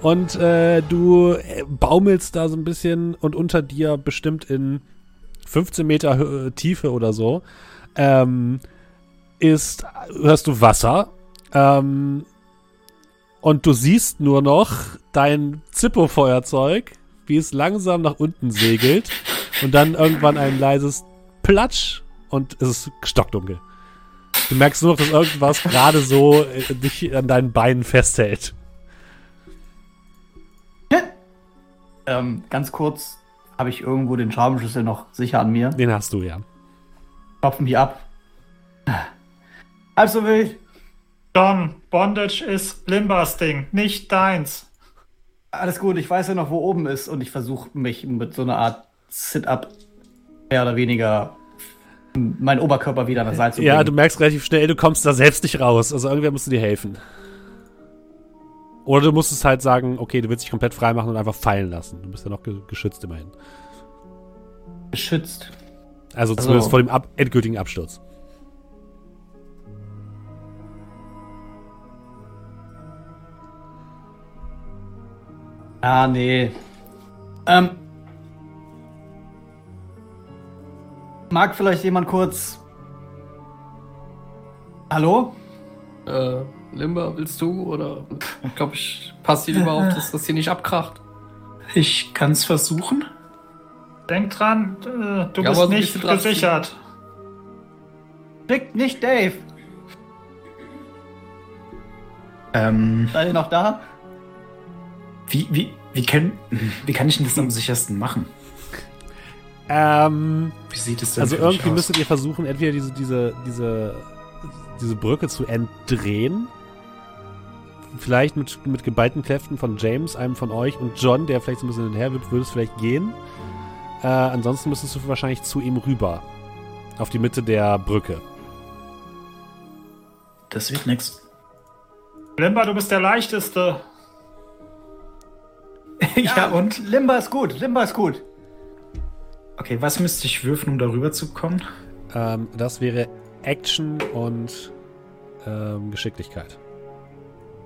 und äh, du äh, baumelst da so ein bisschen und unter dir bestimmt in 15 Meter Hö- Tiefe oder so ähm, ist, hörst du Wasser ähm, und du siehst nur noch dein Zippo-Feuerzeug, wie es langsam nach unten segelt und dann irgendwann ein leises Platsch und es ist stockdunkel. Du merkst nur noch, dass irgendwas gerade so äh, dich an deinen Beinen festhält. [LAUGHS] Ähm, ganz kurz, habe ich irgendwo den Schraubenschlüssel noch sicher an mir. Den hast du ja. Klopfen die ab. Halb so wild. John, Bondage ist Limbers Ding, nicht deins. Alles gut, ich weiß ja noch, wo oben ist und ich versuche mich mit so einer Art Sit-Up mehr oder weniger meinen Oberkörper wieder an das Seil zu bringen. Ja, du merkst relativ schnell, du kommst da selbst nicht raus. Also irgendwer musst du dir helfen. Oder du musst es halt sagen, okay, du willst dich komplett frei machen und einfach fallen lassen. Du bist ja noch ge geschützt immerhin. geschützt. Also Also- zumindest vor dem ab endgültigen Absturz. Ah, nee. Ähm. Mag vielleicht jemand kurz. Hallo? Äh, Limber, willst du? Oder ich glaube, ich passe hier lieber auf, dass das hier nicht abkracht. Ich kann es versuchen. Denk dran, äh, du Ja, aber bist nicht gesichert. Schickt nicht Dave. Ähm, Seid ihr noch da? Wie, wie, wie, kann, wie kann ich denn das am sichersten machen? Ähm, Wie sieht es denn also irgendwie aus? müsstet ihr versuchen, entweder diese, diese, diese, diese Brücke zu entdrehen. Vielleicht mit, mit geballten Kräften von James, einem von euch, und John, der vielleicht so ein bisschen hinterherwippt, würde es vielleicht gehen. Äh, ansonsten müsstest du wahrscheinlich zu ihm rüber. Auf die Mitte der Brücke. Das wird nix. Limber, du bist der leichteste. [LAUGHS] ja, und? Limba ist gut, Limba ist gut. Okay, was müsste ich würfeln, um darüber zu kommen? Ähm, das wäre Action und ähm, Geschicklichkeit.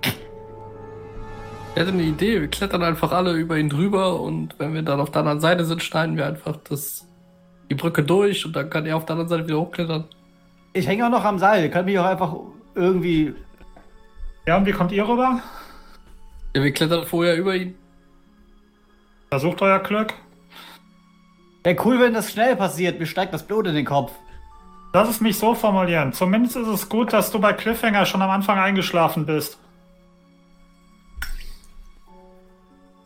Ich hätte eine Idee. Wir klettern einfach alle über ihn drüber und wenn wir dann auf der anderen Seite sind, schneiden wir einfach das, die Brücke durch und dann kann er auf der anderen Seite wieder hochklettern. Ich hänge auch noch am Seil. Ihr könnt mich auch einfach irgendwie. Ja, und wie kommt ihr rüber? Ja, wir klettern vorher über ihn. Versucht euer Glück. Wäre cool, wenn das schnell passiert. Mir steigt das Blut in den Kopf. Lass es mich so formulieren. Zumindest ist es gut, dass du bei Cliffhanger schon am Anfang eingeschlafen bist.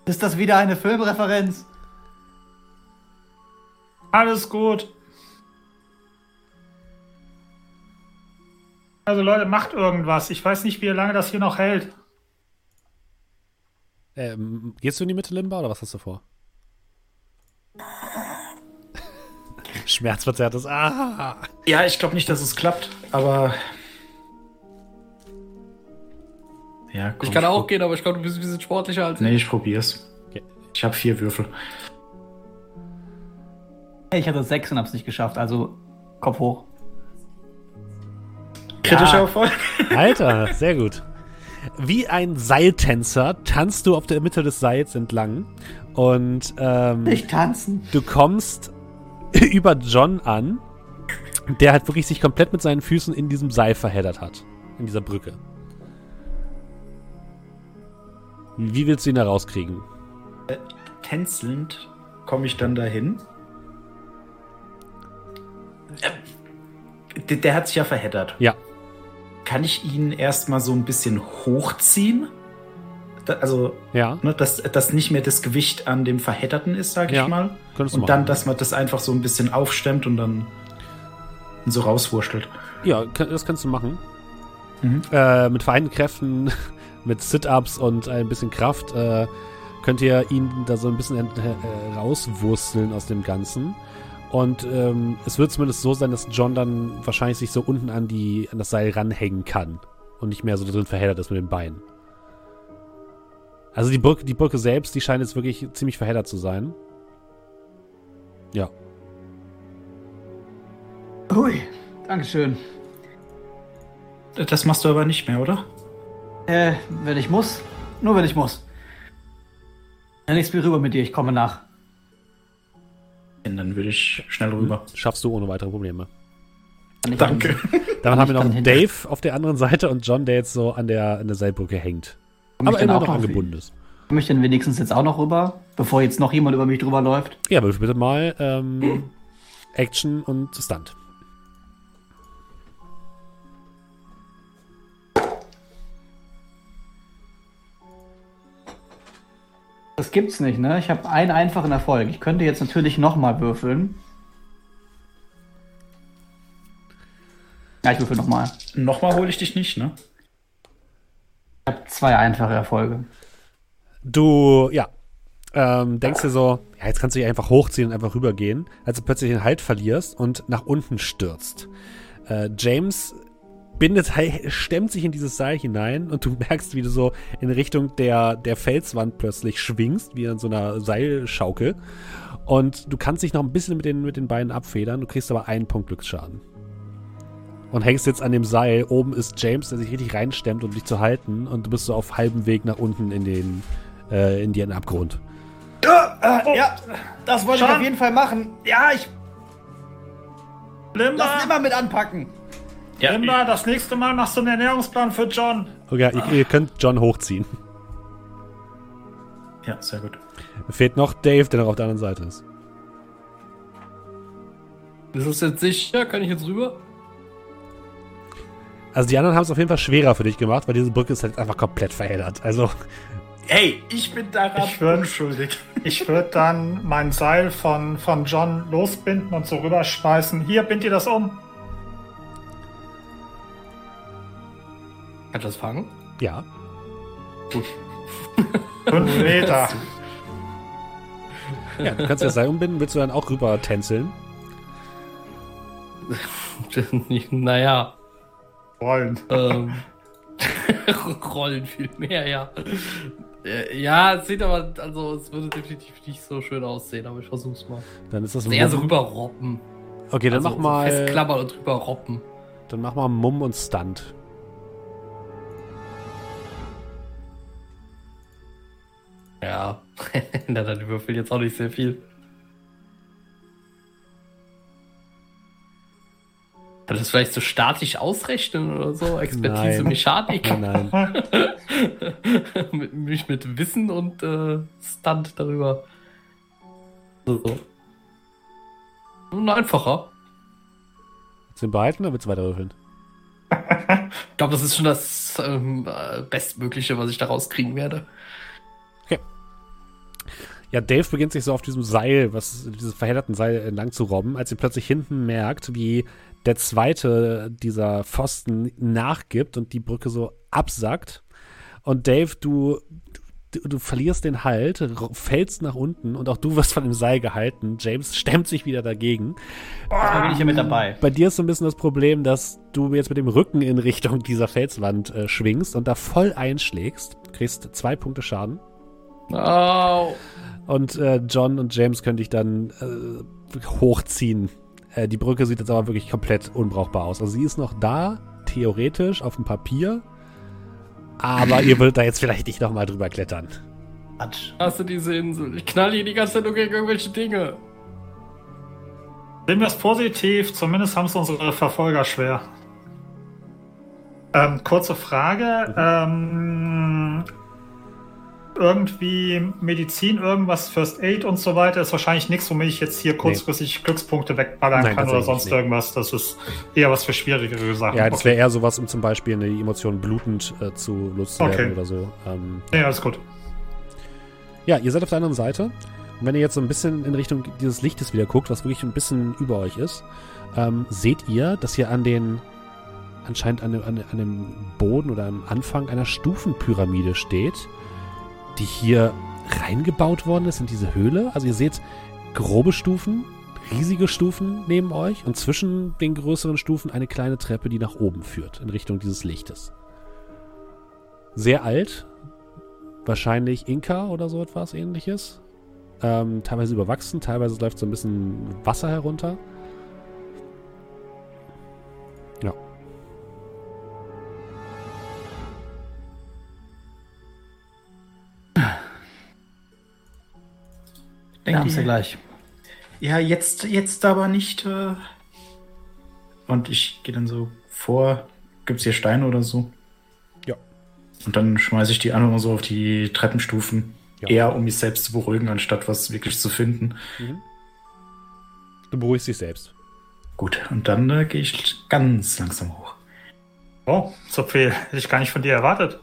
Ist das wieder eine Filmreferenz? Alles gut. Also Leute, macht irgendwas. Ich weiß nicht, wie lange das hier noch hält. Ähm, gehst du in die Mitte, Limba, oder was hast du vor? [LAUGHS] Schmerzverzerrtes. Ah! Ja, ich glaube nicht, dass es klappt, aber. Ja, komm, Ich kann auch gehen, aber ich glaube, du bist ein bisschen sportlicher als Nee, ich probier's. Okay. Ich habe vier Würfel. Ich hatte sechs und hab's nicht geschafft, also Kopf hoch. Kritischer Ja. Erfolg. Alter, sehr gut. Wie ein Seiltänzer tanzt du auf der Mitte des Seils entlang und ähm, Nicht tanzen. du kommst [LAUGHS] über John an, der halt wirklich sich komplett mit seinen Füßen in diesem Seil verheddert hat. In dieser Brücke. Wie willst du ihn da rauskriegen? Tänzelnd komme ich dann dahin. Äh, Der, der hat sich ja verheddert. Ja. Kann ich ihn erstmal so ein bisschen hochziehen? Da, also, Ja, ne, dass, dass nicht mehr das Gewicht an dem Verhedderten ist, sag Ja, ich mal. könntest Und dann, dass man das einfach so ein bisschen aufstemmt und dann so rauswurschtelt. Ja, das kannst du machen. Mhm. Äh, mit vereinten Kräften, [LAUGHS] mit Sit-Ups und ein bisschen Kraft äh, könnt ihr ihn da so ein bisschen äh, rauswursteln aus dem Ganzen. Und ähm, es wird zumindest so sein, dass John dann wahrscheinlich sich so unten an, die, an das Seil ranhängen kann und nicht mehr so drin verheddert ist mit den Beinen. Also die Brücke, die Brücke selbst, die scheint jetzt wirklich ziemlich verheddert zu sein. Ja. Hui, Dankeschön. Das machst du aber nicht mehr, oder? Äh, wenn ich muss. Nur wenn ich muss. Dann nichts mehr rüber mit dir, ich komme nach. Dann würde ich schnell rüber. Schaffst du ohne weitere Probleme. Danke. [LAUGHS] Dann haben wir noch? Dave auf der anderen Seite und John, der jetzt so an der, an der Seilbrücke hängt. Komm Aber immer auch noch noch angebunden ist. komm ich denn wenigstens jetzt auch noch rüber, bevor jetzt noch jemand über mich drüber läuft? Ja, würfel bitte mal ähm, Action und Stunt. Das gibt's nicht, ne? Ich habe einen einfachen Erfolg. Ich könnte jetzt natürlich nochmal würfeln. Ja, ich würfel nochmal. Nochmal hole ich dich nicht, ne? Ich habe zwei einfache Erfolge. Du, ja, ähm, denkst dir so, ja, jetzt kannst du dich einfach hochziehen und einfach rübergehen, als du plötzlich den Halt verlierst und nach unten stürzt. Äh, James bindet, stemmt sich in dieses Seil hinein und du [LAUGHS] merkst, wie du so in Richtung der, der Felswand plötzlich schwingst, wie an so einer Seilschaukel. Und du kannst dich noch ein bisschen mit den, mit den Beinen abfedern, du kriegst aber einen Punkt Glücksschaden. Und hängst jetzt an dem Seil. Oben ist James, der sich richtig reinstemmt, um dich zu halten. Und du bist so auf halbem Weg nach unten in den, äh, in den Abgrund. Äh, ja, das wollte Schon? ich auf jeden Fall machen. Ja, ich lass Limba, immer mit anpacken. Ja, Limba, das nächste Mal machst du einen Ernährungsplan für John. Okay, ihr, ihr könnt John hochziehen. ja, sehr gut. Fehlt noch Dave, der noch auf der anderen Seite ist. Ist es jetzt sicher? Kann ich jetzt rüber? Also die anderen haben es auf jeden Fall schwerer für dich gemacht, weil diese Brücke ist halt einfach komplett verheddert. Also, Hey, ich bin daran Ich würd- unschuldig. Ich würde dann mein Seil von, von John losbinden und so rüberschmeißen. Hier, bind dir das um. Kann ich das fangen? ja. [LAUGHS] Fünf Meter. Ja, du kannst das Seil umbinden, willst du dann auch rüber tänzeln? [LAUGHS] naja. Rollen. Ähm, [LAUGHS] Rollen viel mehr, ja. Äh, Ja, es sieht aber, also es würde definitiv nicht so schön aussehen, aber ich versuch's mal. Dann ist das Eher so Mumm. rüber robben. Okay, dann also, mach mal, So festklammern und drüber robben. dann mach mal Mumm und Stunt. Ja. [LAUGHS] Na, dann würfel jetzt auch nicht sehr viel. Kann das vielleicht so statisch ausrechnen oder so? Expertise Nein. Mechanik? Nein, [LAUGHS] mich mit Wissen und äh, Stunt darüber. So. Und einfacher. Willst du ihn behalten oder willst du weiter würfeln? Ich glaube, das ist schon das ähm, äh, Bestmögliche, was ich daraus kriegen werde. Ja, Dave beginnt sich so auf diesem Seil, was dieses verhedderten Seil entlang zu robben, als ihr plötzlich hinten merkt, wie der zweite dieser Pfosten nachgibt und die Brücke so absackt. Und Dave, du, du, du verlierst den Halt, fällst nach unten und auch du wirst von dem Seil gehalten. James stemmt sich wieder dagegen. Da bin ich ja mit dabei. Bei dir ist so ein bisschen das Problem, dass du jetzt mit dem Rücken in Richtung dieser Felswand äh, schwingst und da voll einschlägst. Kriegst zwei Punkte Schaden. Au. Und äh, John und James können dich dann äh, hochziehen. Äh, die Brücke sieht jetzt aber wirklich komplett unbrauchbar aus. Also sie ist noch da, theoretisch, auf dem Papier. Aber ihr würdet da jetzt vielleicht nicht nochmal drüber klettern. Quatsch. Hast du diese Insel? Ich knall hier die ganze Zeit nur gegen irgendwelche Dinge. Sehen wir es positiv, zumindest haben es unsere Verfolger schwer. Ähm, kurze Frage. Ähm, irgendwie Medizin, irgendwas First Aid und so weiter ist wahrscheinlich nichts, womit ich jetzt hier kurzfristig Glückspunkte wegballern Nein, kann oder sonst nicht. irgendwas. Das ist eher was für schwierigere Sachen. Ja, das okay. wäre eher sowas, um zum Beispiel eine Emotion blutend äh, zu loszuwerden Okay. oder so. Ähm, Ja, alles gut. Ja, ihr seid auf der anderen Seite. Und wenn ihr jetzt so ein bisschen in Richtung dieses Lichtes wieder guckt, was wirklich ein bisschen über euch ist, ähm, seht ihr, dass ihr an den, anscheinend an dem, an dem Boden oder am Anfang einer Stufenpyramide steht, die hier reingebaut worden ist in diese Höhle. Also ihr seht grobe Stufen, riesige Stufen neben euch und zwischen den größeren Stufen eine kleine Treppe, die nach oben führt, in Richtung dieses Lichtes. Sehr alt, wahrscheinlich Inka oder so etwas ähnliches. Ähm, teilweise überwachsen, teilweise läuft so ein bisschen Wasser herunter. Denke sie gleich. Ja, jetzt, jetzt aber nicht. Äh und ich gehe dann so vor. Gibt's hier Steine oder so? Ja. Und dann schmeiße ich die einfach mal so auf die Treppenstufen. Ja. Eher um mich selbst zu beruhigen, anstatt was wirklich zu finden. Du beruhigst dich selbst. Gut, und dann äh, gehe ich ganz langsam hoch. Oh, so viel hätte ich gar nicht von dir erwartet.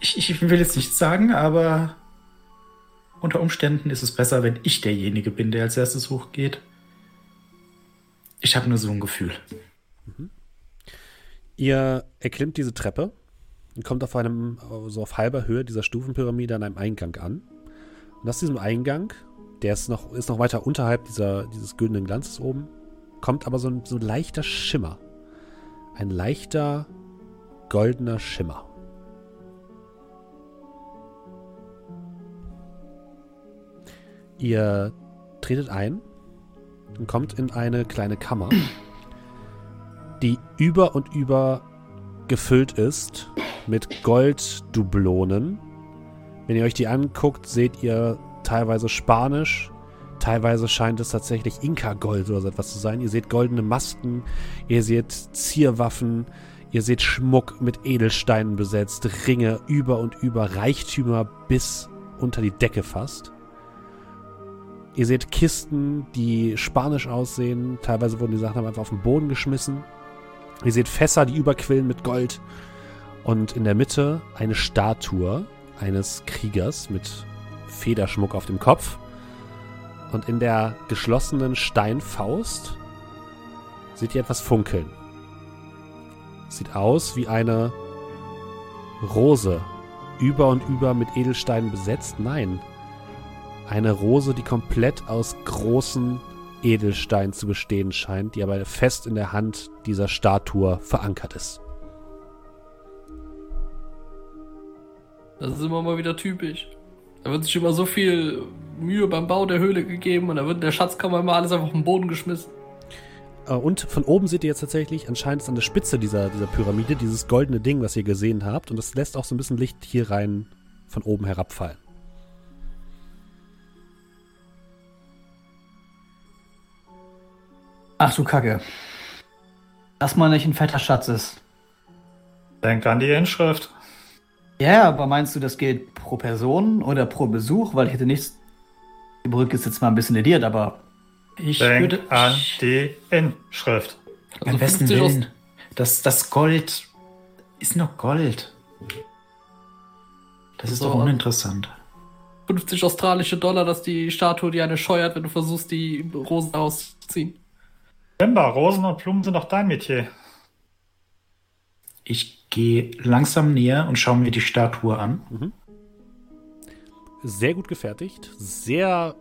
Ich, ich will jetzt nichts sagen, aber unter Umständen ist es besser, wenn ich derjenige bin, der als erstes hochgeht. Ich habe nur so ein Gefühl. Ihr erklimmt diese Treppe und kommt auf einem, so auf halber Höhe dieser Stufenpyramide an einem Eingang an. Und aus diesem Eingang, der ist noch, ist noch weiter unterhalb dieser, dieses güldenen Glanzes oben, kommt aber so ein so ein leichter Schimmer. Ein leichter goldener Schimmer. Ihr tretet ein und kommt in eine kleine Kammer, die über und über gefüllt ist mit Golddublonen. Wenn ihr euch die anguckt, seht ihr teilweise Spanisch, teilweise scheint es tatsächlich Inka-Gold oder so etwas zu sein. Ihr seht goldene Masken, ihr seht Zierwaffen, ihr seht Schmuck mit Edelsteinen besetzt, Ringe über und über, Reichtümer bis unter die Decke fast. Ihr seht Kisten, die spanisch aussehen. Teilweise wurden die Sachen aber einfach auf den Boden geschmissen. Ihr seht Fässer, die überquillen mit Gold. Und in der Mitte eine Statue eines Kriegers mit Federschmuck auf dem Kopf. Und in der geschlossenen Steinfaust seht ihr etwas funkeln. Sieht aus wie eine Rose. Über und über mit Edelsteinen besetzt. Nein. Eine Rose, die komplett aus großen Edelsteinen zu bestehen scheint, die aber fest in der Hand dieser Statue verankert ist. Das ist immer mal wieder typisch. Da wird sich immer so viel Mühe beim Bau der Höhle gegeben und da wird in der Schatzkammer immer alles einfach auf den Boden geschmissen. Äh, Und von oben seht ihr jetzt tatsächlich anscheinend ist an der Spitze dieser, dieser Pyramide dieses goldene Ding, was ihr gesehen habt. Und das lässt auch so ein bisschen Licht hier rein von oben herabfallen. Ach du Kacke. dass man nicht ein fetter Schatz ist. Denk an die Inschrift. Ja, aber meinst du, das gilt pro Person oder pro Besuch? Weil ich hätte nichts. Die Brücke ist jetzt mal ein bisschen lediert, aber Ich Denk würde an die Inschrift. Also am besten 50 aus- Willen. Das, das Gold ist nur Gold. Das ist So. doch uninteressant. 50 australische Dollar, dass die Statue dir eine scheuert, wenn du versuchst, die Rosen auszuziehen. Simba, Rosen und Blumen sind doch dein Metier. Ich gehe langsam näher und schaue mir die Statue an. Sehr gut gefertigt. Sehr.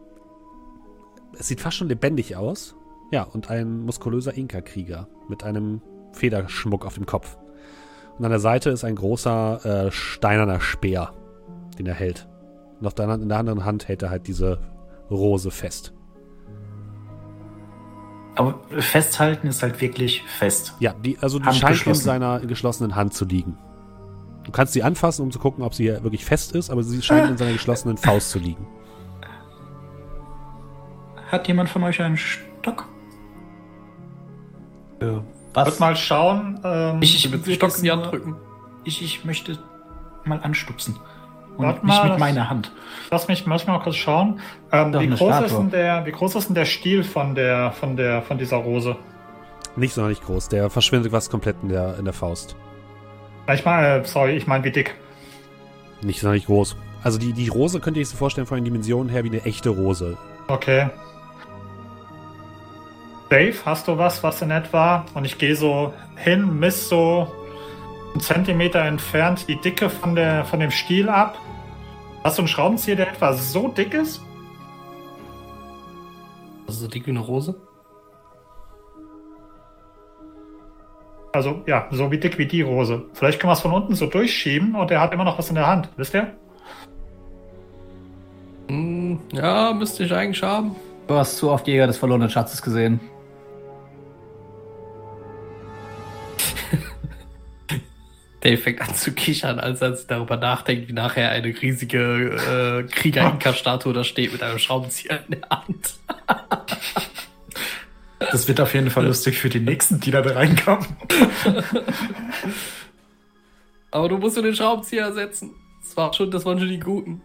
Es sieht fast schon lebendig aus. Ja, und ein muskulöser Inka-Krieger mit einem Federschmuck auf dem Kopf. Und an der Seite ist ein großer äh, steinerner Speer, den er hält. Und auf der, in der anderen Hand hält er halt diese Rose fest. Aber festhalten ist halt wirklich fest. Ja, die, also die Hand scheint in seiner geschlossenen Hand zu liegen. Du kannst sie anfassen, um zu gucken, ob sie wirklich fest ist, aber sie scheint in seiner [LAUGHS] geschlossenen Faust zu liegen. Hat jemand von euch einen Stock? Wird was? mal schauen. Ähm, Ich, Ich den Stock in die Hand drücken. Ich, ich möchte mal anstupsen. Und Warte nicht mal, mit meiner Hand. lass mich manchmal kurz schauen. Ähm, wie, groß ist denn der, wie groß ist denn der Stiel von der, von der, von dieser Rose? Nicht sonderlich groß. Der verschwindet was komplett in der, in der Faust. Ich meine, äh, sorry, ich meine wie dick. Nicht sonderlich groß. Also die, die Rose könnt ihr euch so vorstellen von den Dimensionen her wie eine echte Rose. Okay. Dave, hast du was, was in etwa? Und ich gehe so hin, miss so einen Zentimeter entfernt die Dicke von, der, von dem Stiel ab. Hast du einen Schraubenzieher, der etwa so dick ist? Also so dick wie eine Rose? Also ja, so wie dick wie die Rose. Vielleicht können wir es von unten so durchschieben und er hat immer noch was in der Hand. Wisst ihr? Hm, ja, müsste ich eigentlich haben. Du hast zu oft Jäger des verlorenen Schatzes gesehen. Dave fängt an zu kichern, als er darüber nachdenkt, wie nachher eine riesige äh, Krieger-Inka-Statue da steht mit einem Schraubenzieher in der Hand. Das wird auf jeden Fall lustig für die nächsten, die da reinkommen. Aber du musst nur den Schraubenzieher ersetzen. Das, war schon, das waren schon die Guten.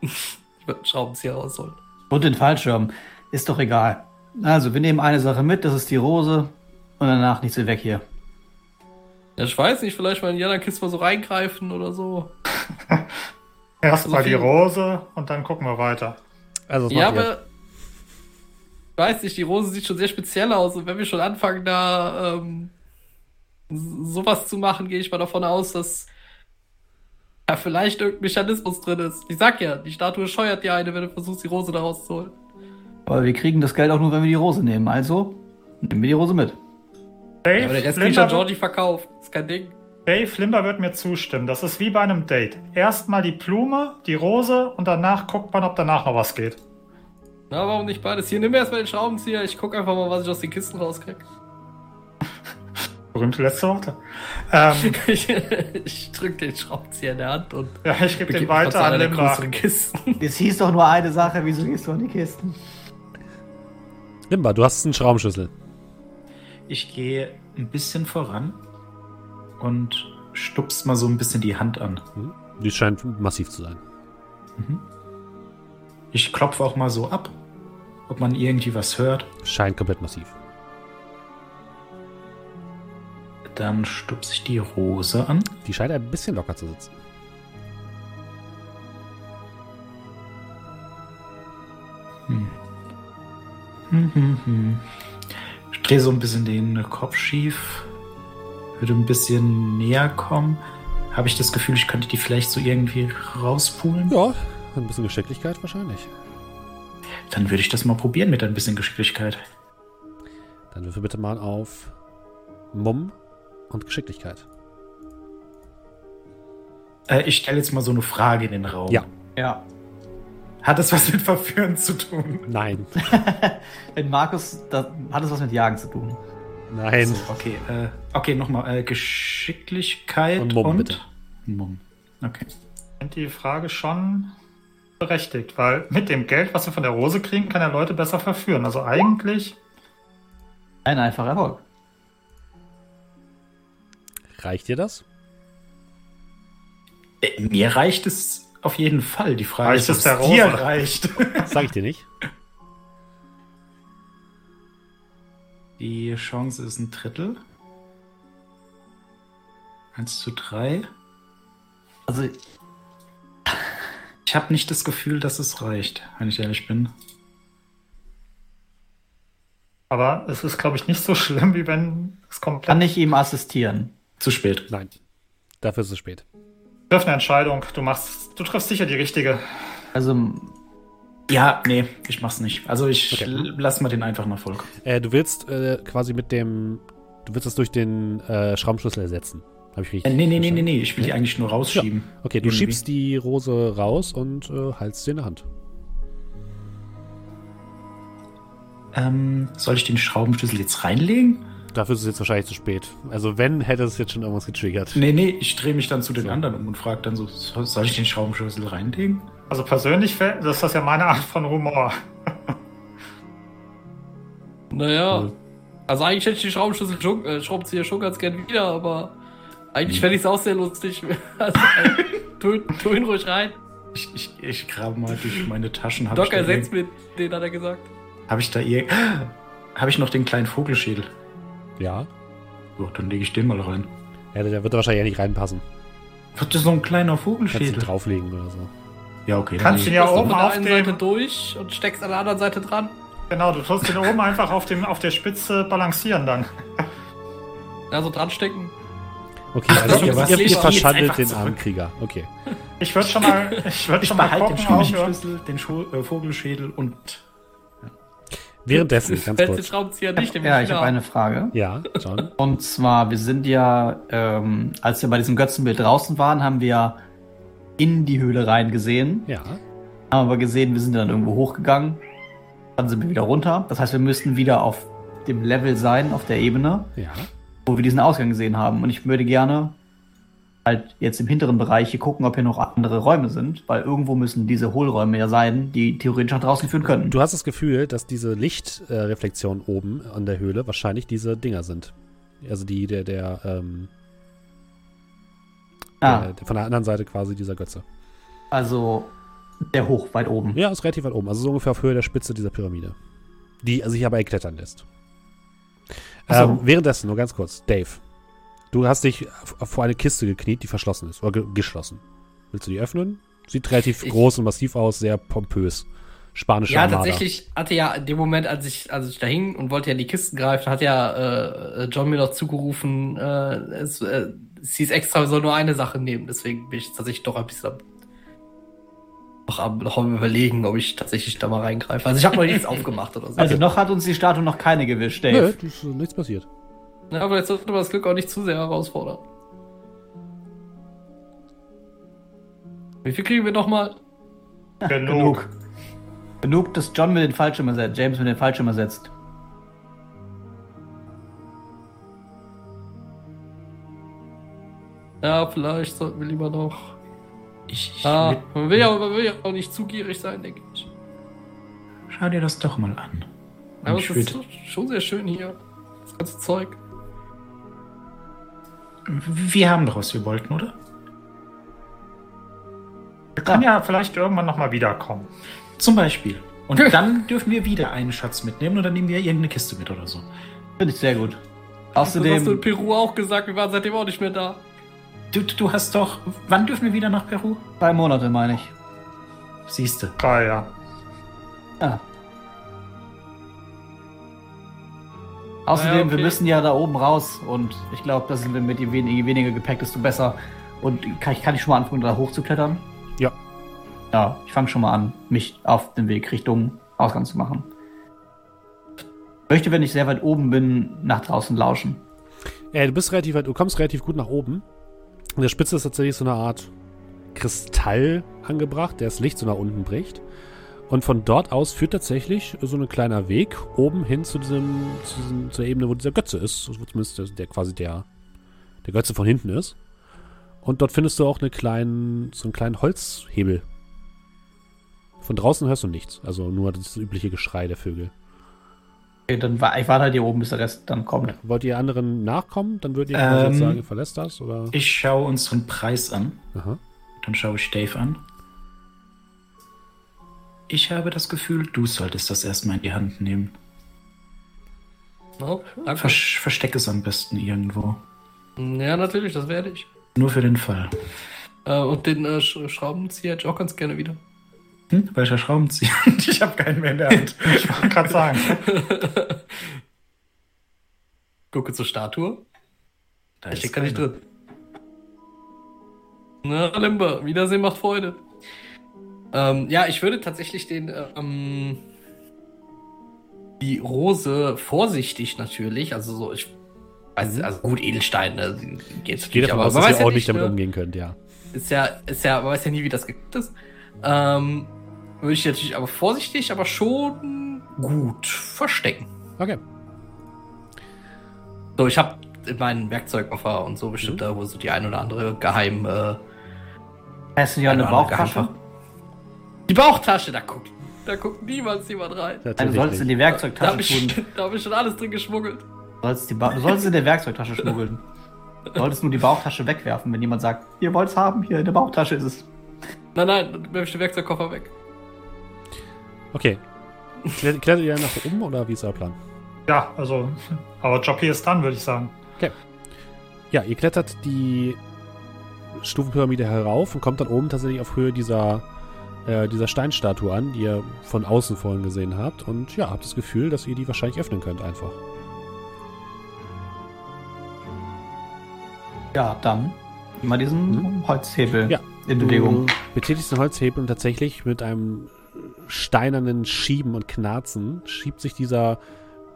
Ich würde einen Schraubenzieher rausholen. Und den Fallschirm. Ist doch egal. Also, wir nehmen eine Sache mit, das ist die Rose. Und danach nichts mehr weg hier. Ja, ich weiß nicht, vielleicht mal in die anderen Kiste mal so reingreifen oder so. [LAUGHS] Erst Also mal die Rose und dann gucken wir weiter. Also Ja, ihr? aber. Ich weiß nicht, die Rose sieht schon sehr speziell aus. Und wenn wir schon anfangen, da ähm, sowas zu machen, gehe ich mal davon aus, dass ja vielleicht irgendein Mechanismus drin ist. Ich sag ja, die Statue scheuert dir eine, wenn du versuchst, die Rose da rauszuholen. Aber wir kriegen das Geld auch nur, wenn wir die Rose nehmen. Also, nehmen wir die Rose mit. Dave, Ja, aber der Rest kriegt ja Georgie verkauft. Ist kein Ding. Dave Limber wird mir zustimmen. Das ist wie bei einem Date. Erstmal die Blume, die Rose und danach guckt man, ob danach noch was geht. Na, warum nicht beides? Hier, nimm erstmal den Schraubenzieher. Ich guck einfach mal, was ich aus den Kisten rauskrieg. [LAUGHS] Berühmte letzte Worte. Ähm, [LAUGHS] ich, ich drück den Schraubenzieher in der Hand und ja, ich gebe den weiter an Limber. größeren Kisten. [LAUGHS] Es hieß doch nur eine Sache, wieso gehst du an die Kisten? Limba, du hast einen Schraubenschlüssel. Ich gehe ein bisschen voran und stupst mal so ein bisschen die Hand an. Hm? Die scheint massiv zu sein. Ich klopfe auch mal so ab, ob man irgendwie was hört. Scheint komplett massiv. Dann stupse ich die Rose an. Die scheint ein bisschen locker zu sitzen. Hm, hm, hm. Ich drehe so ein bisschen den Kopf schief, würde ein bisschen näher kommen. Habe ich das Gefühl, ich könnte die vielleicht so irgendwie rauspulen? Ja, ein bisschen Geschicklichkeit wahrscheinlich. Dann würde ich das mal probieren mit ein bisschen Geschicklichkeit. Dann würfel bitte mal auf Mumm und Geschicklichkeit. Äh, ich stelle jetzt mal so eine Frage in den Raum. Ja. Ja. Hat das was mit Verführen zu tun? Nein. [LAUGHS] Wenn Markus, da hat es was mit Jagen zu tun. Nein. So, okay, äh, okay, nochmal. Äh, Geschicklichkeit Und und, Mumm, bitte. Mumm. Okay. Ich finde die Frage schon berechtigt, weil mit dem Geld, was wir von der Rose kriegen, kann er Leute besser verführen. Also eigentlich, Ein einfacher Erfolg. Reicht dir das? Äh, Mir reicht es auf jeden Fall. Die Frage Reicht ist, es ob es dir reicht. Sag ich dir nicht. Die Chance ist ein Drittel. Eins zu drei. Also, Ich habe nicht das Gefühl, dass es reicht, wenn ich ehrlich bin. Aber es ist, glaube ich, nicht so schlimm, wie wenn es komplett. kann ich ihm assistieren? Zu spät. Nein. Dafür ist es spät. Triff eine Entscheidung. Du machst, du triffst sicher die richtige. Also, Ja, nee, ich mach's nicht. Also ich Okay. lass mal den einfachen Erfolg. Äh, du willst äh, quasi mit dem. Du willst das durch den äh, Schraubenschlüssel ersetzen. Habe ich richtig Äh, nee, nee, nee, nee, nee, ich will die eigentlich nur rausschieben. Okay, du Irgendwie. schiebst die Rose raus und äh, haltst sie in der Hand. Ähm, soll ich den Schraubenschlüssel jetzt reinlegen? Dafür ist es jetzt wahrscheinlich zu spät. Also wenn, hätte es jetzt schon irgendwas getriggert. Nee, nee, ich drehe mich dann zu den So. anderen um und frage dann so, so- soll ich den Schraubenschlüssel reinlegen? Also persönlich, das ist das ja meine Art von Humor. [LAUGHS] Naja, Mhm. also eigentlich hätte ich die Schraubenschlüssel schon, äh, Schraubenzieher schon ganz gern wieder, aber eigentlich Mhm. fände ich es auch sehr lustig. [LAUGHS] Also, äh, tu, tu ihn ruhig rein. Ich, ich, ich grabe mal durch meine Taschen. Doc ersetzt mit, den hat er gesagt. Habe ich da ihr. [GASPS] Habe ich noch den kleinen Vogelschädel? Ja. So, dann lege ich den mal rein. ja der wird da wahrscheinlich ja nicht reinpassen. Wird das so ein kleiner Kannst du Vogelschädel? drauflegen oder so. Ja, okay. dann Kannst leg ihn ja du oben der auf einen Seite dem. durch und steckst an der anderen Seite dran. Genau, du tust ihn oben [LAUGHS] einfach auf, dem, auf der Spitze balancieren dann. Also dran stecken. Okay, Ach, also wisst ihr was? ihr, Ich verschandelt den zurück. armen Krieger. Okay. Ich würde schon mal, ich würde ich schon mal behalte den gucken, Schraubenschlüssel, den Scho äh, Vogelschädel und. Währenddessen, ganz Fällt kurz. Schraubenzieher nicht im ja, ich habe eine Frage. Ja, John. Und zwar, wir sind ja, ähm, als wir bei diesem Götzenbild draußen waren, haben wir in die Höhle reingesehen. Ja. Haben aber gesehen, wir sind dann irgendwo hochgegangen. Dann sind wir wieder runter. Das heißt, wir müssten wieder auf dem Level sein, auf der Ebene, Ja. wo wir diesen Ausgang gesehen haben. Und ich würde gerne halt jetzt im hinteren Bereich hier gucken, ob hier noch andere Räume sind, weil irgendwo müssen diese Hohlräume ja sein, die theoretisch nach draußen führen könnten. Du hast das Gefühl, dass diese Lichtreflexionen oben an der Höhle wahrscheinlich diese Dinger sind. Also die, der, der, ähm, ah, der, der von der anderen Seite quasi dieser Götze. also der hoch, weit oben. Ja, ist relativ weit oben. Also so ungefähr auf Höhe der Spitze dieser Pyramide. Die sich aber klettern lässt. So. Ähm, währenddessen, nur ganz kurz, Dave. Du hast dich vor eine Kiste gekniet, die verschlossen ist. Oder ge geschlossen. Willst du die öffnen? Sieht relativ Ich- groß und massiv aus, sehr pompös. Spanische Ja, Armada. tatsächlich hatte ja in dem Moment, als ich, als ich da hing und wollte ja in die Kisten greifen, hat ja äh, John mir noch zugerufen, äh, es, äh, sie ist extra, wir sollen nur eine Sache nehmen. Deswegen bin ich tatsächlich doch ein bisschen am, noch am, noch am überlegen, ob ich tatsächlich da mal reingreife. Also ich habe noch nichts [LAUGHS] aufgemacht oder so. Also noch hat uns die Statue noch keine gewischt, Dave. Nö, ist äh, nichts passiert. Ja, aber jetzt sollte man das Glück auch nicht zu sehr herausfordern. Wie viel kriegen wir nochmal? genug. Genug, dass John mit den Fallschirm ersetzt, James mit den Fallschirm ersetzt. Ja, vielleicht sollten wir lieber noch. Ich, ich Ah, will- man will, ja, man will ja auch nicht zu gierig sein, denke ich. Schau dir das doch mal an. Aber ich es ist schon sehr schön hier. Das ganze Zeug. Wir haben doch, was wir wollten, oder? Wir können ja vielleicht irgendwann nochmal wiederkommen. Zum Beispiel. Und dann dürfen wir wieder einen Schatz mitnehmen oder nehmen wir irgendeine Kiste mit oder so. Finde ich sehr gut. Das hast du in Außerdem, Peru auch gesagt, wir waren seitdem auch nicht mehr da. Du, du hast doch. Wann dürfen wir wieder nach Peru? drei Monate meine ich. Siehste. Ah, ja. Ja. Außerdem, Naja, okay. wir müssen ja da oben raus und ich glaube, da sind wir mit je wen- je weniger Gepäck, desto besser. Und kann ich, kann ich schon mal anfangen, da hochzuklettern? Ja. Ja, ich fange schon mal an, mich auf den Weg Richtung Ausgang zu machen. Möchte, wenn ich sehr weit oben bin, nach draußen lauschen. Äh, du bist relativ weit, du kommst relativ gut nach oben. An der Spitze ist tatsächlich so eine Art Kristall angebracht, der das Licht so nach unten bricht. Und von dort aus führt tatsächlich so ein kleiner Weg oben hin zu diesem, zu diesem zur Ebene, wo dieser Götze ist. Wo zumindest der, der quasi der, der Götze von hinten ist. Und dort findest du auch eine kleinen, so einen kleinen Holzhebel. Von draußen hörst du nichts. Also nur das übliche Geschrei der Vögel. Okay, dann war, ich warte halt hier oben, bis der Rest dann kommt. Wollt ihr anderen nachkommen? Dann würdet ihr quasi Ähm, sagen, ihr verlässt das? Oder? Ich schaue unseren Preis an. Aha. Dann schaue ich Dave an. Ich habe das Gefühl, du solltest das erstmal in die Hand nehmen. Danke. Versch versteck es am besten irgendwo. Ja, natürlich, das werde ich. Nur für den Fall. Äh, und den äh, Sch Schraubenzieher hätte ich auch ganz gerne wieder. Hm? Welcher Schraubenzieher? [LAUGHS] ich habe keinen mehr in der Hand. Ich wollte gerade sagen. [LAUGHS] Gucke zur Statue. Da Da steckt gar nicht drin. Na, Limber, Wiedersehen macht Freude. Ähm, ja, ich würde tatsächlich den, ähm, die Rose vorsichtig natürlich, also so, ich weiß, also gut, Edelstein, ne, geht's gehe davon aus, dass ihr ja ordentlich nicht, damit ne, umgehen könnt, ja. Ist ja, ist ja, man weiß ja nie, wie das geguckt ist. Ähm, würde ich natürlich aber vorsichtig, aber schon gut verstecken. Okay. So, ich habe in meinen Werkzeugkoffer und so bestimmt da, wo so die ein oder andere geheim, äh, Hast du ja eine Bauchtasche? Die Bauchtasche, da guckt, da guckt niemals jemand rein. Nein, du Natürlich solltest in die Da Werkzeugtasche habe ich, tun. [LAUGHS] da hab ich schon alles drin geschmuggelt. Du sollst, die ba du solltest in der Werkzeugtasche schmuggeln. Du solltest nur die Bauchtasche wegwerfen, wenn jemand sagt, ihr wollt es haben, hier in der Bauchtasche ist es. Nein, nein, dann werfe ich den Werkzeugkoffer weg. Okay. Klet- Klettert ihr nach oben oder wie ist euer Plan? Ja, also, our Job hier ist dann, würde ich sagen. Ja, ihr klettert die Stufenpyramide herauf und kommt dann oben tatsächlich auf Höhe dieser, äh, dieser Steinstatue an, die ihr von außen vorhin gesehen habt. Und ja, habt das Gefühl, dass ihr die wahrscheinlich öffnen könnt einfach. Ja, dann immer diesen Holzhebel Ja. in Bewegung. Du betätigst den Holzhebel und tatsächlich mit einem steinernen Schieben und Knarzen schiebt sich dieser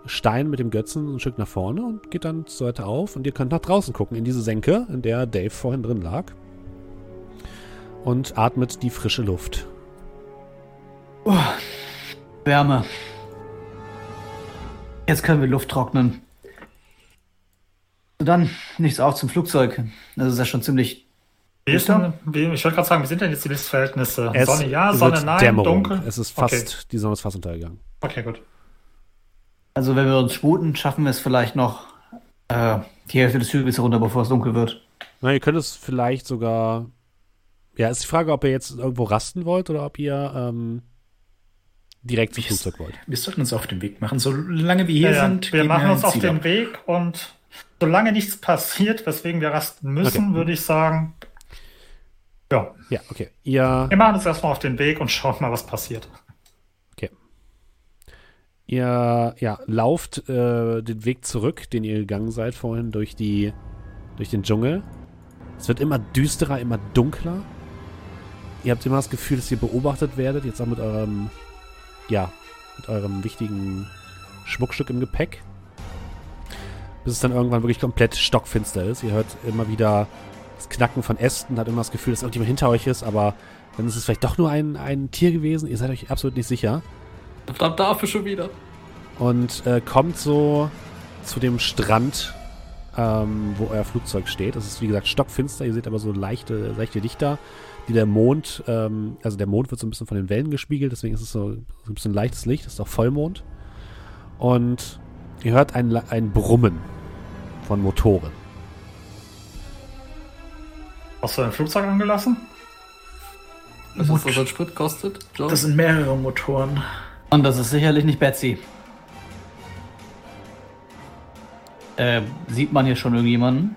Stein mit dem Götzen ein Stück nach vorne und geht dann zur Seite auf und ihr könnt nach draußen gucken, in diese Senke, in der Dave vorhin drin lag. Und atmet die frische Luft. Wärme. Jetzt können wir Luft trocknen. Und dann nichts auf zum Flugzeug. Das ist ja schon ziemlich. Wie ist denn, wie, ich wollte gerade sagen, wie sind denn jetzt die Lichtverhältnisse? Es Sonne ja, Sonne nein, Dämmerung. dunkel? Es ist fast, die Sonne ist fast untergegangen. Okay, okay gut. Also wenn wir uns sputen, schaffen wir es vielleicht noch äh, die Hälfte des Hügels herunter, bevor es dunkel wird. Na, ihr könnt es vielleicht sogar. Ja, ist die Frage, ob ihr jetzt irgendwo rasten wollt oder ob ihr ähm, direkt zum Flugzeug wollt. Wir sollten uns auf den Weg machen. Solange wir hier Ja, sind, wir gehen machen uns ein auf den ab. Weg und solange nichts passiert, weswegen wir rasten müssen, Okay. würde ich sagen, ja, Ja, okay. Ihr, wir machen uns erstmal auf den Weg und schauen mal, was passiert. okay. Ihr ja, lauft äh, den Weg zurück, den ihr gegangen seid vorhin durch die durch den Dschungel. Es wird immer düsterer, immer dunkler. Ihr habt immer das Gefühl, dass ihr beobachtet werdet, jetzt auch mit eurem ja, mit eurem wichtigen Schmuckstück im Gepäck. Bis es dann irgendwann wirklich komplett stockfinster ist. Ihr hört immer wieder das Knacken von Ästen, hat immer das Gefühl, dass irgendjemand hinter euch ist, aber dann ist es vielleicht doch nur ein, ein Tier gewesen. Ihr seid euch absolut nicht sicher. Verdammt dafür schon wieder. Und äh, kommt so zu dem Strand, ähm, wo euer Flugzeug steht. Es ist wie gesagt stockfinster, ihr seht aber so leichte, leichte Lichter, die der Mond, ähm, also der Mond wird so ein bisschen von den Wellen gespiegelt, deswegen ist es so, so ein bisschen leichtes Licht, es ist auch Vollmond. Und ihr hört ein, ein Brummen von Motoren. Hast du dein Flugzeug angelassen? Was ist das, was Sprit kostet? John? Das sind mehrere Motoren. Und das ist sicherlich nicht Betsy. Äh, sieht man hier schon irgendjemanden?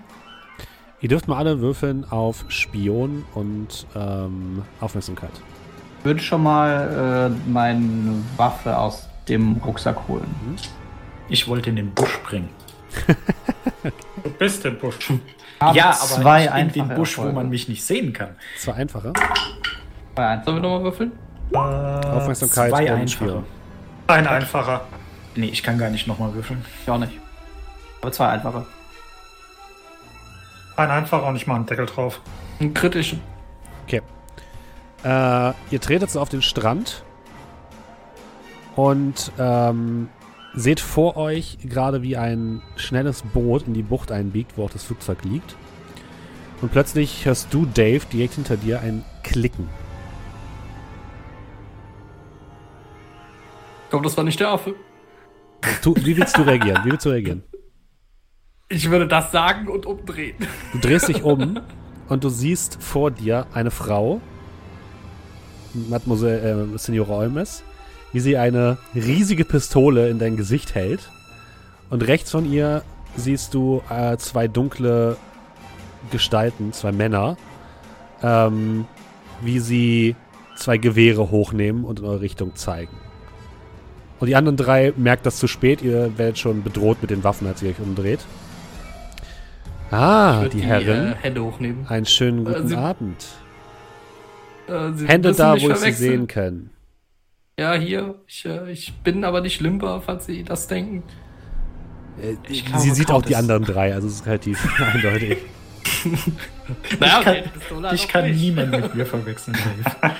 Ihr dürft mal alle würfeln auf Spion und ähm, Aufmerksamkeit. Ich würde schon mal äh, meine Waffe aus dem Rucksack holen. Ich wollte in den Busch bringen. [LAUGHS] Du bist im Busch. ja, aber zwei in den Busch, wo Erfolge. man mich nicht sehen kann. Zwei einfache. Zwei einfache. Sollen wir nochmal würfeln? Äh, Aufmerksamkeit Zwei und einfache. Spion. ein einfacher. Nee, ich kann gar nicht nochmal würfeln. Ich auch nicht. Aber zwei einfache. Ein einfacher und ich mache einen Deckel drauf. Einen kritischen. Okay. Äh, ihr tretet so auf den Strand und ähm, seht vor euch gerade wie ein schnelles Boot in die Bucht einbiegt, wo auch das Flugzeug liegt. Und plötzlich hörst du, Dave, direkt hinter dir ein Klicken. Ich glaube, das war nicht der Affe. Du, wie willst du reagieren? Wie willst du reagieren? Ich würde das sagen und umdrehen. Du drehst dich um und du siehst vor dir eine Frau, Mademoiselle äh, Signora Olmes, wie sie eine riesige Pistole in dein Gesicht hält. Und rechts von ihr siehst du äh, zwei dunkle Gestalten, zwei Männer, ähm, wie sie zwei Gewehre hochnehmen und in eure Richtung zeigen. Und die anderen drei merkt das zu spät. Ihr werdet schon bedroht mit den Waffen, als ihr euch umdreht. Ah, Ich würd die Herren. Äh, Hände hochnehmen. Einen schönen Äh, guten sie- Abend. Äh, Sie Hände da, wo ich sie sehen kann. Ja, hier. Ich, äh, ich bin aber nicht Limba, falls Sie das denken. Äh, Ich glaube, sie sieht auch die Countess. anderen drei, also es ist relativ [LAUGHS] eindeutig. [LAUGHS] Naja, kann- okay, die Ich kann mich. niemanden mit [LAUGHS] mir verwechseln, Dave.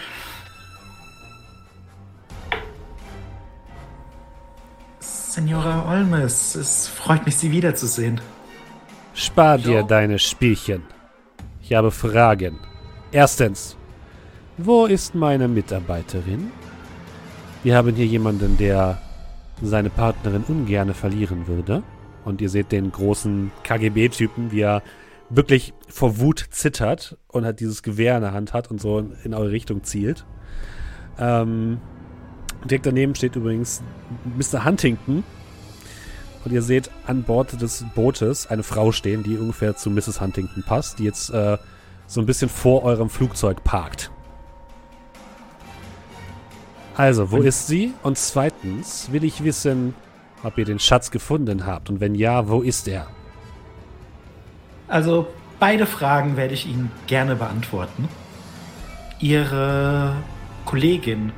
Senora Olmes, es freut mich, Sie wiederzusehen. Spar dir deine Spielchen. Ich habe Fragen. Erstens, wo ist meine Mitarbeiterin? Wir haben hier jemanden, der seine Partnerin ungerne verlieren würde. Und ihr seht den großen KGB-Typen, wie er wirklich vor Wut zittert und hat dieses Gewehr in der Hand hat und so in eure Richtung zielt. Ähm, direkt daneben steht übrigens Mr. Huntington, und ihr seht an Bord des Bootes eine Frau stehen, die ungefähr zu Mrs. Huntington passt, die jetzt äh, so ein bisschen vor eurem Flugzeug parkt. Also, wo ist sie? Und zweitens will ich wissen, ob ihr den Schatz gefunden habt. Und wenn ja, wo ist er? Also, beide Fragen werde ich Ihnen gerne beantworten. Ihre Kollegin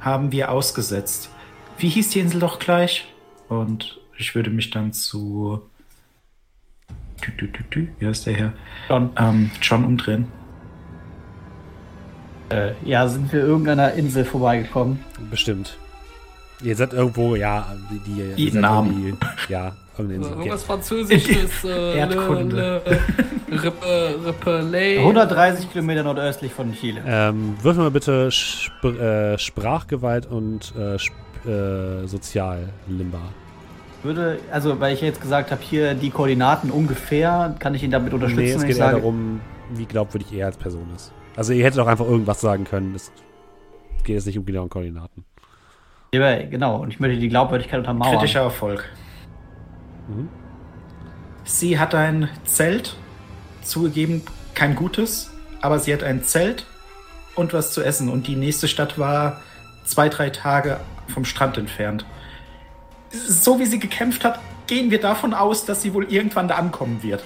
haben wir ausgesetzt. Wie hieß die Insel doch gleich? Und ich würde mich dann zu. Tü, tü, tü, tü. Wie heißt der Herr? John, Ähm, John umdrehen. äh, ja, sind wir irgendeiner Insel vorbeigekommen? Bestimmt. Ihr seid irgendwo, ja, die, die ihr Namen. Ja, irgendeine Insel. Irgendwas Französisches. Äh, Erdkunde. Le, le, Rippe, Rippelay. 130 Kilometer nordöstlich von Chile. Ähm, würfel mal bitte Sp äh, Sprachgewalt und äh, Sp äh, Sozial-Limba. Würde, also, weil ich jetzt gesagt habe, hier die Koordinaten ungefähr, kann ich ihn damit unterstützen, Nee, es geht ich eher sage, darum, wie glaubwürdig er als Person ist. Also ihr hättet auch einfach irgendwas sagen können. Es geht jetzt nicht um genaue Koordinaten. Ja, genau, und ich möchte die Glaubwürdigkeit untermauern. Kritischer Erfolg. Mhm. Sie hat ein Zelt, zugegeben kein gutes, aber sie hat ein Zelt und was zu essen. Und die nächste Stadt war zwei, drei Tage vom Strand entfernt. So wie sie gekämpft hat, gehen wir davon aus, dass sie wohl irgendwann da ankommen wird.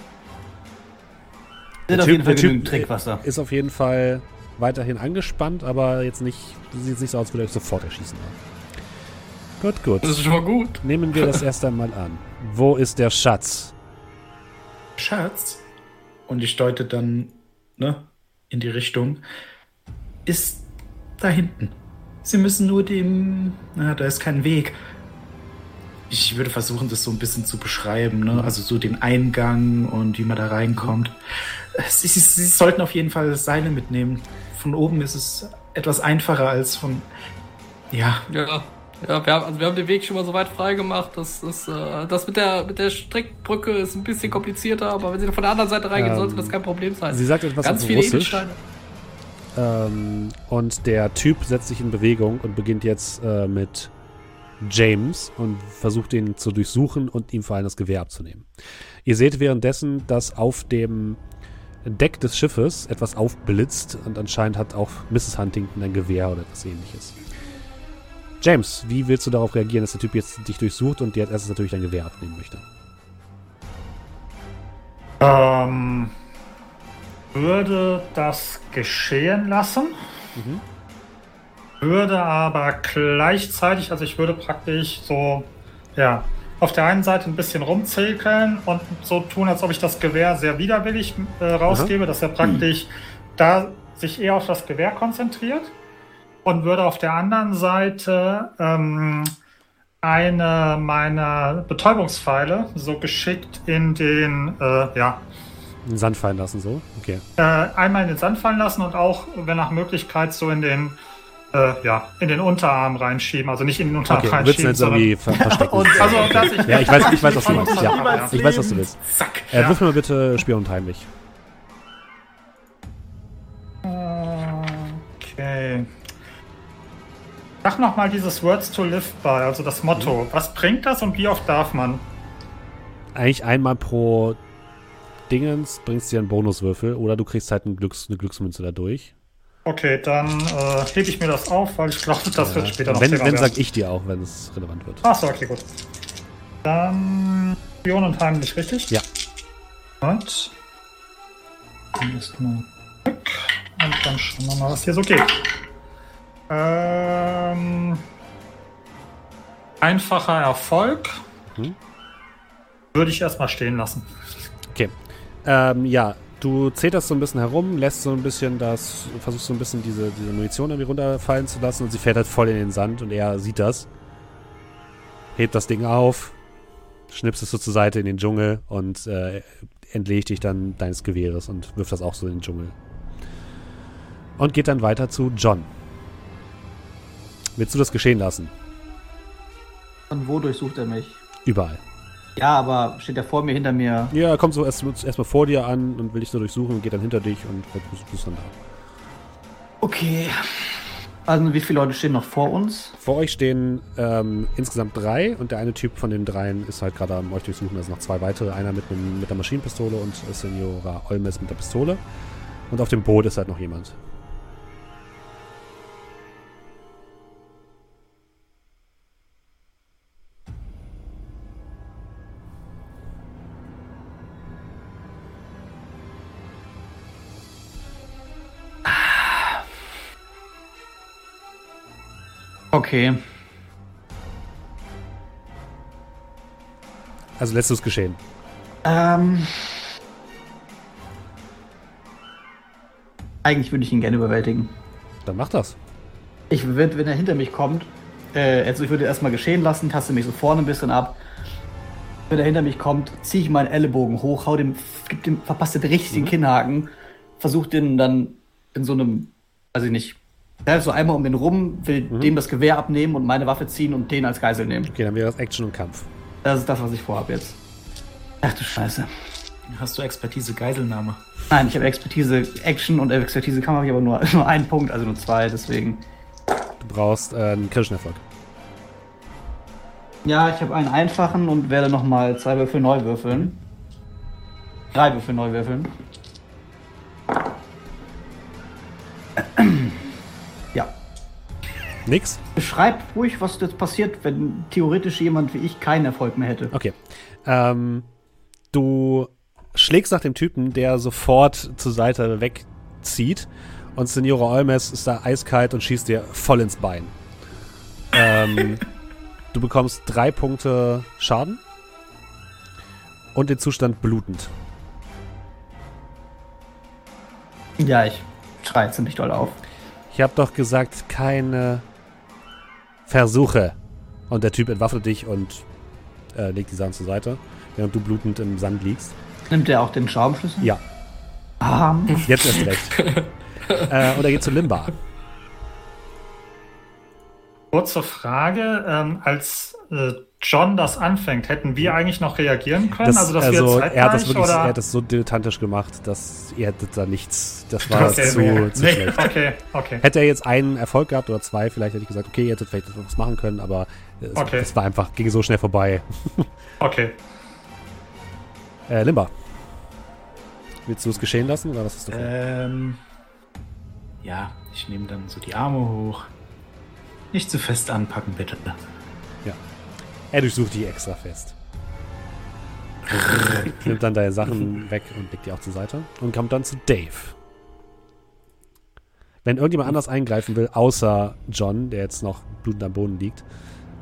sind auf Typ- jeden Fall der Trinkwasser. Ist auf jeden Fall weiterhin angespannt, aber jetzt nicht, sieht nicht so aus, als würde er sofort erschießen. Gut, gut. Das ist schon mal gut. Nehmen wir das erst einmal an. Wo ist der Schatz? Schatz, und ich deute dann ne, in die Richtung, ist da hinten. Sie müssen nur dem, na, da ist kein Weg. Ich würde versuchen, das so ein bisschen zu beschreiben, ne? also so den Eingang und wie man da reinkommt. Sie, sie, sie sollten auf jeden Fall Seile mitnehmen. Von oben ist es etwas einfacher als von, ja, Ja. Ja, wir haben, also wir haben den Weg schon mal so weit frei gemacht. Das, ist, äh, das mit der, mit der Strickbrücke ist ein bisschen komplizierter, aber wenn Sie von der anderen Seite reingehen, Ähm, sollte das kein Problem sein. Sie sagt etwas Ganz auf viele Russisch. Edelsteine. Ähm, und der Typ setzt sich in Bewegung und beginnt jetzt äh, mit James und versucht ihn zu durchsuchen und ihm vor allem das Gewehr abzunehmen. Ihr seht währenddessen, dass auf dem Deck des Schiffes etwas aufblitzt und anscheinend hat auch Mrs. Huntington ein Gewehr oder etwas ähnliches. James, wie willst du darauf reagieren, dass der Typ jetzt dich durchsucht und dir als erstes natürlich dein Gewehr abnehmen möchte? Ähm, würde das geschehen lassen, Mhm. Würde aber gleichzeitig, also ich würde praktisch so, ja, auf der einen Seite ein bisschen rumzirkeln und so tun, als ob ich das Gewehr sehr widerwillig äh, rausgebe, dass er praktisch da sich eher auf das Gewehr konzentriert und würde auf der anderen Seite ähm, eine meiner Betäubungspfeile so geschickt in den, äh, ja, In den Sand fallen lassen, so? Okay. äh, einmal in den Sand fallen lassen und auch, wenn nach Möglichkeit, so in den äh, ja, in den Unterarm reinschieben. Also nicht in den Unterarm Okay, reinschieben, jetzt irgendwie ver verstecken? [LAUGHS] Und- Also, dass ich, ja, ich weiß, ich weiß, was du willst. Ja, ich weiß, was du willst. Zack. Äh, Ja. Wirf mir mal bitte Spion und heimlich. Okay. Sag nochmal dieses Words to Live by, also das Motto. Was bringt das und wie oft darf man? Eigentlich einmal pro Dingens bringst du dir einen Bonuswürfel oder du kriegst halt einen Glücks-, eine Glücksmünze dadurch. Okay, dann äh, hebe ich mir das auf, weil ich glaube, das wird später noch wenn, Thema wenn werden. sag ich dir auch, wenn es relevant wird. Achso, okay, gut. Dann Spion und heimlich, richtig? Ja. Und, und dann schauen wir mal, was hier so geht. Ähm, einfacher Erfolg. Mhm. Würde ich erstmal stehen lassen. Okay. Ähm, ja, du zeterst so ein bisschen herum, lässt so ein bisschen das, versuchst so ein bisschen diese, diese Munition irgendwie runterfallen zu lassen und sie fällt halt voll in den Sand und er sieht das. Hebt das Ding auf, schnippst es so zur Seite in den Dschungel und äh, entlegt dich dann deines Gewehres und wirft das auch so in den Dschungel. Und geht dann weiter zu John. Willst du das geschehen lassen? Und wodurch sucht er mich? Überall. Ja, aber steht er vor mir, hinter mir? Ja, er kommt so erst, erstmal vor dir an und will dich so durchsuchen und geht dann hinter dich und du bist dann da. Okay. Also wie viele Leute stehen noch vor uns? Vor euch stehen ähm, insgesamt drei und der eine Typ von den dreien ist halt gerade am euch durchsuchen. Also noch zwei weitere. Einer mit, einem, mit der Maschinenpistole und Senora Olmes mit der Pistole. Und auf dem Boot ist halt noch jemand. Okay. Also lässt du es geschehen. Ähm. Eigentlich würde ich ihn gerne überwältigen. Dann mach das. Ich würde, wenn er hinter mich kommt, äh, also ich würde erstmal geschehen lassen, taste mich so vorne ein bisschen ab. Wenn er hinter mich kommt, ziehe ich meinen Ellenbogen hoch, hau dem, gib dem, verpasst dem richtig den Kinnhaken, versuch den dann in so einem, weiß ich nicht, so einmal um den rum, will dem das Gewehr abnehmen und meine Waffe ziehen und den als Geisel nehmen. Okay, dann wäre das Action und Kampf. Das ist das, was ich vorhabe jetzt. Ach du Scheiße. Hast du Expertise Geiselnahme? Nein, ich habe Expertise Action und Expertise Kampf habe ich aber nur, [LAUGHS] nur einen Punkt, also nur zwei, deswegen. Du brauchst äh, einen kritischen Erfolg. Ja, ich habe einen einfachen und werde nochmal zwei Würfel neu würfeln. Drei Würfel neu würfeln. [CLEARS THROAT] Nix? Beschreib ruhig, was jetzt passiert, wenn theoretisch jemand wie ich keinen Erfolg mehr hätte. Okay. Ähm, du schlägst nach dem Typen, der sofort zur Seite wegzieht. Und Senora Olmes ist da eiskalt und schießt dir voll ins Bein. Ähm, du bekommst drei Punkte Schaden. Und den Zustand blutend. Ja, ich schreie ziemlich doll auf. Ich hab doch gesagt, keine Versuche. Und der Typ entwaffnet dich und äh, legt die Sachen zur Seite, während du blutend im Sand liegst. Nimmt er auch den Schraubenschlüssel? Ja, Ah, jetzt erst recht. [LAUGHS] äh, und er geht zu Limba. Kurze Frage, ähm, als äh, John das anfängt, hätten wir eigentlich noch reagieren können? Das, also, dass also wir er hat das wirklich, oder? er hat das so dilettantisch gemacht, dass ihr hättet da nichts. Das war Okay, zu, nee. zu Nee. schlecht. [LAUGHS] Okay, okay. Hätte er jetzt einen Erfolg gehabt oder zwei, vielleicht hätte ich gesagt, okay, ihr hättet vielleicht was machen können, aber es, Okay. es war einfach, ging so schnell vorbei. [LAUGHS] Okay. Äh, Limba. Willst du es geschehen lassen oder was hast du vor? Ähm, ja, ich nehme dann so die Arme hoch. Nicht zu fest anpacken, bitte. Er durchsucht die extra fest. Nimmt dann deine Sachen weg und legt die auch zur Seite. Und kommt dann zu Dave. Wenn irgendjemand anders eingreifen will, außer John, der jetzt noch blutend am Boden liegt,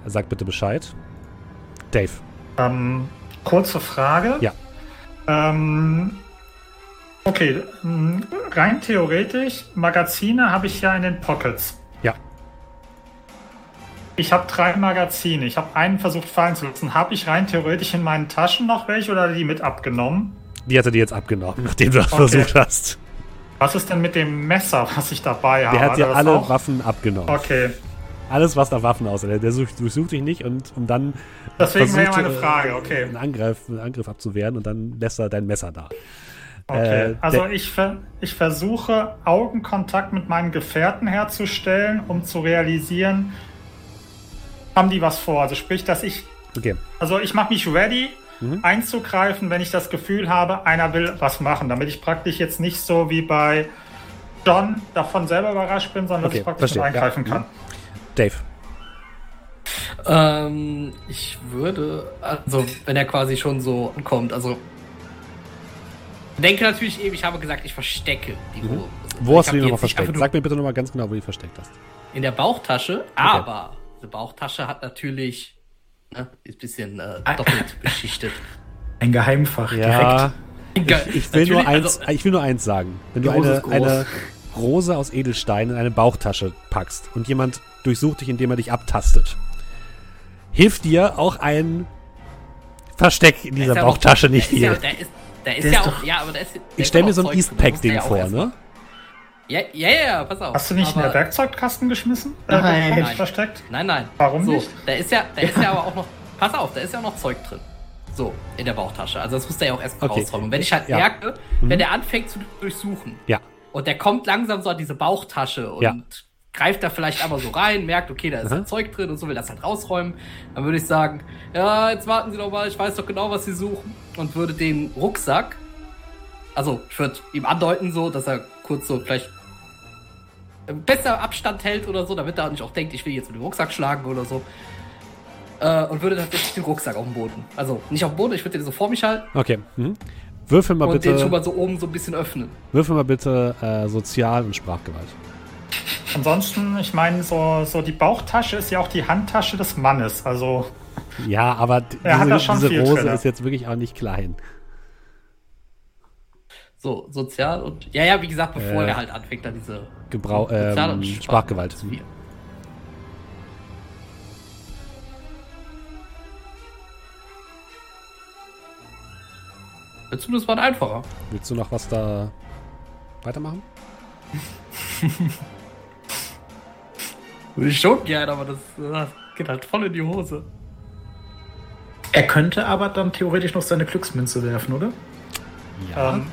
sagt bitte Bescheid. Dave. Ähm, kurze Frage. Ja. Ähm, okay, m, rein theoretisch, Magazine habe ich ja in den Pockets. Ich habe drei Magazine. Ich habe einen versucht fallen zu lassen. Habe ich rein theoretisch in meinen Taschen noch welche oder die mit abgenommen? Die hat er dir jetzt abgenommen, nachdem du das Okay. versucht hast. Was ist denn mit dem Messer, [LAUGHS] was ich dabei habe? Der hat dir alle auch? Waffen abgenommen. Okay, Alles, was nach Waffen aussieht. Der, der sucht, durchsucht dich nicht und um dann deswegen wäre meine äh, Frage. Okay, einen, Angriff, einen Angriff abzuwehren und dann lässt er dein Messer da. okay. äh, Also ich, ver ich versuche Augenkontakt mit meinen Gefährten herzustellen, um zu realisieren, haben die was vor? Also sprich, dass ich Okay. Also ich mache mich ready, Mhm. einzugreifen, wenn ich das Gefühl habe, einer will was machen, damit ich praktisch jetzt nicht so wie bei John davon selber überrascht bin, sondern Okay, dass ich praktisch verstehe, eingreifen ja. kann. Dave. Ähm, ich würde, also wenn er quasi schon so ankommt, also ich denke natürlich eben, ich habe gesagt, ich verstecke die Mhm. Hose. Wo Ich hast du die nochmal versteckt? Sag mir bitte nochmal ganz genau, wo du die versteckt hast. In der Bauchtasche, aber diese Bauchtasche hat natürlich, ne, ist ein bisschen äh, doppelt beschichtet. [LAUGHS] Ein Geheimfach Ja, Geil. ich will, nur eins, also, ich will nur eins sagen. Wenn du eine, eine Rose aus Edelstein in eine Bauchtasche packst und jemand durchsucht dich, indem er dich abtastet, hilft dir auch ein Versteck in dieser Bauchtasche auch- nicht der ist ja, viel. der ist, der ist Der ja ist auch, doch- ja, aber der ist. der Ich ist stell doch mir so ein Zeug drin, Eastpack muss der Ding ja auch vor, erstmal- ne? Ja, ja, ja, pass auf. Hast du nicht in aber, der Werkzeugkasten geschmissen? Nein. Äh, Nein. versteckt? Nein, nein. Warum so, nicht? Da ist ja, da ist ja aber auch noch. Pass auf, da ist ja auch noch Zeug drin. So, in der Bauchtasche. Also das muss der ja auch erstmal Okay. rausräumen. Und wenn ich halt Ja. merke, Mhm. wenn der anfängt zu durchsuchen Ja. und der kommt langsam so an diese Bauchtasche und Ja. greift da vielleicht aber so rein, merkt, okay, da ist ja Zeug drin und so will das halt rausräumen, dann würde ich sagen, ja, jetzt warten Sie doch mal, ich weiß doch genau, was Sie suchen. Und würde den Rucksack, also ich würde ihm andeuten so, dass er kurz so vielleicht besser Abstand hält oder so, damit er nicht auch denkt, ich will jetzt mit dem Rucksack schlagen oder so. Äh, und würde tatsächlich den Rucksack auf den Boden. Also nicht auf den Boden, ich würde den so vor mich halten Okay. Mhm. Würfel mal und den schon bitte, mal so oben so ein bisschen öffnen. würfel mal bitte äh, Sozial- und Sprachgewalt. Ansonsten, ich meine, so, so die Bauchtasche ist ja auch die Handtasche des Mannes. Also Ja, aber Er diese, diese Rose drin. ist jetzt wirklich auch nicht klein. So, sozial und. Ja, ja, wie gesagt, bevor Äh, er halt anfängt, da diese. Gebrau Sozial- ähm, Sprachgewalt. Sprachgewalt. Ja, Zumindest war ein einfacher. Willst du noch was da weitermachen? [LAUGHS] Würde ich schon gerne, aber das, das geht halt voll in die Hose. Er könnte aber dann theoretisch noch seine Glücksmünze werfen, oder? Ja. ähm,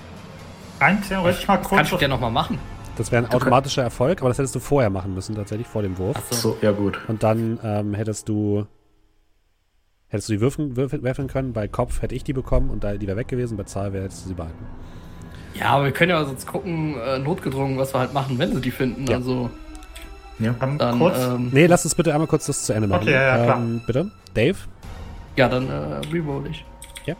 rein theoretisch mal Kann kurz. ich ja nochmal machen. Das wäre ein automatischer Erfolg, aber das hättest du vorher machen müssen, tatsächlich vor dem Wurf. Achso. So, ja gut. Und dann ähm, hättest du hättest du die würfen, würfeln, werfen können. Bei Kopf hätte ich die bekommen und da die wäre weg gewesen. Bei Zahl wäre hättest du sie behalten. Ja, aber wir können ja sonst gucken, äh, notgedrungen, was wir halt machen, wenn sie die finden. Ja. Also, Ja. ähm, dann, kurz. ähm, Nee, lass uns bitte einmal kurz das zu Ende machen. Okay, ja, ja, klar. ähm, bitte. Dave? ja, dann äh, reroll ich. Ja.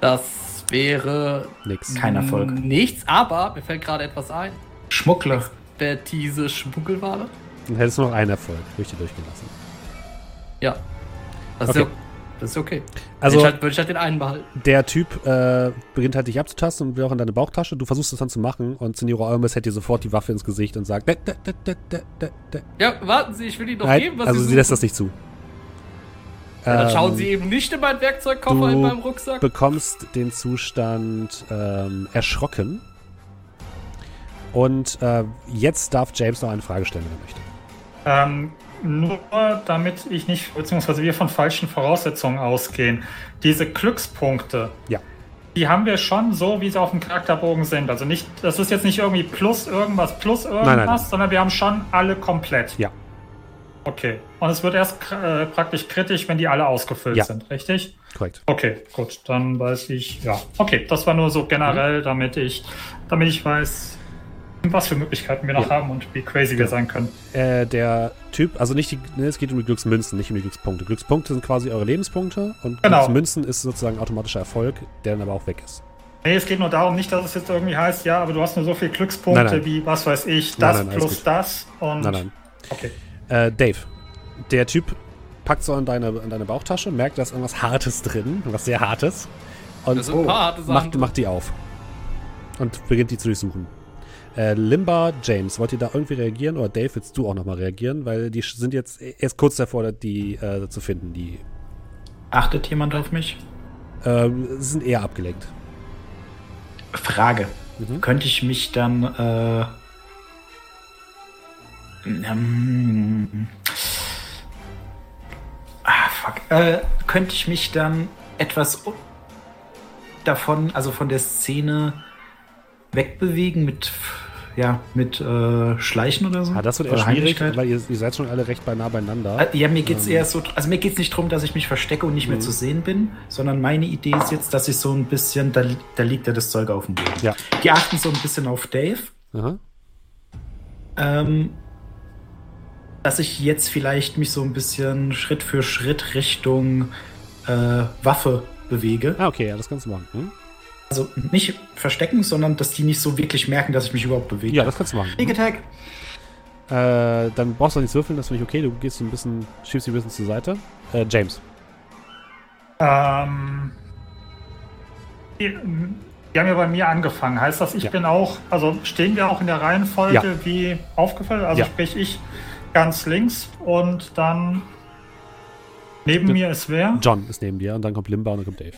Das wäre Nix. Kein Erfolg. nichts, aber mir fällt gerade etwas ein. Schmuggler. Expertise Schmuggelware. Dann hättest du noch einen Erfolg. Würde ich dir durchgelassen. Ja. Das, Okay. ist, das ist okay. Also, ich halt, würde ich halt den einen behalten. der Typ äh, beginnt halt dich abzutasten und will auch in deine Bauchtasche. Du versuchst es dann zu machen und Senora Olmes hält dir sofort die Waffe ins Gesicht und sagt: "Da, da, da, da, da, da, da." Ja, warten Sie, ich will Ihnen doch Nein, geben, was also Sie sie lässt das nicht zu. Ja, dann Ähm, schauen Sie eben nicht in meinen Werkzeugkoffer du in meinem Rucksack. bekommst den Zustand ähm, erschrocken. Und äh, jetzt darf James noch eine Frage stellen, wenn er möchte. Ähm, nur damit ich nicht, beziehungsweise wir von falschen Voraussetzungen ausgehen. Diese Glückspunkte, Ja. die haben wir schon so, wie sie auf dem Charakterbogen sind. Also nicht, das ist jetzt nicht irgendwie plus irgendwas, plus irgendwas, Nein, nein, nein. sondern wir haben schon alle komplett. Ja. Okay. Und es wird erst äh, praktisch kritisch, wenn die alle ausgefüllt Ja. sind, richtig? Korrekt. Okay, gut, dann weiß ich, ja. Okay, das war nur so Mhm. generell, damit ich, damit ich weiß, was für Möglichkeiten wir noch Ja. haben und wie crazy wir sein können. Äh, der Typ, also nicht die, ne, es geht um die Glücksmünzen, nicht um die Glückspunkte. Glückspunkte sind quasi eure Lebenspunkte und Genau. Glücksmünzen ist sozusagen automatischer Erfolg, der dann aber auch weg ist. Nee, es geht nur darum, nicht, dass es jetzt irgendwie heißt, ja, aber du hast nur so viele Glückspunkte Nein, nein. wie, was weiß ich, das nein, plus das und. Nein, nein. Okay. Äh, Dave, der Typ packt so in deine, in deine Bauchtasche, merkt, da ist irgendwas Hartes drin, was sehr Hartes. Und Sachen macht, macht die auf. Und beginnt die zu durchsuchen. Äh, Limba, James, wollt ihr da irgendwie reagieren? Oder Dave, willst du auch nochmal reagieren? Weil die sind jetzt erst kurz davor, die äh, zu finden. Die Achtet jemand auf mich? äh, sind eher abgelenkt. Frage. Könnte ich mich dann. Äh, ähm, ah, fuck. Äh, könnte ich mich dann etwas davon, also von der Szene wegbewegen mit. Ja, mit äh, Schleichen oder so? Ah, das wird eher schwierig, weil ihr, ihr seid schon alle recht nah beieinander. Äh, Ja, mir geht's Ähm. eher so, also mir geht's nicht darum, dass ich mich verstecke und nicht mehr Mhm. zu sehen bin, sondern meine Idee ist jetzt, dass ich so ein bisschen, da, da liegt ja das Zeug auf dem Boden. Ja. Die achten so ein bisschen auf Dave, Aha. ähm, dass ich jetzt vielleicht mich so ein bisschen Schritt für Schritt Richtung äh, Waffe bewege. Ah, okay, ja, das kannst du machen. Hm? Also nicht verstecken, sondern dass die nicht so wirklich merken, dass ich mich überhaupt bewege. Ja, das kannst du machen. Sneak Attack. Äh, dann brauchst du nichts würfeln, das finde ich okay. Du gehst so ein bisschen, schiebst dich ein bisschen zur Seite. Äh, James. Ähm, die, die haben ja bei mir angefangen. Heißt das, ich Ja. bin auch, also stehen wir auch in der Reihenfolge Ja. wie aufgefallen? Also Ja. sprich ich ganz links und dann neben Du- mir ist wer? John ist neben dir und dann kommt Limba und dann kommt Dave.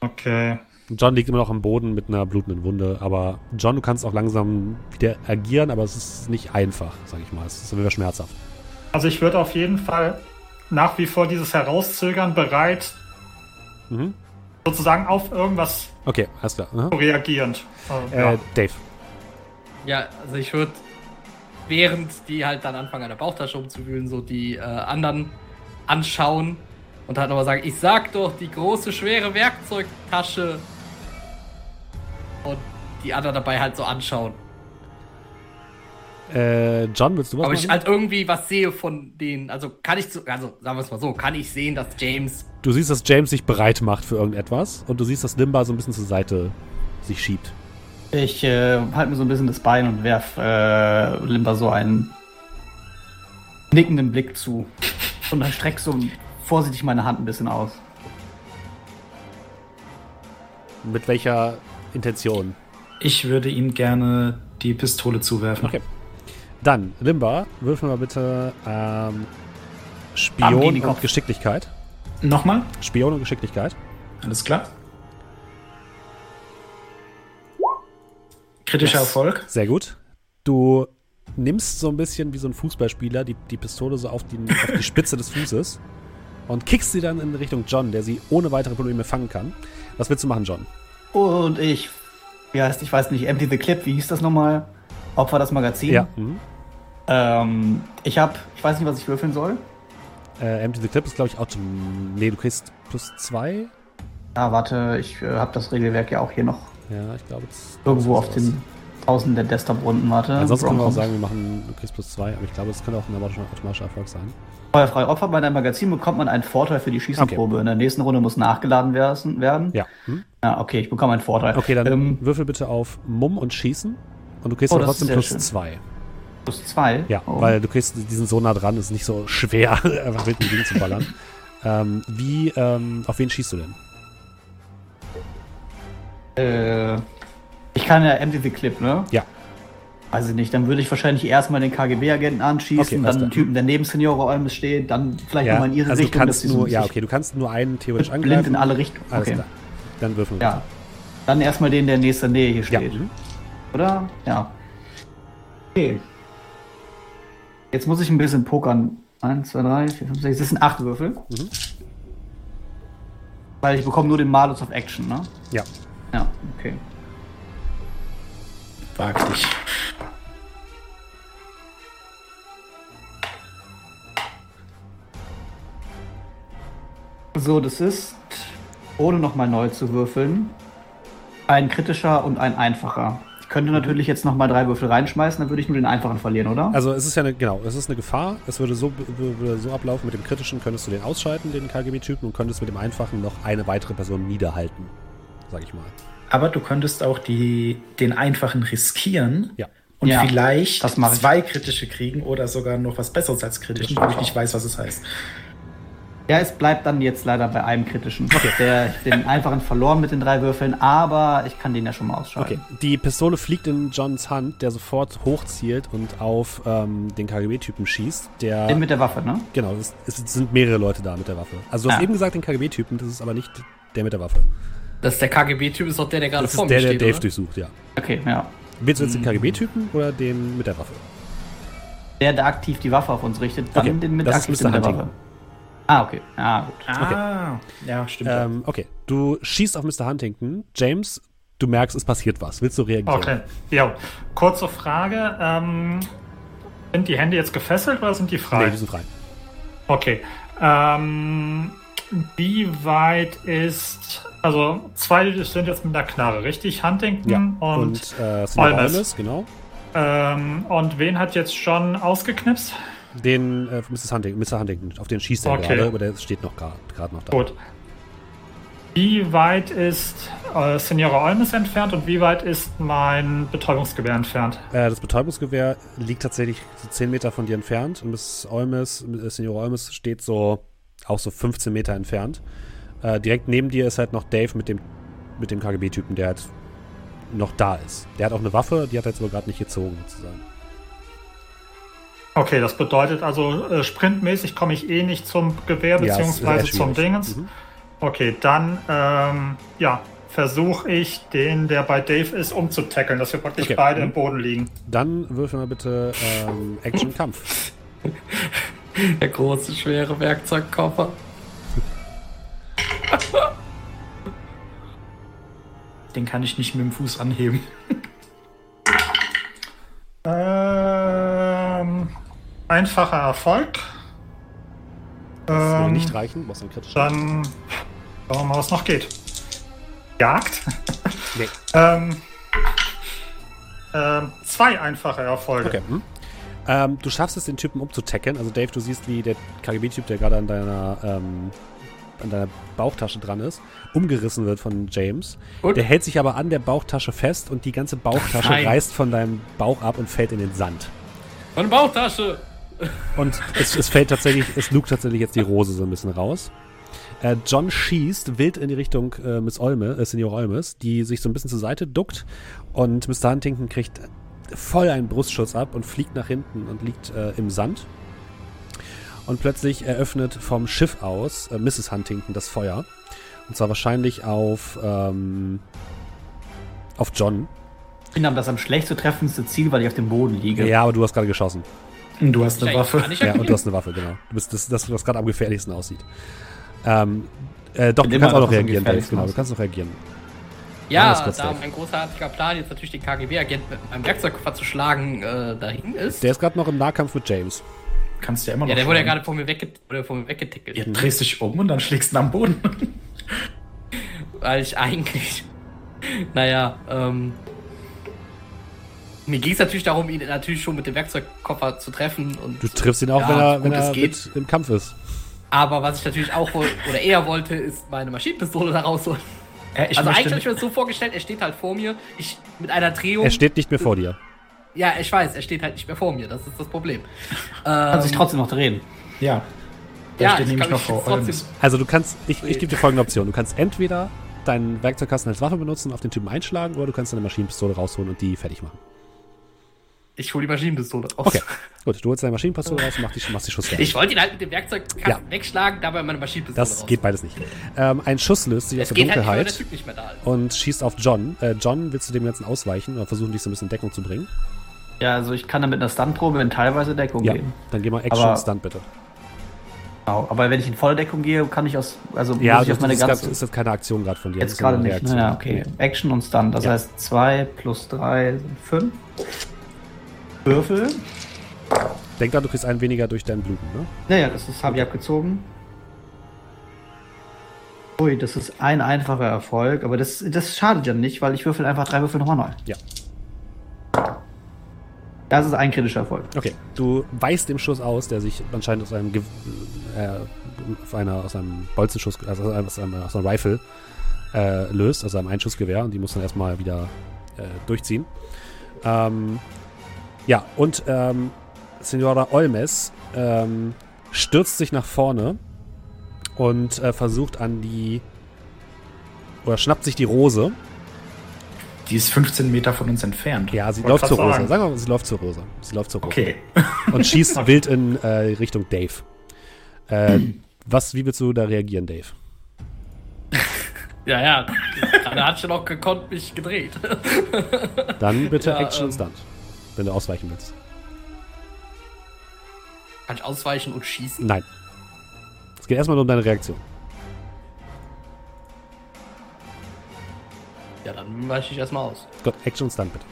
Okay. John liegt immer noch am Boden mit einer blutenden Wunde, aber John, du kannst auch langsam wieder agieren, aber es ist nicht einfach, sag ich mal. Es ist wieder schmerzhaft. Also ich würde auf jeden Fall nach wie vor dieses Herauszögern bereit, Mhm. sozusagen auf irgendwas Okay, alles klar. Aha. reagierend. Also, Äh, ja. Dave. Ja, also ich würde, während die halt dann anfangen, an der Bauchtasche umzuwühlen, so die äh, anderen anschauen und halt nochmal sagen, ich sag doch, die große, schwere Werkzeugtasche. Und die anderen dabei halt so anschauen. Äh, John, willst du was Aber machen? ich halt irgendwie was sehe von denen. Also kann ich, zu, also sagen wir es mal so, kann ich sehen, dass James. Du siehst, dass James sich bereit macht für irgendetwas und du siehst, dass Limba so ein bisschen zur Seite sich schiebt. Ich äh, halte mir so ein bisschen das Bein und werf äh, Limba so einen nickenden Blick zu. Und dann streck so vorsichtig meine Hand ein bisschen aus. Mit welcher Intention? Ich würde ihm gerne die Pistole zuwerfen. Okay. Dann, Limba, würfel mal bitte ähm, Spion und. Geschicklichkeit. Nochmal? Spion und Geschicklichkeit. Alles klar. Kritischer Yes. Erfolg. Sehr gut. Du nimmst so ein bisschen wie so ein Fußballspieler die, die Pistole so auf die, auf die Spitze des Fußes und kickst sie dann in Richtung John, der sie ohne weitere Probleme fangen kann. Was willst du machen, John? Und ich, wie heißt, ich weiß nicht, Empty the Clip, wie hieß das nochmal? Opfer das Magazin. Ja. Mhm. Ähm, ich hab, ich weiß nicht, was ich würfeln soll. Äh, Empty the Clip ist, glaube ich, Autom. Nee, du kriegst plus zwei. Ah, warte, ich äh, habe das Regelwerk ja auch hier noch Ja, ich glaube, es irgendwo das auf den tausenden der Desktop-Runden. Warte. Ansonsten können wir auch sagen, wir machen, du kriegst plus zwei, aber ich glaube, es könnte auch ein automatischer Erfolg sein. Feuerfrei Opfer bei deinem Magazin bekommt man einen Vorteil für die Schießenprobe. In der nächsten Runde muss nachgeladen werden. Ja. Hm? Ja, okay, ich bekomme einen Vorteil. Okay, dann Ähm, würfel bitte auf Mumm und Schießen. Und du kriegst Oh, das trotzdem plus schön. zwei. plus zwei. Ja, Oh. weil du kriegst, die sind so nah dran, ist nicht so schwer, [LAUGHS] einfach mit dem Ding zu ballern. [LAUGHS] ähm, wie, ähm, auf wen schießt du denn? Äh, ich kann ja Empty the Clip, ne? Ja. Weiß ich nicht, dann würde ich wahrscheinlich erstmal den KGB-Agenten anschießen, Okay, dann den Typen, der neben Seniore Olmes steht, dann vielleicht nochmal in ihre also du Richtung. kannst sie so nur, ja, okay, du kannst nur einen theoretisch blind angreifen. in alle Richtungen. Alles Okay. klar. Dann würfeln wir. Ja. Dann erstmal den, der in nächster Nähe hier Ja. steht. mhm. Oder? Ja. Okay. Jetzt muss ich ein bisschen pokern. Eins, zwei, drei, vier, fünf, sechs. Das sind acht Würfel. Mhm. Weil ich bekomme nur den Malus of Action, ne? ja. Ja, okay. Wag dich. So, das ist, ohne nochmal neu zu würfeln, ein kritischer und ein einfacher. Ich könnte natürlich jetzt nochmal drei Würfel reinschmeißen, dann würde ich nur den einfachen verlieren, oder? Also es ist ja eine, genau, es ist eine Gefahr. Es würde so, würde so ablaufen, mit dem kritischen könntest du den ausschalten, den KGB-Typen, und könntest mit dem einfachen noch eine weitere Person niederhalten. Sag ich mal. Aber du könntest auch die, den einfachen riskieren Ja. und Ja, vielleicht das mach ich. zwei kritische kriegen oder sogar noch was Besseres als kritischen, wo ich nicht weiß, was es heißt. Ja, es bleibt dann jetzt leider bei einem kritischen. Der, den einfachen verloren mit den drei Würfeln, aber ich kann den ja schon mal ausschalten. Okay, die Pistole fliegt in Johns Hand, der sofort hochzielt und auf ähm, den KGB-Typen schießt. Der, Den mit der Waffe, ne? genau, es, es sind mehrere Leute da mit der Waffe. Also du hast Ah. eben gesagt den KGB-Typen, das ist aber nicht der mit der Waffe. Das ist der KGB-Typ, ist doch der, der gerade vor ist mir der, der steht. Dave oder? durchsucht, ja. Okay, ja. Willst du jetzt den KGB-Typen oder den mit der Waffe? Der, der aktiv die Waffe auf uns richtet, dann Okay, den mit das ist aktiv Mr. mit der. Waffe. Ah, okay. Ah, gut. Ah, ja, stimmt. Ähm, okay, du schießt auf Mr. Huntington. James, du merkst, es passiert was. Willst du reagieren? Okay. Ja, kurze Frage. Ähm, sind die Hände jetzt gefesselt oder sind die frei? Nee, die sind frei. Okay. Ähm, wie weit ist. Also, zwei sind jetzt mit der Knarre, richtig? Huntington Ja. und. Und, äh, Olmes. Genau. ähm, und wen hat jetzt schon ausgeknipst? Den äh, Mrs. Huntington, Mr. Huntington, auf den schießt er Okay. gerade, aber der steht noch gerade noch da. Gut. Wie weit ist äh, Senora Olmes entfernt und wie weit ist mein Betäubungsgewehr entfernt? Äh, das Betäubungsgewehr liegt tatsächlich so 10 Meter von dir entfernt und Mrs. Olmes, äh, Senior Olmes steht so auch so 15 Meter entfernt. Äh, direkt neben dir ist halt noch Dave mit dem, mit dem KGB-Typen, der halt noch da ist. Der hat auch eine Waffe, die hat er jetzt aber gerade nicht gezogen, sozusagen. Okay, das bedeutet also, äh, sprintmäßig komme ich eh nicht zum Gewehr Ja, beziehungsweise zum. Dingens. Mhm. Okay, dann ähm, ja, versuche ich den, der bei Dave ist, umzutackeln, dass wir praktisch Okay. beide Mhm. im Boden liegen. Dann würfel mal bitte ähm, Action-Kampf. [LAUGHS] Der große, schwere Werkzeugkoffer. [LAUGHS] Den kann ich nicht mit dem Fuß anheben. [LAUGHS] Ähm, einfacher Erfolg. Das würde Ähm, nicht reichen, brauchst einen kritischen. Dann schauen wir mal, was noch geht. Jagd. Nee. [LAUGHS] ähm, ähm, zwei einfache Erfolge. Okay. Hm. Ähm, du schaffst es, den Typen umzutacken. Also Dave, du siehst, wie der KGB-Typ, der gerade an deiner, ähm, an deiner Bauchtasche dran ist, umgerissen wird von James. Und? Der hält sich aber an der Bauchtasche fest und die ganze Bauchtasche Nein. reißt von deinem Bauch ab und fällt in den Sand. Meine Bauchtasche! Und es, es fällt tatsächlich, es lugt tatsächlich jetzt die Rose so ein bisschen raus. Äh, John schießt wild in die Richtung äh, Miss Olme, äh, Senior Olmes, die sich so ein bisschen zur Seite duckt und Mr. Huntington kriegt voll einen Brustschuss ab und fliegt nach hinten und liegt äh, im Sand. Und plötzlich eröffnet vom Schiff aus äh, Mrs. Huntington das Feuer. Und zwar wahrscheinlich auf, ähm, auf John. Ich bin aber das am schlecht zu treffendste Ziel, weil ich auf dem Boden liege. Ja, aber du hast gerade geschossen. Du hast eine Waffe. Ja, und du hast eine Waffe, genau. Du bist das, das was gerade am gefährlichsten aussieht. Ähm, äh, doch, du kannst auch noch reagieren, Dave. Genau, du kannst noch reagieren. Ja, da Dave. mein großartiger Plan, jetzt natürlich den KGB-Agent mit meinem Werkzeugkoffer zu schlagen, äh, dahin ist. Der ist gerade noch im Nahkampf mit James. Kannst ja immer noch ja, der wurde ja schlagen. gerade vor mir, wegge wurde vor mir weggetickelt. Ihr drehst dich um und dann schlägst du ihn am Boden. [LAUGHS] Weil ich eigentlich. Naja, ähm. Mir ging es natürlich darum, ihn natürlich schon mit dem Werkzeugkoffer zu treffen. Und, Du triffst ihn auch, Ja, wenn er, wenn es er geht. im Kampf ist. Aber was ich natürlich auch wohl, oder eher wollte, ist meine Maschinenpistole da rausholen. Äh, ich also eigentlich habe ich mir das so vorgestellt, er steht halt vor mir. Ich mit einer Drehung. Er steht nicht mehr vor dir. Ja, ich weiß, er steht halt nicht mehr vor mir. Das ist das Problem. Kann sich Ähm, trotzdem noch drehen. Ja. Da Ja, steht ich nämlich kann noch trotzdem- Olms. Also du kannst, ich, ich gebe dir folgende Option. Du kannst entweder deinen Werkzeugkasten als Waffe benutzen, auf den Typen einschlagen, oder du kannst deine Maschinenpistole rausholen und die fertig machen. Ich hole die Maschinenpistole raus. Okay, gut. Du holst deine Maschinenpistole raus und machst die, machst die Schuss fertig. Ich wollte ihn halt mit dem Werkzeugkasten Ja. wegschlagen, dabei meine Maschinenpistole Das geht beides nicht. Ähm, ein Schuss löst sich aus der geht halt nicht, der Dunkelheit Typ nicht mehr da ist. und schießt auf John. Äh, John, willst du dem Ganzen ausweichen oder versuchen, dich so ein bisschen in Deckung zu bringen? Ja, also ich kann da mit einer Stuntprobe in teilweise Deckung Ja, gehen. dann geh mal Action Aber- und Stunt bitte. Genau. Aber wenn ich in volle Deckung gehe, kann ich aus, also Ja, muss ich das, auf meine ist, grad, ganze. ist jetzt keine Aktion gerade von dir. das Jetzt gerade nicht. Reaktion. Naja, okay. Action und Stunt. Das Ja. heißt 2 plus 3 sind 5. Würfel. Denk dran, du kriegst einen weniger durch deinen Bluten, ne? Naja, das habe ich abgezogen. Ui, das ist ein einfacher Erfolg, aber das, das schadet ja nicht, weil ich würfel einfach drei Würfel nochmal neu. Ja. Das ist ein kritischer Erfolg. Okay, du weichst dem Schuss aus, der sich anscheinend aus einem, Ge äh, auf einer, aus einem Bolzenschuss, also aus einem, aus einer Rifle äh, löst, also einem Einschussgewehr, und die muss dann erstmal wieder äh, durchziehen. Ähm, ja, und ähm, Senora Olmes ähm, stürzt sich nach vorne und äh, versucht an die oder schnappt sich die Rose. Die ist 15 Meter von uns entfernt. Ja, sie Wollte läuft zur Rose. sagen. Wir mal, sie läuft zur Rose. Sie läuft zur Rose. Okay. [LAUGHS] und schießt wild in äh, Richtung Dave. Äh, was, wie willst du da reagieren, Dave? Ja, ja. Gerade hat schon auch gekonnt mich gedreht. [LAUGHS] Dann bitte Ja, Action ähm. und Stunt, wenn du ausweichen willst. Kann ich ausweichen und schießen? Nein. Es geht erstmal nur um deine Reaktion. Ja, dann weiche ich erstmal aus. Gut, Action und Stunt bitte.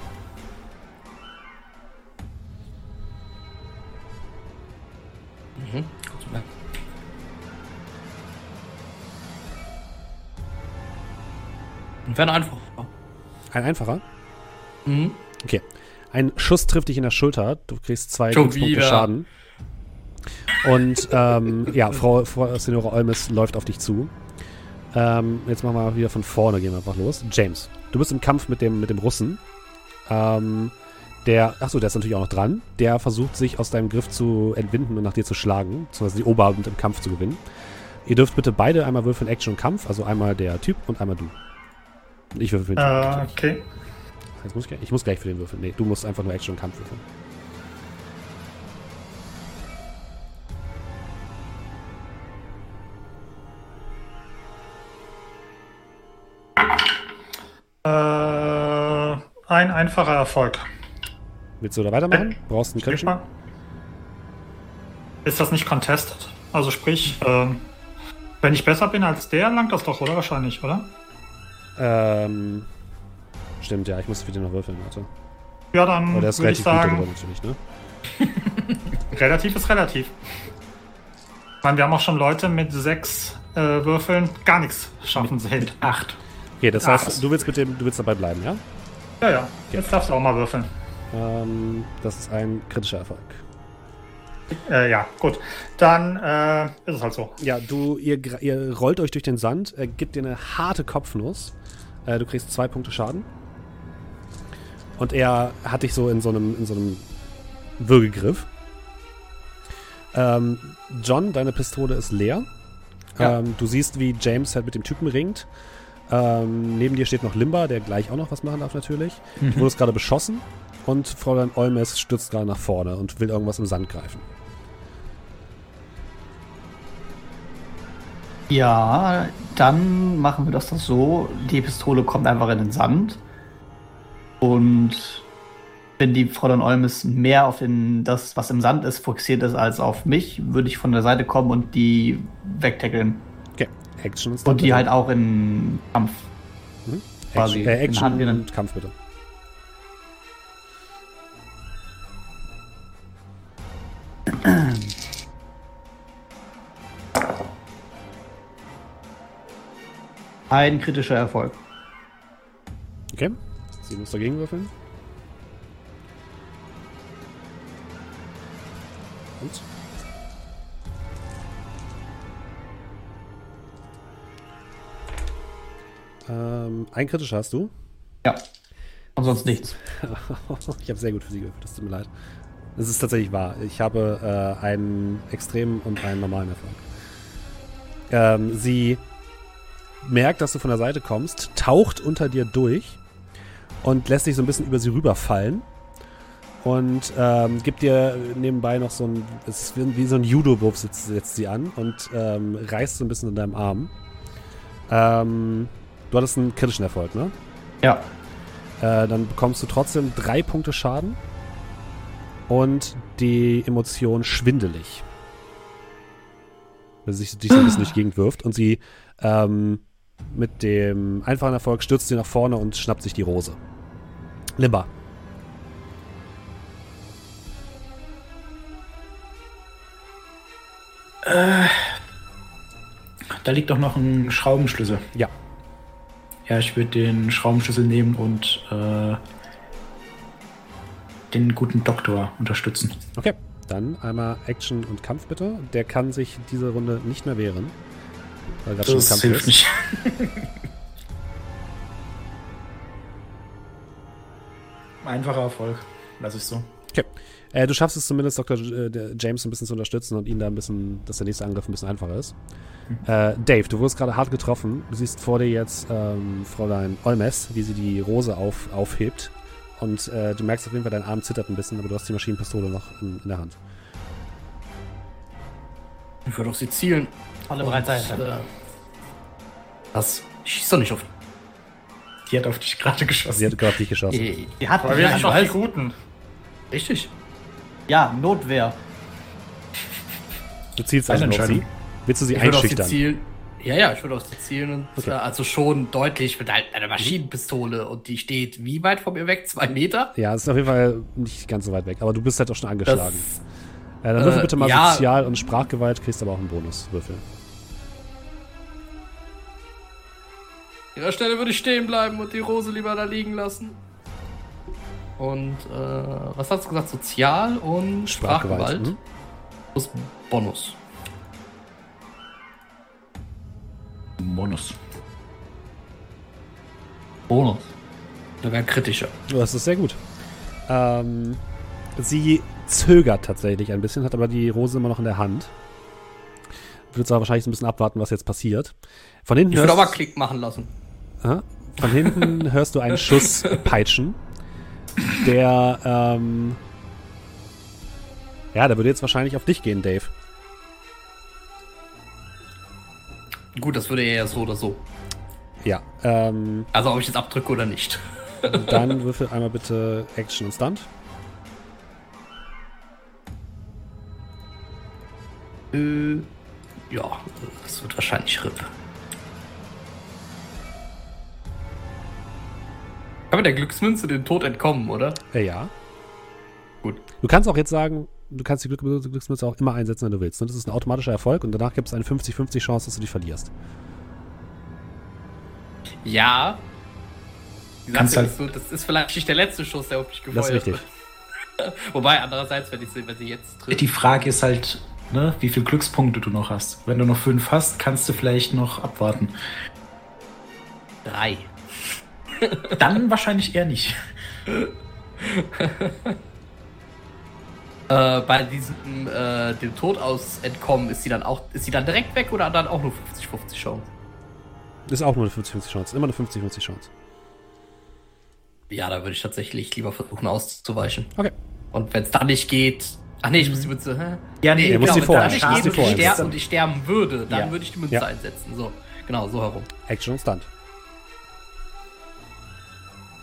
Mhm. Kurz mal. Wäre einfach. Ein einfacher. Mhm. Okay. Ein Schuss trifft dich in der Schulter. Du kriegst zwei wieder. Schaden. Und ähm, ja, Frau, Frau Senora Olmes läuft auf dich zu. Ähm, jetzt machen wir wieder von vorne, gehen wir einfach los. James, du bist im Kampf mit dem, mit dem Russen. Ähm, der, achso, der ist natürlich auch noch dran. Der versucht sich aus deinem Griff zu entwinden und nach dir zu schlagen, beziehungsweise die Oberhand im Kampf zu gewinnen. Ihr dürft bitte beide einmal würfeln Action und Kampf, also einmal der Typ und einmal du. Ich würfel für den Typ. Äh, okay. Jetzt muss ich, ich muss gleich für den würfeln. Nee, du musst einfach nur Action und Kampf würfeln. Äh, ein einfacher Erfolg. Willst du da weitermachen? Brauchst du einen kritischen? mal. Ist das nicht contested? Also sprich, ähm, wenn ich besser bin als der, langt das doch, oder? Wahrscheinlich, oder? Ähm, stimmt, ja, ich muss für den noch würfeln, warte. Ja, dann würde ich relativ gut darüber sagen, natürlich, ne? [LAUGHS] relativ ist relativ. Ich meine, wir haben auch schon Leute mit sechs äh, Würfeln gar nichts schaffen sehen. Acht. Okay, das heißt, du willst mit dem, du willst dabei bleiben, ja? Ja, ja. Jetzt darfst du auch mal würfeln. Ähm, das ist ein kritischer Erfolg. Äh, ja, gut. Dann äh, ist es halt so. Ja, du, ihr, ihr rollt euch durch den Sand, er gibt dir eine harte Kopfnuss. Äh, du kriegst zwei Punkte Schaden. Und er hat dich so in so einem, in so einem Würgegriff. Ähm, John, deine Pistole ist leer. Ja. Ähm, du siehst, wie James halt mit dem Typen ringt. Ähm, neben dir steht noch Limba, der gleich auch noch was machen darf natürlich. Du wurdest gerade beschossen und Fräulein Olmes stürzt gerade nach vorne und will irgendwas im Sand greifen. Ja, dann machen wir das doch so. Die Pistole kommt einfach in den Sand. Und wenn die Fräulein Olmes mehr auf den, das, was im Sand ist, fokussiert ist als auf mich, würde ich von der Seite kommen und die wegtackeln. Action ist Und die halt auch in Kampf. quasi Action, äh, in Action nehmen. und Kampf bitte. Ein kritischer Erfolg. Okay. Sie muss dagegen würfeln. Und? Ähm, ein kritischer hast du. Ja. Und sonst nichts. [LAUGHS] ich habe sehr gut für sie gewürfelt, das tut mir leid. Es ist tatsächlich wahr. Ich habe äh, einen extremen und einen normalen Erfolg. Ähm, sie merkt, dass du von der Seite kommst, taucht unter dir durch und lässt dich so ein bisschen über sie rüberfallen. Und ähm, gibt dir nebenbei noch so ein, es ist wie, wie so ein Judo-Wurf setzt, setzt sie an und ähm, reißt so ein bisschen in deinem Arm. Ähm, du hattest einen kritischen Erfolg, ne? Ja. Äh, dann bekommst du trotzdem drei Punkte Schaden und die Emotion schwindelig. Weil sie sich, dich so ein bisschen durch die Gegend wirft und sie ähm, mit dem einfachen Erfolg stürzt sie nach vorne und schnappt sich die Rose. Limba. Da liegt doch noch ein Schraubenschlüssel. Ja. Ja, ich würde den Schraubenschlüssel nehmen und äh, den guten Doktor unterstützen. Okay. Dann einmal Action und Kampf bitte. Der kann sich diese Runde nicht mehr wehren. Weil gerade schon Das Kampf hilft ist. nicht. [LAUGHS] Einfacher Erfolg. Lass ich so. Äh, du schaffst es zumindest, Dr. J- äh, James ein bisschen zu unterstützen und ihn da ein bisschen, dass der nächste Angriff ein bisschen einfacher ist. Äh, Dave, du wurdest gerade hart getroffen. Du siehst vor dir jetzt ähm, Fräulein Olmes, wie sie die Rose auf, aufhebt. Und äh, du merkst auf jeden Fall, dein Arm zittert ein bisschen, aber du hast die Maschinenpistole noch in, in der Hand. Ich würde auf sie zielen. Alle bereit sein. Äh, das Ich schieß doch nicht auf. Die hat auf dich gerade geschossen. Sie hat gerade dich geschossen. Äh, Die hat Aber wir ich doch die. Guten. Richtig. ja, Notwehr. Du zielst also auf sie. Willst du sie Ich einschüchtern? zielen. Ja, ja, ich würde auf sie zielen und Okay. äh, also schon deutlich mit einer Maschinenpistole und die steht wie weit von mir weg? Zwei Meter? Ja, es ist auf jeden Fall nicht ganz so weit weg, aber du bist halt auch schon angeschlagen. Das, äh, dann würfel äh, bitte mal ja. Sozial- und Sprachgewalt, kriegst aber auch einen Bonuswürfel. an ihrer Stelle würde ich stehen bleiben und die Rose lieber da liegen lassen. Und äh, was hast du gesagt? Sozial und Sprachgewalt Mhm. plus Bonus. Bonus. Bonus. Sogar kritischer. Oh, Das ist sehr gut. Ähm, sie zögert tatsächlich ein bisschen, hat aber die Rose immer noch in der Hand. Wird aber wahrscheinlich ein bisschen abwarten, was jetzt passiert. Von hinten, Ich würde hörst, aber Klick machen lassen. Aha. von hinten [LAUGHS] hörst du einen Schuss peitschen, der, ähm, ja, der würde jetzt wahrscheinlich auf dich gehen, Dave. Gut, das würde er ja so oder so. Ja, ähm, Also ob ich jetzt abdrücke oder nicht. [LAUGHS] dann würfel einmal bitte Action und Stunt. Äh, ja, das wird wahrscheinlich RIP. Kann mit der Glücksmünze den Tod entkommen, oder? Äh, ja. Gut. Du kannst auch jetzt sagen, du kannst die Glück Glücksmünze auch immer einsetzen, wenn du willst. Und das ist ein automatischer Erfolg und danach gibt es eine 50-50 Chance, dass du die verlierst. Ja. Kannst halt- so, das ist vielleicht nicht der letzte Schuss, der auf mich gefeuert Das ist richtig. wird. [LAUGHS] Wobei, andererseits, wenn, ich, sie- wenn sie jetzt trifft. Die Frage ist halt, ne, wie viele Glückspunkte du noch hast. Wenn du noch fünf hast, kannst du vielleicht noch abwarten. Drei. Dann wahrscheinlich eher nicht. [LAUGHS] Äh, bei diesem, äh, dem Tod aus entkommen, ist sie dann auch, ist sie dann direkt weg oder dann auch nur 50-50 Chance? Ist auch nur eine 50-50 Chance. Immer eine 50-50 Chance. Ja, da würde ich tatsächlich lieber versuchen auszuweichen. Okay. Und wenn es dann nicht geht. Ach nee, ich muss die Münze. Hä? Ja, Nee, muss genau, sie wenn vorher- es muss dann nicht geht und ich, sterbe, und ich sterben würde, dann Ja. würde ich die Münze Ja. einsetzen. So, genau, so herum. Action und Stunt.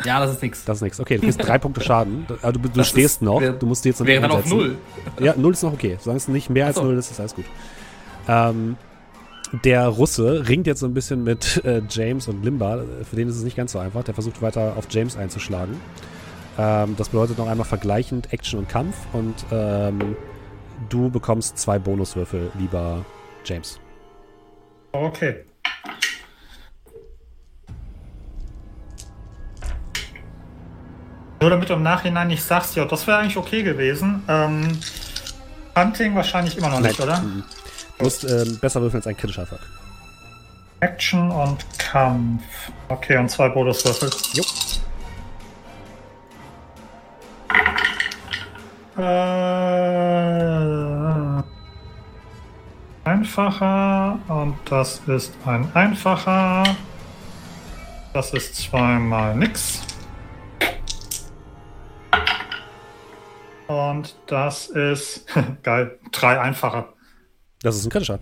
Ja, das ist nix. Das ist nichts. Okay, du kriegst drei Punkte Schaden. Aber du, du Das stehst ist- noch. wär- du musst die jetzt noch Wäre nicht dann auf null. Ja, null ist noch okay. Solange es nicht mehr als so. null ist, ist alles gut. Ähm, der Russe ringt jetzt so ein bisschen mit äh, James und Limba. Für den ist es nicht ganz so einfach. Der versucht weiter auf James einzuschlagen. Ähm, das bedeutet noch einmal vergleichend Action und Kampf. Und ähm, du bekommst zwei Bonuswürfel, lieber James. Okay. Nur damit du im Nachhinein nicht sagst, ja, das wäre eigentlich okay gewesen. Ähm, Hunting wahrscheinlich immer noch nicht, oder? Mhm. Du musst ähm, besser würfeln als ein kritischer Erfolg. Action und Kampf. Okay, und zwei Bonuswürfel. Jo. Äh, einfacher und das ist ein einfacher. Das ist zweimal nix. Und das ist [LAUGHS] geil. Drei einfache. Das ist ein kritischer.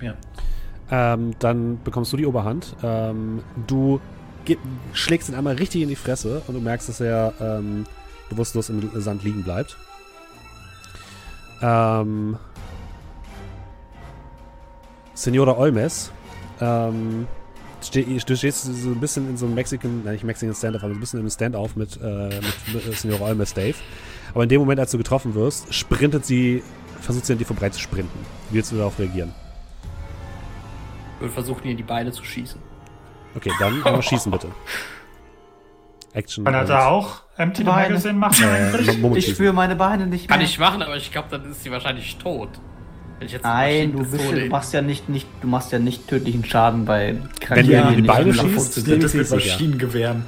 Ja. Ähm, dann bekommst du die Oberhand. Ähm, du schlägst ihn einmal richtig in die Fresse und du merkst, dass er ähm, bewusstlos im Sand liegen bleibt. Ähm, Senora Olmes, ähm, ste du stehst so ein bisschen in so einem Mexican, nein, nicht Mexican Stand-off, aber so ein bisschen im Stand-off mit, äh, mit, mit Senora Olmes, Dave. Aber in dem Moment, als du getroffen wirst, sprintet sie, versucht sie an dir vorbei zu sprinten. Wie willst du darauf reagieren? Ich würde versuchen, ihr die Beine zu schießen. Okay, dann einmal schießen bitte. Action. Kann er da auch Empty Beine. Magazine machen Äh, Ich spüre meine Beine nicht mehr. Kann ich machen, aber ich glaube, dann ist sie wahrscheinlich tot. Wenn ich jetzt eine Nein, du, bist, du machst ja nicht, nicht, du machst ja nicht tödlichen Schaden bei Wenn du in die Beine schießt, funktionieren. Das mit. Maschinengewehren.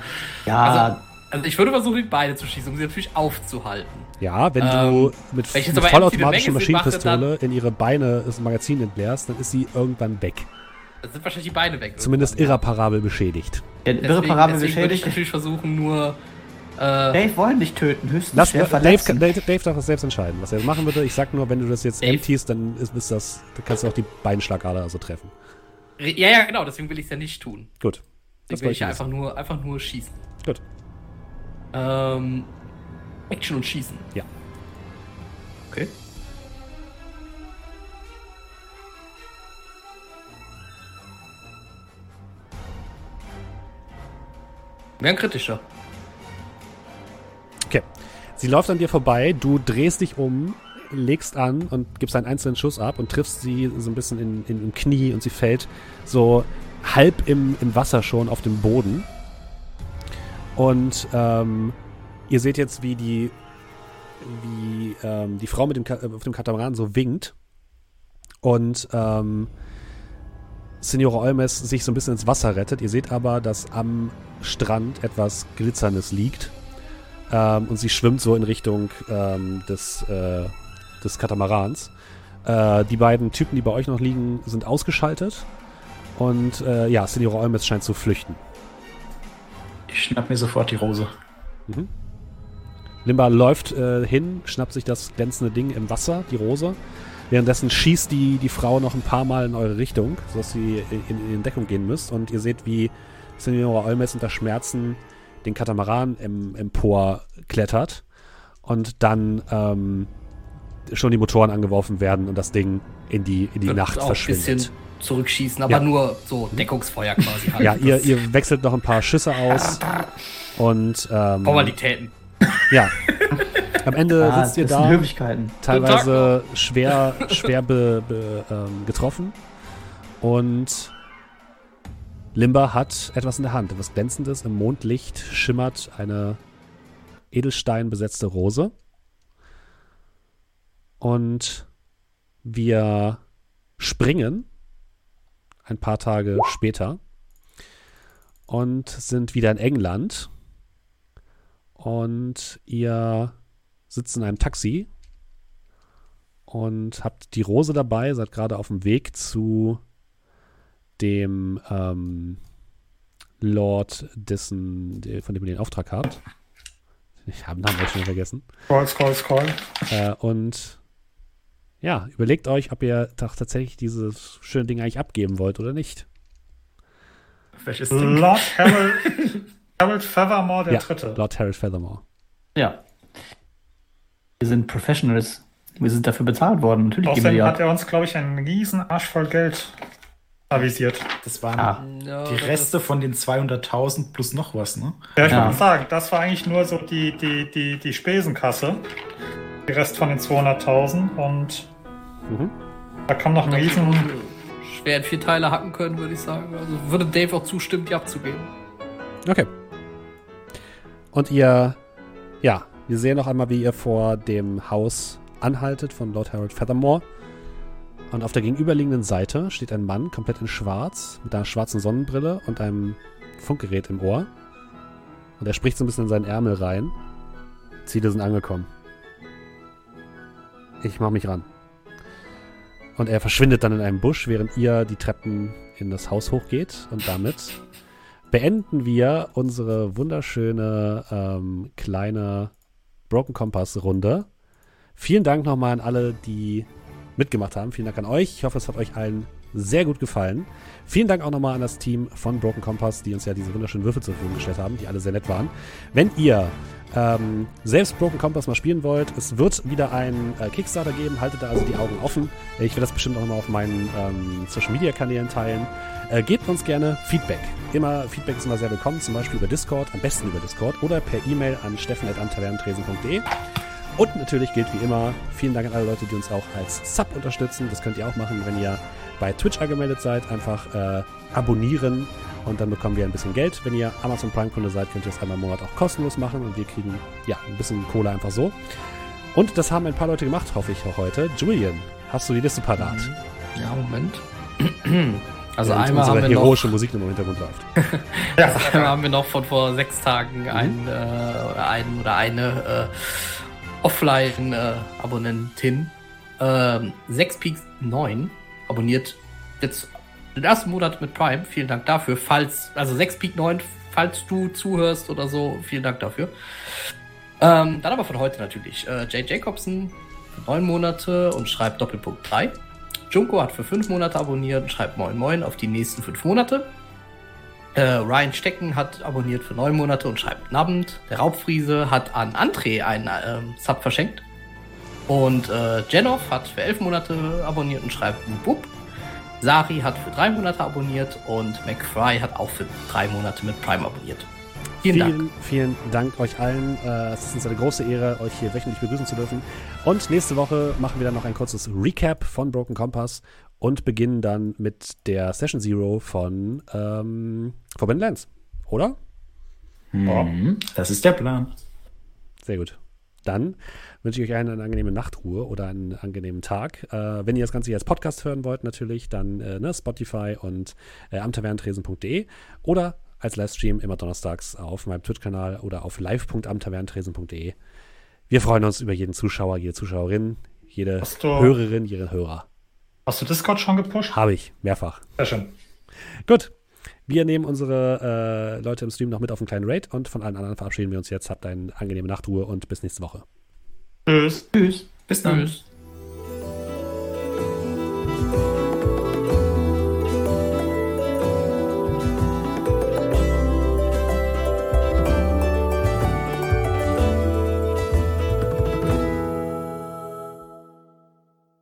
Ja, Also- Also ich würde versuchen, die Beine zu schießen, um sie natürlich aufzuhalten. Ja, wenn du Ähm, mit, wenn mit Magazine Maschinenpistole in ihre Beine das Magazin entleerst, dann ist sie irgendwann weg. Dann sind wahrscheinlich die Beine weg. Zumindest irgendwann, ja. irreparabel beschädigt. Deswegen, irreparabel deswegen würde ich beschädigt. natürlich versuchen, nur. Äh, Dave wollen dich töten, höchstens Lass, schwer Dave, verletzen. Dave, Dave darf das selbst entscheiden, was er machen würde. Ich sag nur, wenn du das jetzt Dave? emptiest, dann ist, ist das, dann kannst du auch die Beinschlagader also treffen. Ja, ja, genau, deswegen will ich es ja nicht tun. Gut. Deswegen will ich ja einfach nur, einfach nur schießen. Gut. Ähm, Action und Schießen. Ja. Okay. Wäre ein kritischer. Okay. Sie läuft an dir vorbei, du drehst dich um, legst an und gibst einen einzelnen Schuss ab und triffst sie so ein bisschen in, in, im Knie und sie fällt so halb im, im Wasser schon auf dem Boden. Und ähm, ihr seht jetzt, wie die, wie ähm, die Frau mit dem Ka auf dem Katamaran so winkt. Und ähm, Signora Olmes sich so ein bisschen ins Wasser rettet. Ihr seht aber, dass am Strand etwas Glitzerndes liegt. Ähm, und sie schwimmt so in Richtung ähm, des, äh, des Katamarans. Äh, die beiden Typen, die bei euch noch liegen, sind ausgeschaltet. Und äh, ja, Signora Olmes scheint zu flüchten. Ich schnapp mir sofort die Rose. Mhm. Limba läuft äh, hin, schnappt sich das glänzende Ding im Wasser, die Rose. Währenddessen schießt die, die Frau noch ein paar Mal in eure Richtung, sodass sie in, in Deckung gehen müsst. Und ihr seht, wie Senora Olmes unter Schmerzen den Katamaran im, empor klettert und dann ähm, schon die Motoren angeworfen werden und das Ding in die, in die Nacht verschwindet. Zurückschießen, aber Ja. nur so Deckungsfeuer quasi. [LAUGHS] Halt. Ja, ihr, ihr wechselt noch ein paar Schüsse aus und ähm, Formalitäten. ja. [LAUGHS] Am Ende Ah, sitzt ihr das sind da. Teilweise schwer, [LAUGHS] schwer be, be, ähm, getroffen. Und Limba hat etwas in der Hand, etwas Glänzendes. Im Mondlicht schimmert eine edelsteinbesetzte Rose. Und wir springen ein paar Tage später und sind wieder in England. Und ihr sitzt in einem Taxi und habt die Rose dabei, seid gerade auf dem Weg zu dem ähm, Lord, dessen, von dem ihr den Auftrag habt. Ich habe den Namen jetzt schon vergessen. Scroll, scroll, scroll. Äh, und ja, überlegt euch, ob ihr doch tatsächlich dieses schöne Ding eigentlich abgeben wollt oder nicht. Welches Ding? Lord Harold, [LAUGHS] Harold Feathermore der ja, Dritte. Lord Harold Feathermore. Ja. Wir sind Professionals. Wir sind dafür bezahlt worden. Natürlich geben wir Außerdem hat er uns, glaube ich, einen riesen Arsch voll Geld avisiert. Das waren Ah. Die Reste von den 200.000 plus noch was, ne? Ja, ich Ja. wollte sagen, das war eigentlich nur so die, die, die, die Spesenkasse. Die Rest von den 200.000 und Mhm. da kam noch ein riesen... schwer in vier Teile hacken können, würde ich sagen. Also würde Dave auch zustimmen, die abzugeben. Okay. Und ihr, ja, wir sehen noch einmal, wie ihr vor dem Haus anhaltet von Lord Harold Feathermore. Und auf der gegenüberliegenden Seite steht ein Mann, komplett in schwarz, mit einer schwarzen Sonnenbrille und einem Funkgerät im Ohr. Und er spricht so ein bisschen in seinen Ärmel rein. Ziele sind angekommen. Ich mach mich ran. Und er verschwindet dann in einem Busch, während ihr die Treppen in das Haus hochgeht. Und damit beenden wir unsere wunderschöne ähm, kleine Broken Compass Runde. Vielen Dank nochmal an alle, die mitgemacht haben. Vielen Dank an euch. Ich hoffe, es hat euch allen sehr gut gefallen. Vielen Dank auch nochmal an das Team von Broken Compass, die uns ja diese wunderschönen Würfel zur Verfügung gestellt haben, die alle sehr nett waren. Wenn ihr ähm, selbst Broken Compass mal spielen wollt, es wird wieder einen äh, Kickstarter geben. Haltet da also die Augen offen. Ich werde das bestimmt auch nochmal auf meinen ähm, Social Media Kanälen teilen. Äh, gebt uns gerne Feedback. Immer, Feedback ist immer sehr willkommen, zum Beispiel über Discord, am besten über Discord oder per E-Mail an steffen.antavernentresen.de. Und natürlich gilt wie immer, vielen Dank an alle Leute, die uns auch als Sub unterstützen. Das könnt ihr auch machen, wenn ihr bei Twitch angemeldet seid. Einfach äh, abonnieren und dann bekommen wir ein bisschen Geld. Wenn ihr Amazon Prime-Kunde seid, könnt ihr das einmal im Monat auch kostenlos machen und wir kriegen ja ein bisschen Kohle einfach so. Und das haben ein paar Leute gemacht, hoffe ich auch heute. Julian, hast du die Liste parat? Ja, Moment. [CLEARS THROAT] Also Während einmal haben, wir noch, heroische Musik im Hintergrund läuft. [LAUGHS] einmal haben wir noch von vor sechs Tagen einen, äh, oder einen oder eine äh, Offline-Abonnentin. ähm, 6 Peaks 9 abonniert jetzt den ersten Monat mit Prime. Vielen Dank dafür. Falls, also 6 Peak 9, falls du zuhörst oder so, vielen Dank dafür. Ähm, dann aber von heute natürlich. Äh, Jay Jacobson für 9 Monate und schreibt Doppelpunkt 3. Junko hat für fünf Monate abonniert und schreibt Moin Moin auf die nächsten fünf Monate. Äh, Ryan Stecken hat abonniert für neun Monate und schreibt Nabend. Der Raubfriese hat an André einen ähm, Sub verschenkt. Und äh, Jenov hat für elf Monate abonniert und schreibt Bub. Sari hat für drei Monate abonniert und McFry hat auch für drei Monate mit Prime abonniert. Vielen, vielen, Dank. vielen Dank euch allen. Äh, Es ist uns eine große Ehre, euch hier wöchentlich begrüßen zu dürfen. Und nächste Woche machen wir dann noch ein kurzes Recap von Broken Compass und beginnen dann mit der Session Zero von ähm, Forbidden Lands. Oder? Mhm, das ist der Plan. Sehr gut. Dann wünsche ich euch eine, eine angenehme Nachtruhe oder einen angenehmen Tag. Äh, wenn ihr das Ganze hier als Podcast hören wollt, natürlich, dann äh, ne, Spotify und äh, am tavernentresen.de oder als Livestream immer donnerstags auf meinem Twitch-Kanal oder auf live.amtavernentresen.de. Wir freuen uns über jeden Zuschauer, jede Zuschauerin, jede du- Hörerin, jeden Hörer. Hast du Discord schon gepusht? Habe ich, mehrfach. Sehr schön. Gut. Wir nehmen unsere äh, Leute im Stream noch mit auf einen kleinen Raid und von allen anderen verabschieden wir uns jetzt. Habt eine angenehme Nachtruhe und bis nächste Woche. Tschüss. Tschüss. Bis dann. Tschüss.